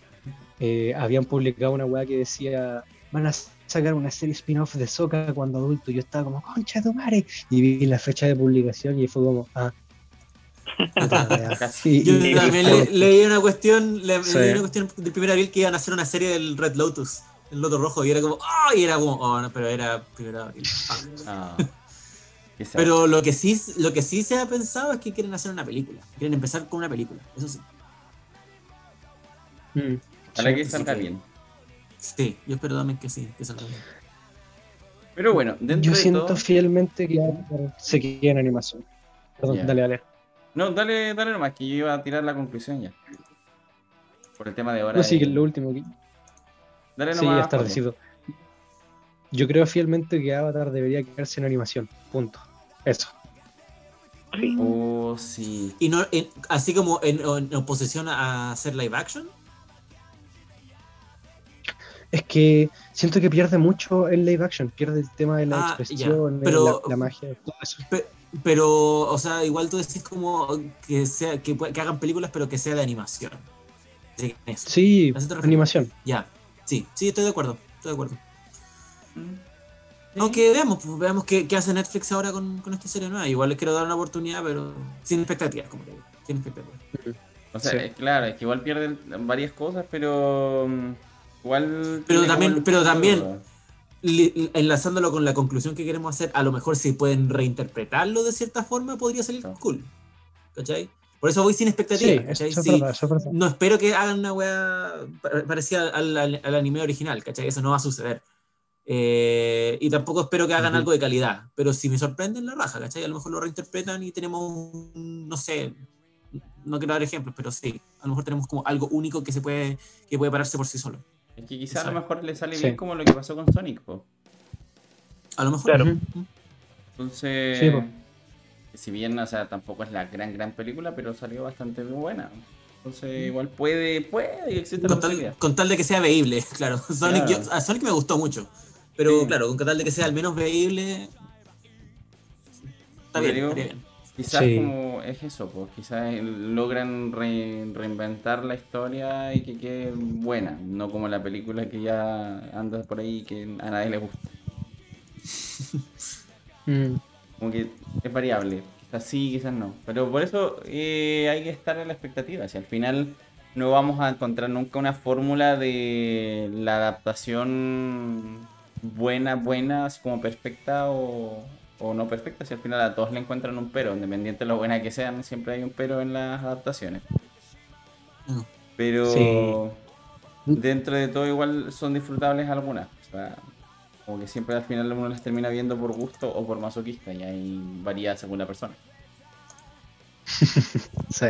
eh, habían publicado una weá que decía, van a sacar una serie spin-off de Soca cuando adulto. Yo estaba como, concha de tu madre. Y vi la fecha de publicación y fue como, ah. *laughs* Yo y- también le- leí una cuestión, le, Sí. leí una cuestión del primer abril que iban a hacer una serie del Red Lotus, el Loto Rojo, y era como, ¡ah! y era como, oh, no, pero era primero de abril. Ah. *laughs* Pero lo que sí, lo que sí se ha pensado es que quieren hacer una película. Quieren empezar con una película, eso sí. Mm, Ojalá sí. que salga sí. bien. Sí, yo espero también que sí, que salga bien. Pero bueno, dentro Yo de siento todo... fielmente que se queda en animación. Perdón, dale, dale. No, dale, dale nomás, que yo iba a tirar la conclusión ya. Por el tema de ahora. No, sí, que es lo último. que- Dale Sí, nomás. ya es tardecito. Yo creo fielmente que Avatar debería quedarse en animación. Punto. Eso. Sí. Oh, sí. Y no, en- así como en, en oposición a hacer live action, Es que siento que pierde mucho en live action. Pierde el tema de la Ah, expresión, pero- la, la magia, todo eso. Pe- pero, o sea, igual tú decís como que sea que, que hagan películas, pero que sea de animación. Sí, eso. Sí, ¿A eso refieres? animación. Ya, sí, sí, estoy de acuerdo, estoy de acuerdo. Mm. Aunque veamos, pues, veamos qué, qué hace Netflix ahora con, con esta serie nueva. Igual les quiero dar una oportunidad, pero sin expectativas, como te digo, sin expectativas. O sea, Sí. es claro, es que igual pierden varias cosas, pero. mm, Igual. Pero también- pero también- Enlazándolo con la conclusión que queremos hacer, a lo mejor si pueden reinterpretarlo de cierta forma, podría salir cool. ¿Cachai? Por eso voy sin Sí, eso es Si- verdad, no espero que hagan una weá pa- parecida al, al- al anime original, ¿cachai? Eso no va a suceder. Eh, y tampoco espero que hagan Ujú. algo de calidad, pero si me sorprenden la raja, ¿cachai? A lo mejor lo reinterpretan y tenemos, un- no sé, no quiero dar ejemplos, pero sí, a lo mejor tenemos como algo único que se puede, que puede pararse por sí solo. Es que quizá a lo mejor le sale Sí. bien como lo que pasó con Sonic, po. A lo mejor. Claro. Entonces. Sí, po. Si bien, o sea, tampoco es la gran, gran película, pero salió bastante buena. Entonces, igual puede, puede la Con tal, con tal de que sea veíble, *laughs* claro. Sonic, Claro. yo- a Sonic me gustó mucho, pero Sí. claro, con tal de que sea al menos veíble, está bien, digo- estaría bien. Quizás Sí. como es eso, pues quizás logran re- reinventar la historia y que quede buena, no como la película que ya anda por ahí y que a nadie le gusta. *laughs* Mm, Como que es variable, quizás sí, quizás no. Pero por eso eh, hay que estar en la expectativa. Si al final no vamos a encontrar nunca una fórmula de la adaptación buena, buena, así como perfecta o, o no perfecta. Si al final a todos le encuentran un pero, independiente de lo buena que sean, siempre hay un pero en las adaptaciones. Mm. Pero Sí. dentro de todo igual son disfrutables algunas. O sea, como que siempre al final uno las termina viendo por gusto o por masoquista y ahí varía según la persona. *laughs* sí.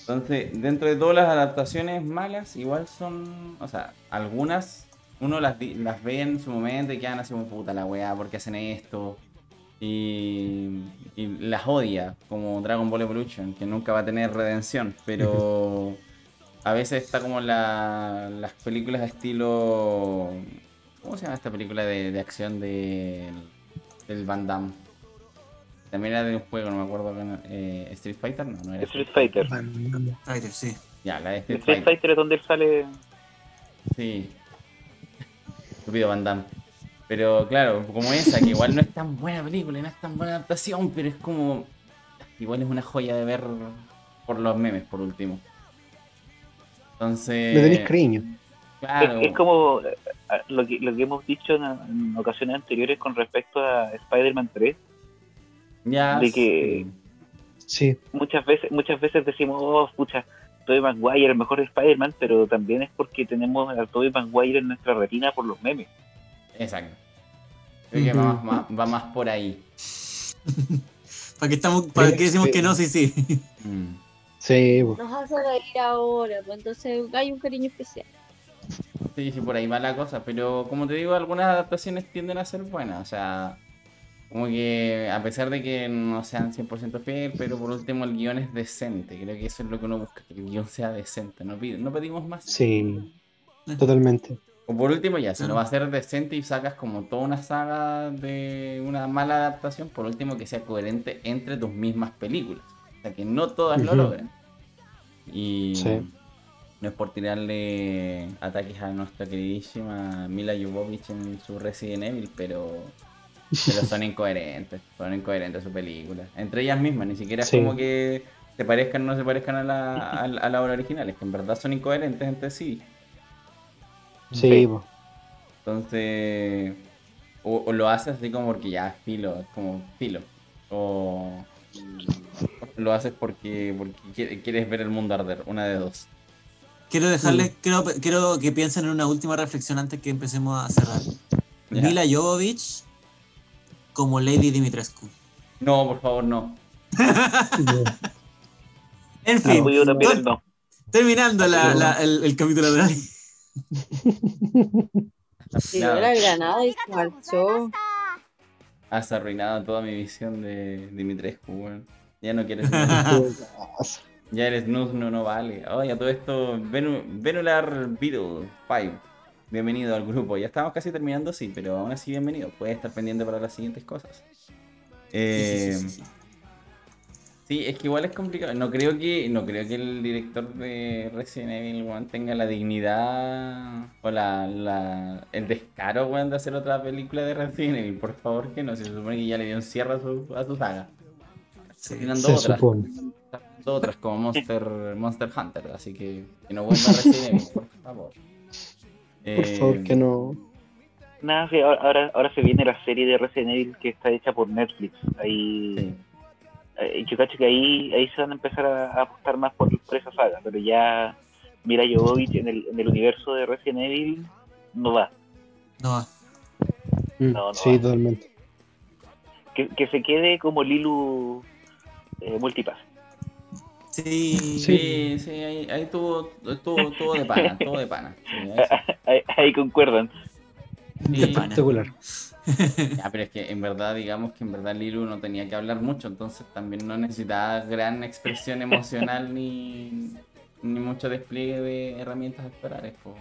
Entonces, dentro de todas las adaptaciones malas, igual son, o sea, algunas uno las, las ve en su momento y quedan así como puta la weá, porque hacen esto? Y, y las odia, como Dragon Ball Evolution, que nunca va a tener redención, pero *laughs* a veces está como la, las películas de estilo... ¿Cómo se llama esta película de, de acción de, del Van Damme? También era de un juego, no me acuerdo. eh, ¿Street Fighter? No, no era. Street Fighter. Fighter, sí. Ya, la de Street Street Fighter. Fighter es donde él sale. Sí. *laughs* Estúpido Van Damme. Pero claro, como esa, que igual no es tan buena película, y no es tan buena adaptación, pero es como. Igual es una joya de ver por los memes, por último. Entonces. Le tenéis cariño. Claro. Es, es como eh, lo que, lo que hemos dicho en, en ocasiones anteriores con respecto a Spider-Man 3. ya, de que- sí. Sí, Muchas veces, muchas veces decimos, oh, pucha, Tobey Maguire, el mejor Spider-Man, pero también es porque tenemos a Tobey Maguire en nuestra retina por los memes. Exacto. Creo que va, más, va- va más por ahí. *laughs* ¿Para qué, estamos, para qué decimos que no? Sí, sí. Mm. sí. Nos hace reír ahora, pues entonces hay un cariño especial. Sí, sí, por ahí va la cosa, pero como te digo, algunas adaptaciones tienden a ser buenas, o sea, como que a pesar de que no sean 100% fiel, pero por último el guion es decente, creo que eso es lo que uno busca, que el guion sea decente, no, pide- no pedimos más. sí, totalmente. O por último ya, si no va a ser decente y sacas como toda una saga de una mala adaptación, por último que sea coherente entre tus mismas películas, o sea, que no todas lo logran. Y Sí. no es por tirarle ataques a nuestra queridísima Mila Jovovich en su Resident Evil, pero, pero son *laughs* incoherentes, son incoherentes su película. Entre ellas mismas, ni siquiera es como que se parezcan o no se parezcan a la, *laughs* a, a la obra original, es que en verdad son incoherentes entre sí. Sí, po. Entonces, o, o lo haces así como porque ya es filo, es como filo. O lo haces porque, porque qui- quieres ver el mundo arder, una de dos. Quiero dejarles, quiero, quiero que piensen en una última reflexión antes que empecemos a cerrar. Mila Jovovich como Lady Dimitrescu. No, por favor, no. *laughs* En fin, no. terminando la- No. la- el, el capítulo de hoy. Tiró Ya, la granada y se marchó. has arruinado toda mi visión de Dimitrescu, weón. Ya no quieres. *laughs* *laughs* ya eres Nuz, no, no vale. Oye, a todo esto, Venu- Venular Beetle 5. Bienvenido al grupo. Ya estamos casi terminando, sí, pero aún así bienvenido. Puedes estar pendiente para las siguientes cosas. Eh, Sí, sí, sí, sí. Es que igual es complicado. No creo que, no creo que el director de Resident Evil weón, tenga la dignidad o la, la- el descaro weón, de hacer otra película de Resident Evil. Por favor, que no. Se supone que ya le dio un cierre a su, a su saga. Sí. Terminando Se otras, supone. otras como Monster, Monster Hunter. Así que que no vuelva a Resident Evil, por favor. Por Eh, favor, que no. Nada, sí, ahora, ahora, ahora se viene la serie de Resident Evil que está hecha por Netflix. Ahí, sí. Eh, yo cacho que ahí, ahí se van a empezar a, a apostar más por, por esa saga, pero ya Mira Jovovich en el, en el universo de Resident Evil no va. No va. Mm, No, no sí, va. totalmente. Que, que se quede como Lilu eh, Multipass. Sí. Sí, sí, ahí, ahí tuvo, tuvo, tuvo de pana, tuvo de pana. Sí, ahí. *laughs* Ahí, ahí concuerdan. Sí. Espectacular. *laughs* Ya, pero es que en verdad, digamos que en verdad Lilu no tenía que hablar mucho, entonces también no necesitaba gran expresión emocional ni, ni mucho despliegue de herramientas actorales. Pero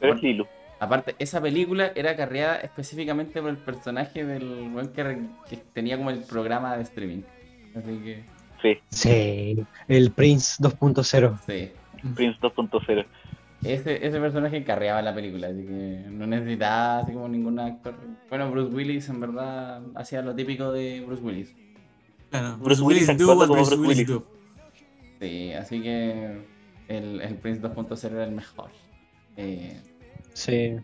Bueno. es Lilu. Aparte, esa película era carreada específicamente por el personaje del que, que tenía como el programa de streaming. Así que, Sí, Sí, el Prince 2.0. sí. Prince 2.0. Ese, ese personaje carreaba la película, así que no necesitaba así como ningún actor. Bueno, Bruce Willis en verdad hacía lo típico de Bruce Willis. Claro. Bruce Bruce Willis Willis do what como Bruce Bruce Willis Willis. do. Sí, así que el, el Prince 2.0 era el mejor. Eh, Sí.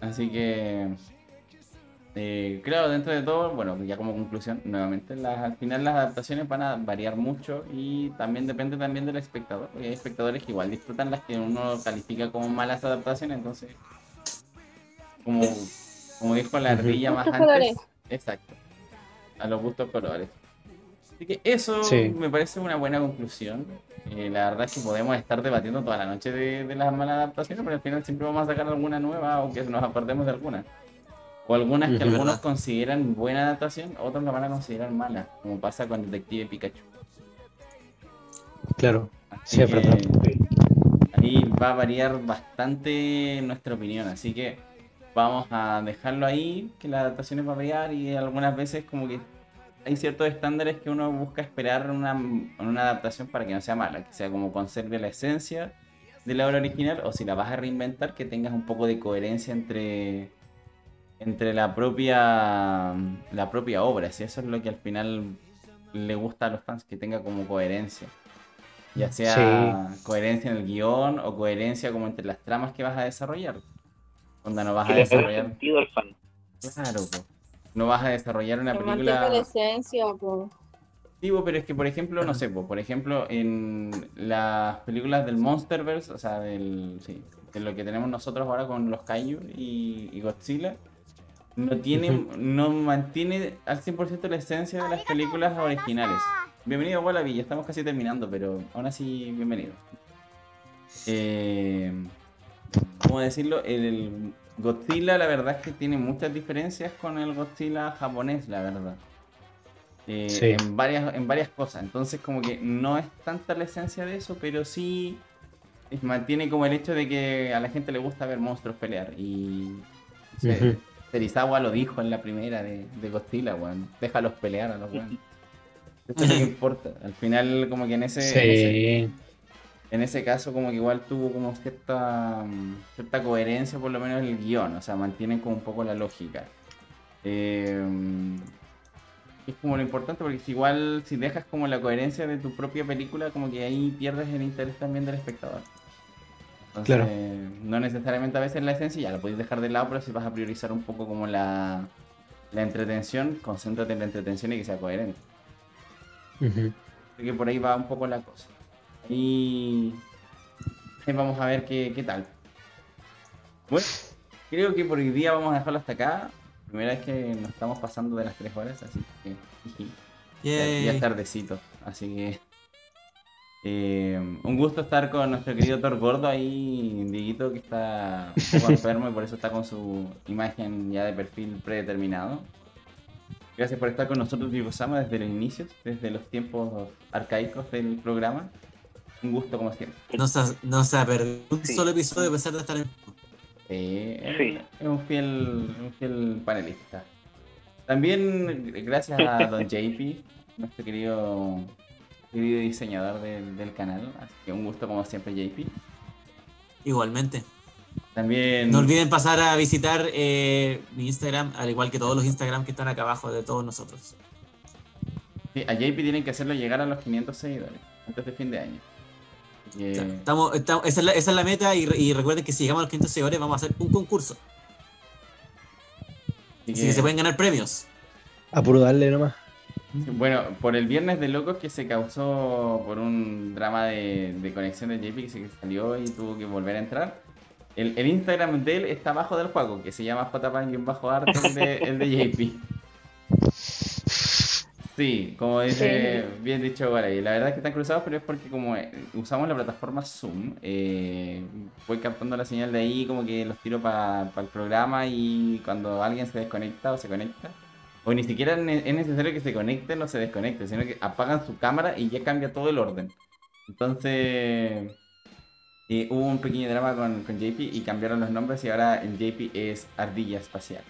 así que, eh, claro, dentro de todo, bueno, ya como conclusión, nuevamente, las, al final las adaptaciones van a variar mucho y también depende también del espectador. Porque hay espectadores que igual disfrutan las que uno califica como malas adaptaciones, entonces, como, como dijo la ardilla más antes, colores. exacto, a los gustos colores. Así que eso Sí. me parece una buena conclusión. Eh, la verdad es que podemos estar debatiendo toda la noche de, de las malas adaptaciones, pero al final siempre vamos a sacar alguna nueva, aunque nos acordemos de alguna. O algunas que algunos Verdad. consideran buena adaptación, otros la van a considerar mala, como pasa con Detective Pikachu. Claro. Así Sí, es que verdad. Ahí va a variar bastante nuestra opinión, así que vamos a dejarlo ahí, que las adaptaciones va a variar y algunas veces como que hay ciertos estándares que uno busca esperar una, en una adaptación para que no sea mala, que sea como conserve la esencia de la obra original o si la vas a reinventar que tengas un poco de coherencia entre entre la propia la propia obra, si eso es lo que al final le gusta a los fans, que tenga como coherencia. Ya sea coherencia en el guion o coherencia como entre las tramas que vas a desarrollar. Onda no vas a desarrollar. sentido al fan. Claro, po. no vas a desarrollar una mantenga la película. esencia, po. Sí, po, pero es que, por ejemplo, no sé, po, por ejemplo, en las películas del Monsterverse, o sea, del, sí, de lo que tenemos nosotros ahora con los Kaiju y, y Godzilla, no tiene, no mantiene al 100% la esencia de las películas originales. Bienvenido a Wallaby, ya estamos casi terminando, pero aún así, bienvenido. Eh, ¿Cómo decirlo? El Godzilla, la verdad es que tiene muchas diferencias con el Godzilla japonés, la verdad. Eh, Sí. en, varias, en varias cosas. Entonces, como que no es tanta la esencia de eso, pero sí mantiene como el hecho de que a la gente le gusta ver monstruos pelear. Y se- Ujú. Serizawa lo dijo en la primera de, de Godzilla, weón. Déjalos pelear a los weones. *laughs* Esto es lo que importa. Al final, como que en ese, en ese, Sí. en ese caso, como que igual tuvo como cierta, cierta coherencia, por lo menos en el guion. O sea, mantienen como un poco la lógica. Eh, es como lo importante, porque si igual si dejas como la coherencia de tu propia película, como que ahí pierdes el interés también del espectador. Entonces, Claro. no necesariamente a veces la esencia ya la podéis dejar de lado, pero si vas a priorizar un poco como la, la entretención, concéntrate en la entretención y que sea coherente. Ujú. Así que por ahí va un poco la cosa. Y ahí vamos a ver qué, qué tal. Bueno, creo que por hoy día vamos a dejarlo hasta acá. Primera vez que nos estamos pasando de las 3 horas, así que ya, Yay. ya es tardecito. Así que eh, un gusto estar con nuestro querido Thor Gordo ahí, Dieguito, que está un poco *laughs* enfermo y por eso está con su imagen ya de perfil predeterminado. Gracias por estar con nosotros, Diego Sama, desde los inicios, desde los tiempos arcaicos del programa. Un gusto como siempre. No se, ha- no se ha perdido un Sí. solo episodio a pesar de estar en. Eh, Sí. Es un fiel, un fiel panelista. También gracias a *laughs* Don JP, nuestro querido, querido diseñador del, del canal. Así que un gusto como siempre, JP. Igualmente. También No olviden pasar a visitar eh, mi Instagram, al igual que todos los Instagram que están acá abajo de todos nosotros. sí, a JP tienen que hacerlo llegar a los 500 seguidores antes de fin de año. Que- estamos, estamos- esa, es la, esa es la meta y, re- y recuerden que si llegamos a los 500 seguidores vamos a hacer un concurso. así Así que- que se pueden ganar premios. A puro darle nomás. Bueno, por el viernes de locos que se causó por un drama de, de conexión de JP que se salió y tuvo que volver a entrar. El, el Instagram de él está abajo del juego, que se llama jpan-art, el de, el de JP. Sí, como dice bien dicho ahí. La verdad es que están cruzados, pero es porque como eh, usamos la plataforma Zoom, eh, voy captando la señal de ahí, como que los tiro para el programa y cuando alguien se desconecta o se conecta, o ni siquiera es necesario que se conecten o se desconecten, sino que apagan su cámara y ya cambia todo el orden. Entonces, eh, hubo un pequeño drama con, con JP y cambiaron los nombres y ahora el JP es Ardilla Espacial.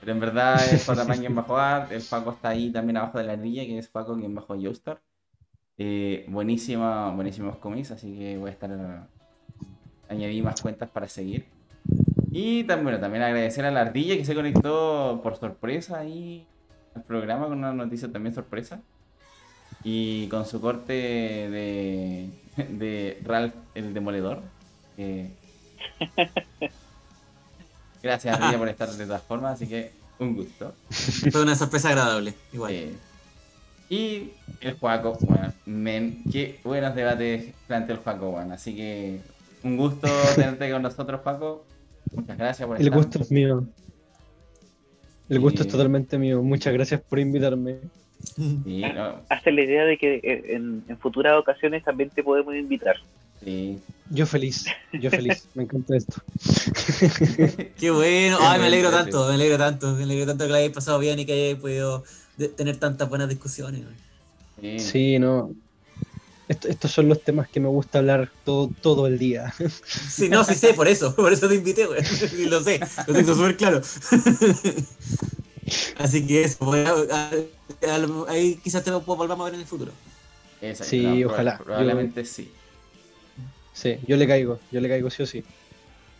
Pero en verdad es Jpan quien bajo art, el Paco está ahí también abajo de la ardilla, que es Paco quien bajo Joestar. Eh, buenísima, buenísimos cómics, así que voy a estar añadí más cuentas para seguir. Y también, bueno, también agradecer a la ardilla que se conectó por sorpresa ahí al programa con una noticia también sorpresa. Y con su corte de, *laughs* de Ralph el Demoledor. *laughs* Gracias Ardilla por estar de todas formas, así que un gusto. *laughs* Fue una sorpresa agradable. Igual. Eh, y el Juaco, bueno, men, qué buenos debates planteó el Juaco, bueno, así que un gusto tenerte con nosotros, Juaco. Muchas gracias por El estar. gusto es mío. El gusto es totalmente mío. Muchas gracias por invitarme. Sí, no, Hazte la idea de que en, en futuras ocasiones también te podemos invitar. sí. Yo feliz, yo feliz. *laughs* Me encanta esto. *laughs* Qué bueno, ay, me alegro tanto, me alegro tanto, me alegro tanto que la hayáis pasado bien y que hayáis podido tener tantas buenas discusiones. Sí, no. Esto- estos son los temas que me gusta hablar todo, todo el día. *laughs* Sí, no, sí sé, por eso, por eso te invité, güey. *laughs* Y lo sé, lo tengo súper claro. *laughs* Así que eso, pues, a- a- a- ahí quizás te lo volvamos a ver en el futuro. Exacto, Sí, ojalá. Probablemente sí. Sí, yo le caigo, yo le caigo sí o sí.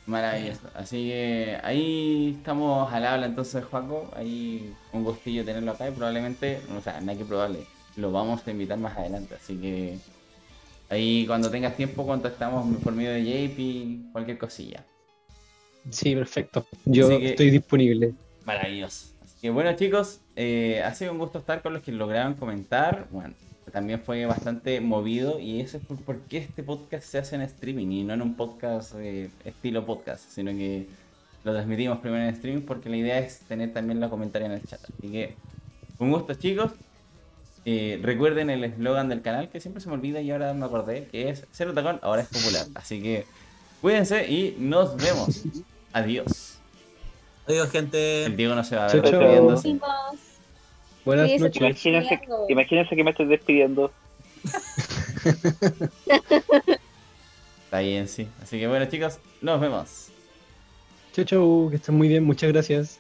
Maravilloso. Así que ahí estamos al habla entonces, Juaco. Ahí un gustillo tenerlo acá y probablemente, o sea, nada que probable, lo vamos a invitar más adelante. Así que ahí cuando tengas tiempo contactamos por medio de JP, cualquier cosilla. Sí, perfecto. Yo que- estoy disponible. Maravilloso. Así que bueno chicos, eh, ha sido un gusto estar con los que lograron comentar. Bueno, también fue bastante movido y eso es por, por qué este podcast se hace en streaming y no en un podcast eh, estilo podcast, sino que lo transmitimos primero en streaming porque la idea es tener también los comentarios en el chat. Así que un gusto chicos. Eh, recuerden el eslogan del canal que siempre se me olvida y ahora me acordé que es Cero Tacón, ahora es popular. Así que cuídense y nos vemos. Adiós. Adiós, gente. El Diego no se va a Chau, ver chau. despidiéndose. Buenas Sí, noches. Imagínense que me estoy despidiendo. *laughs* Está bien, sí. Así que bueno, chicos, nos vemos. Chau, chau, que estén muy bien. Muchas gracias.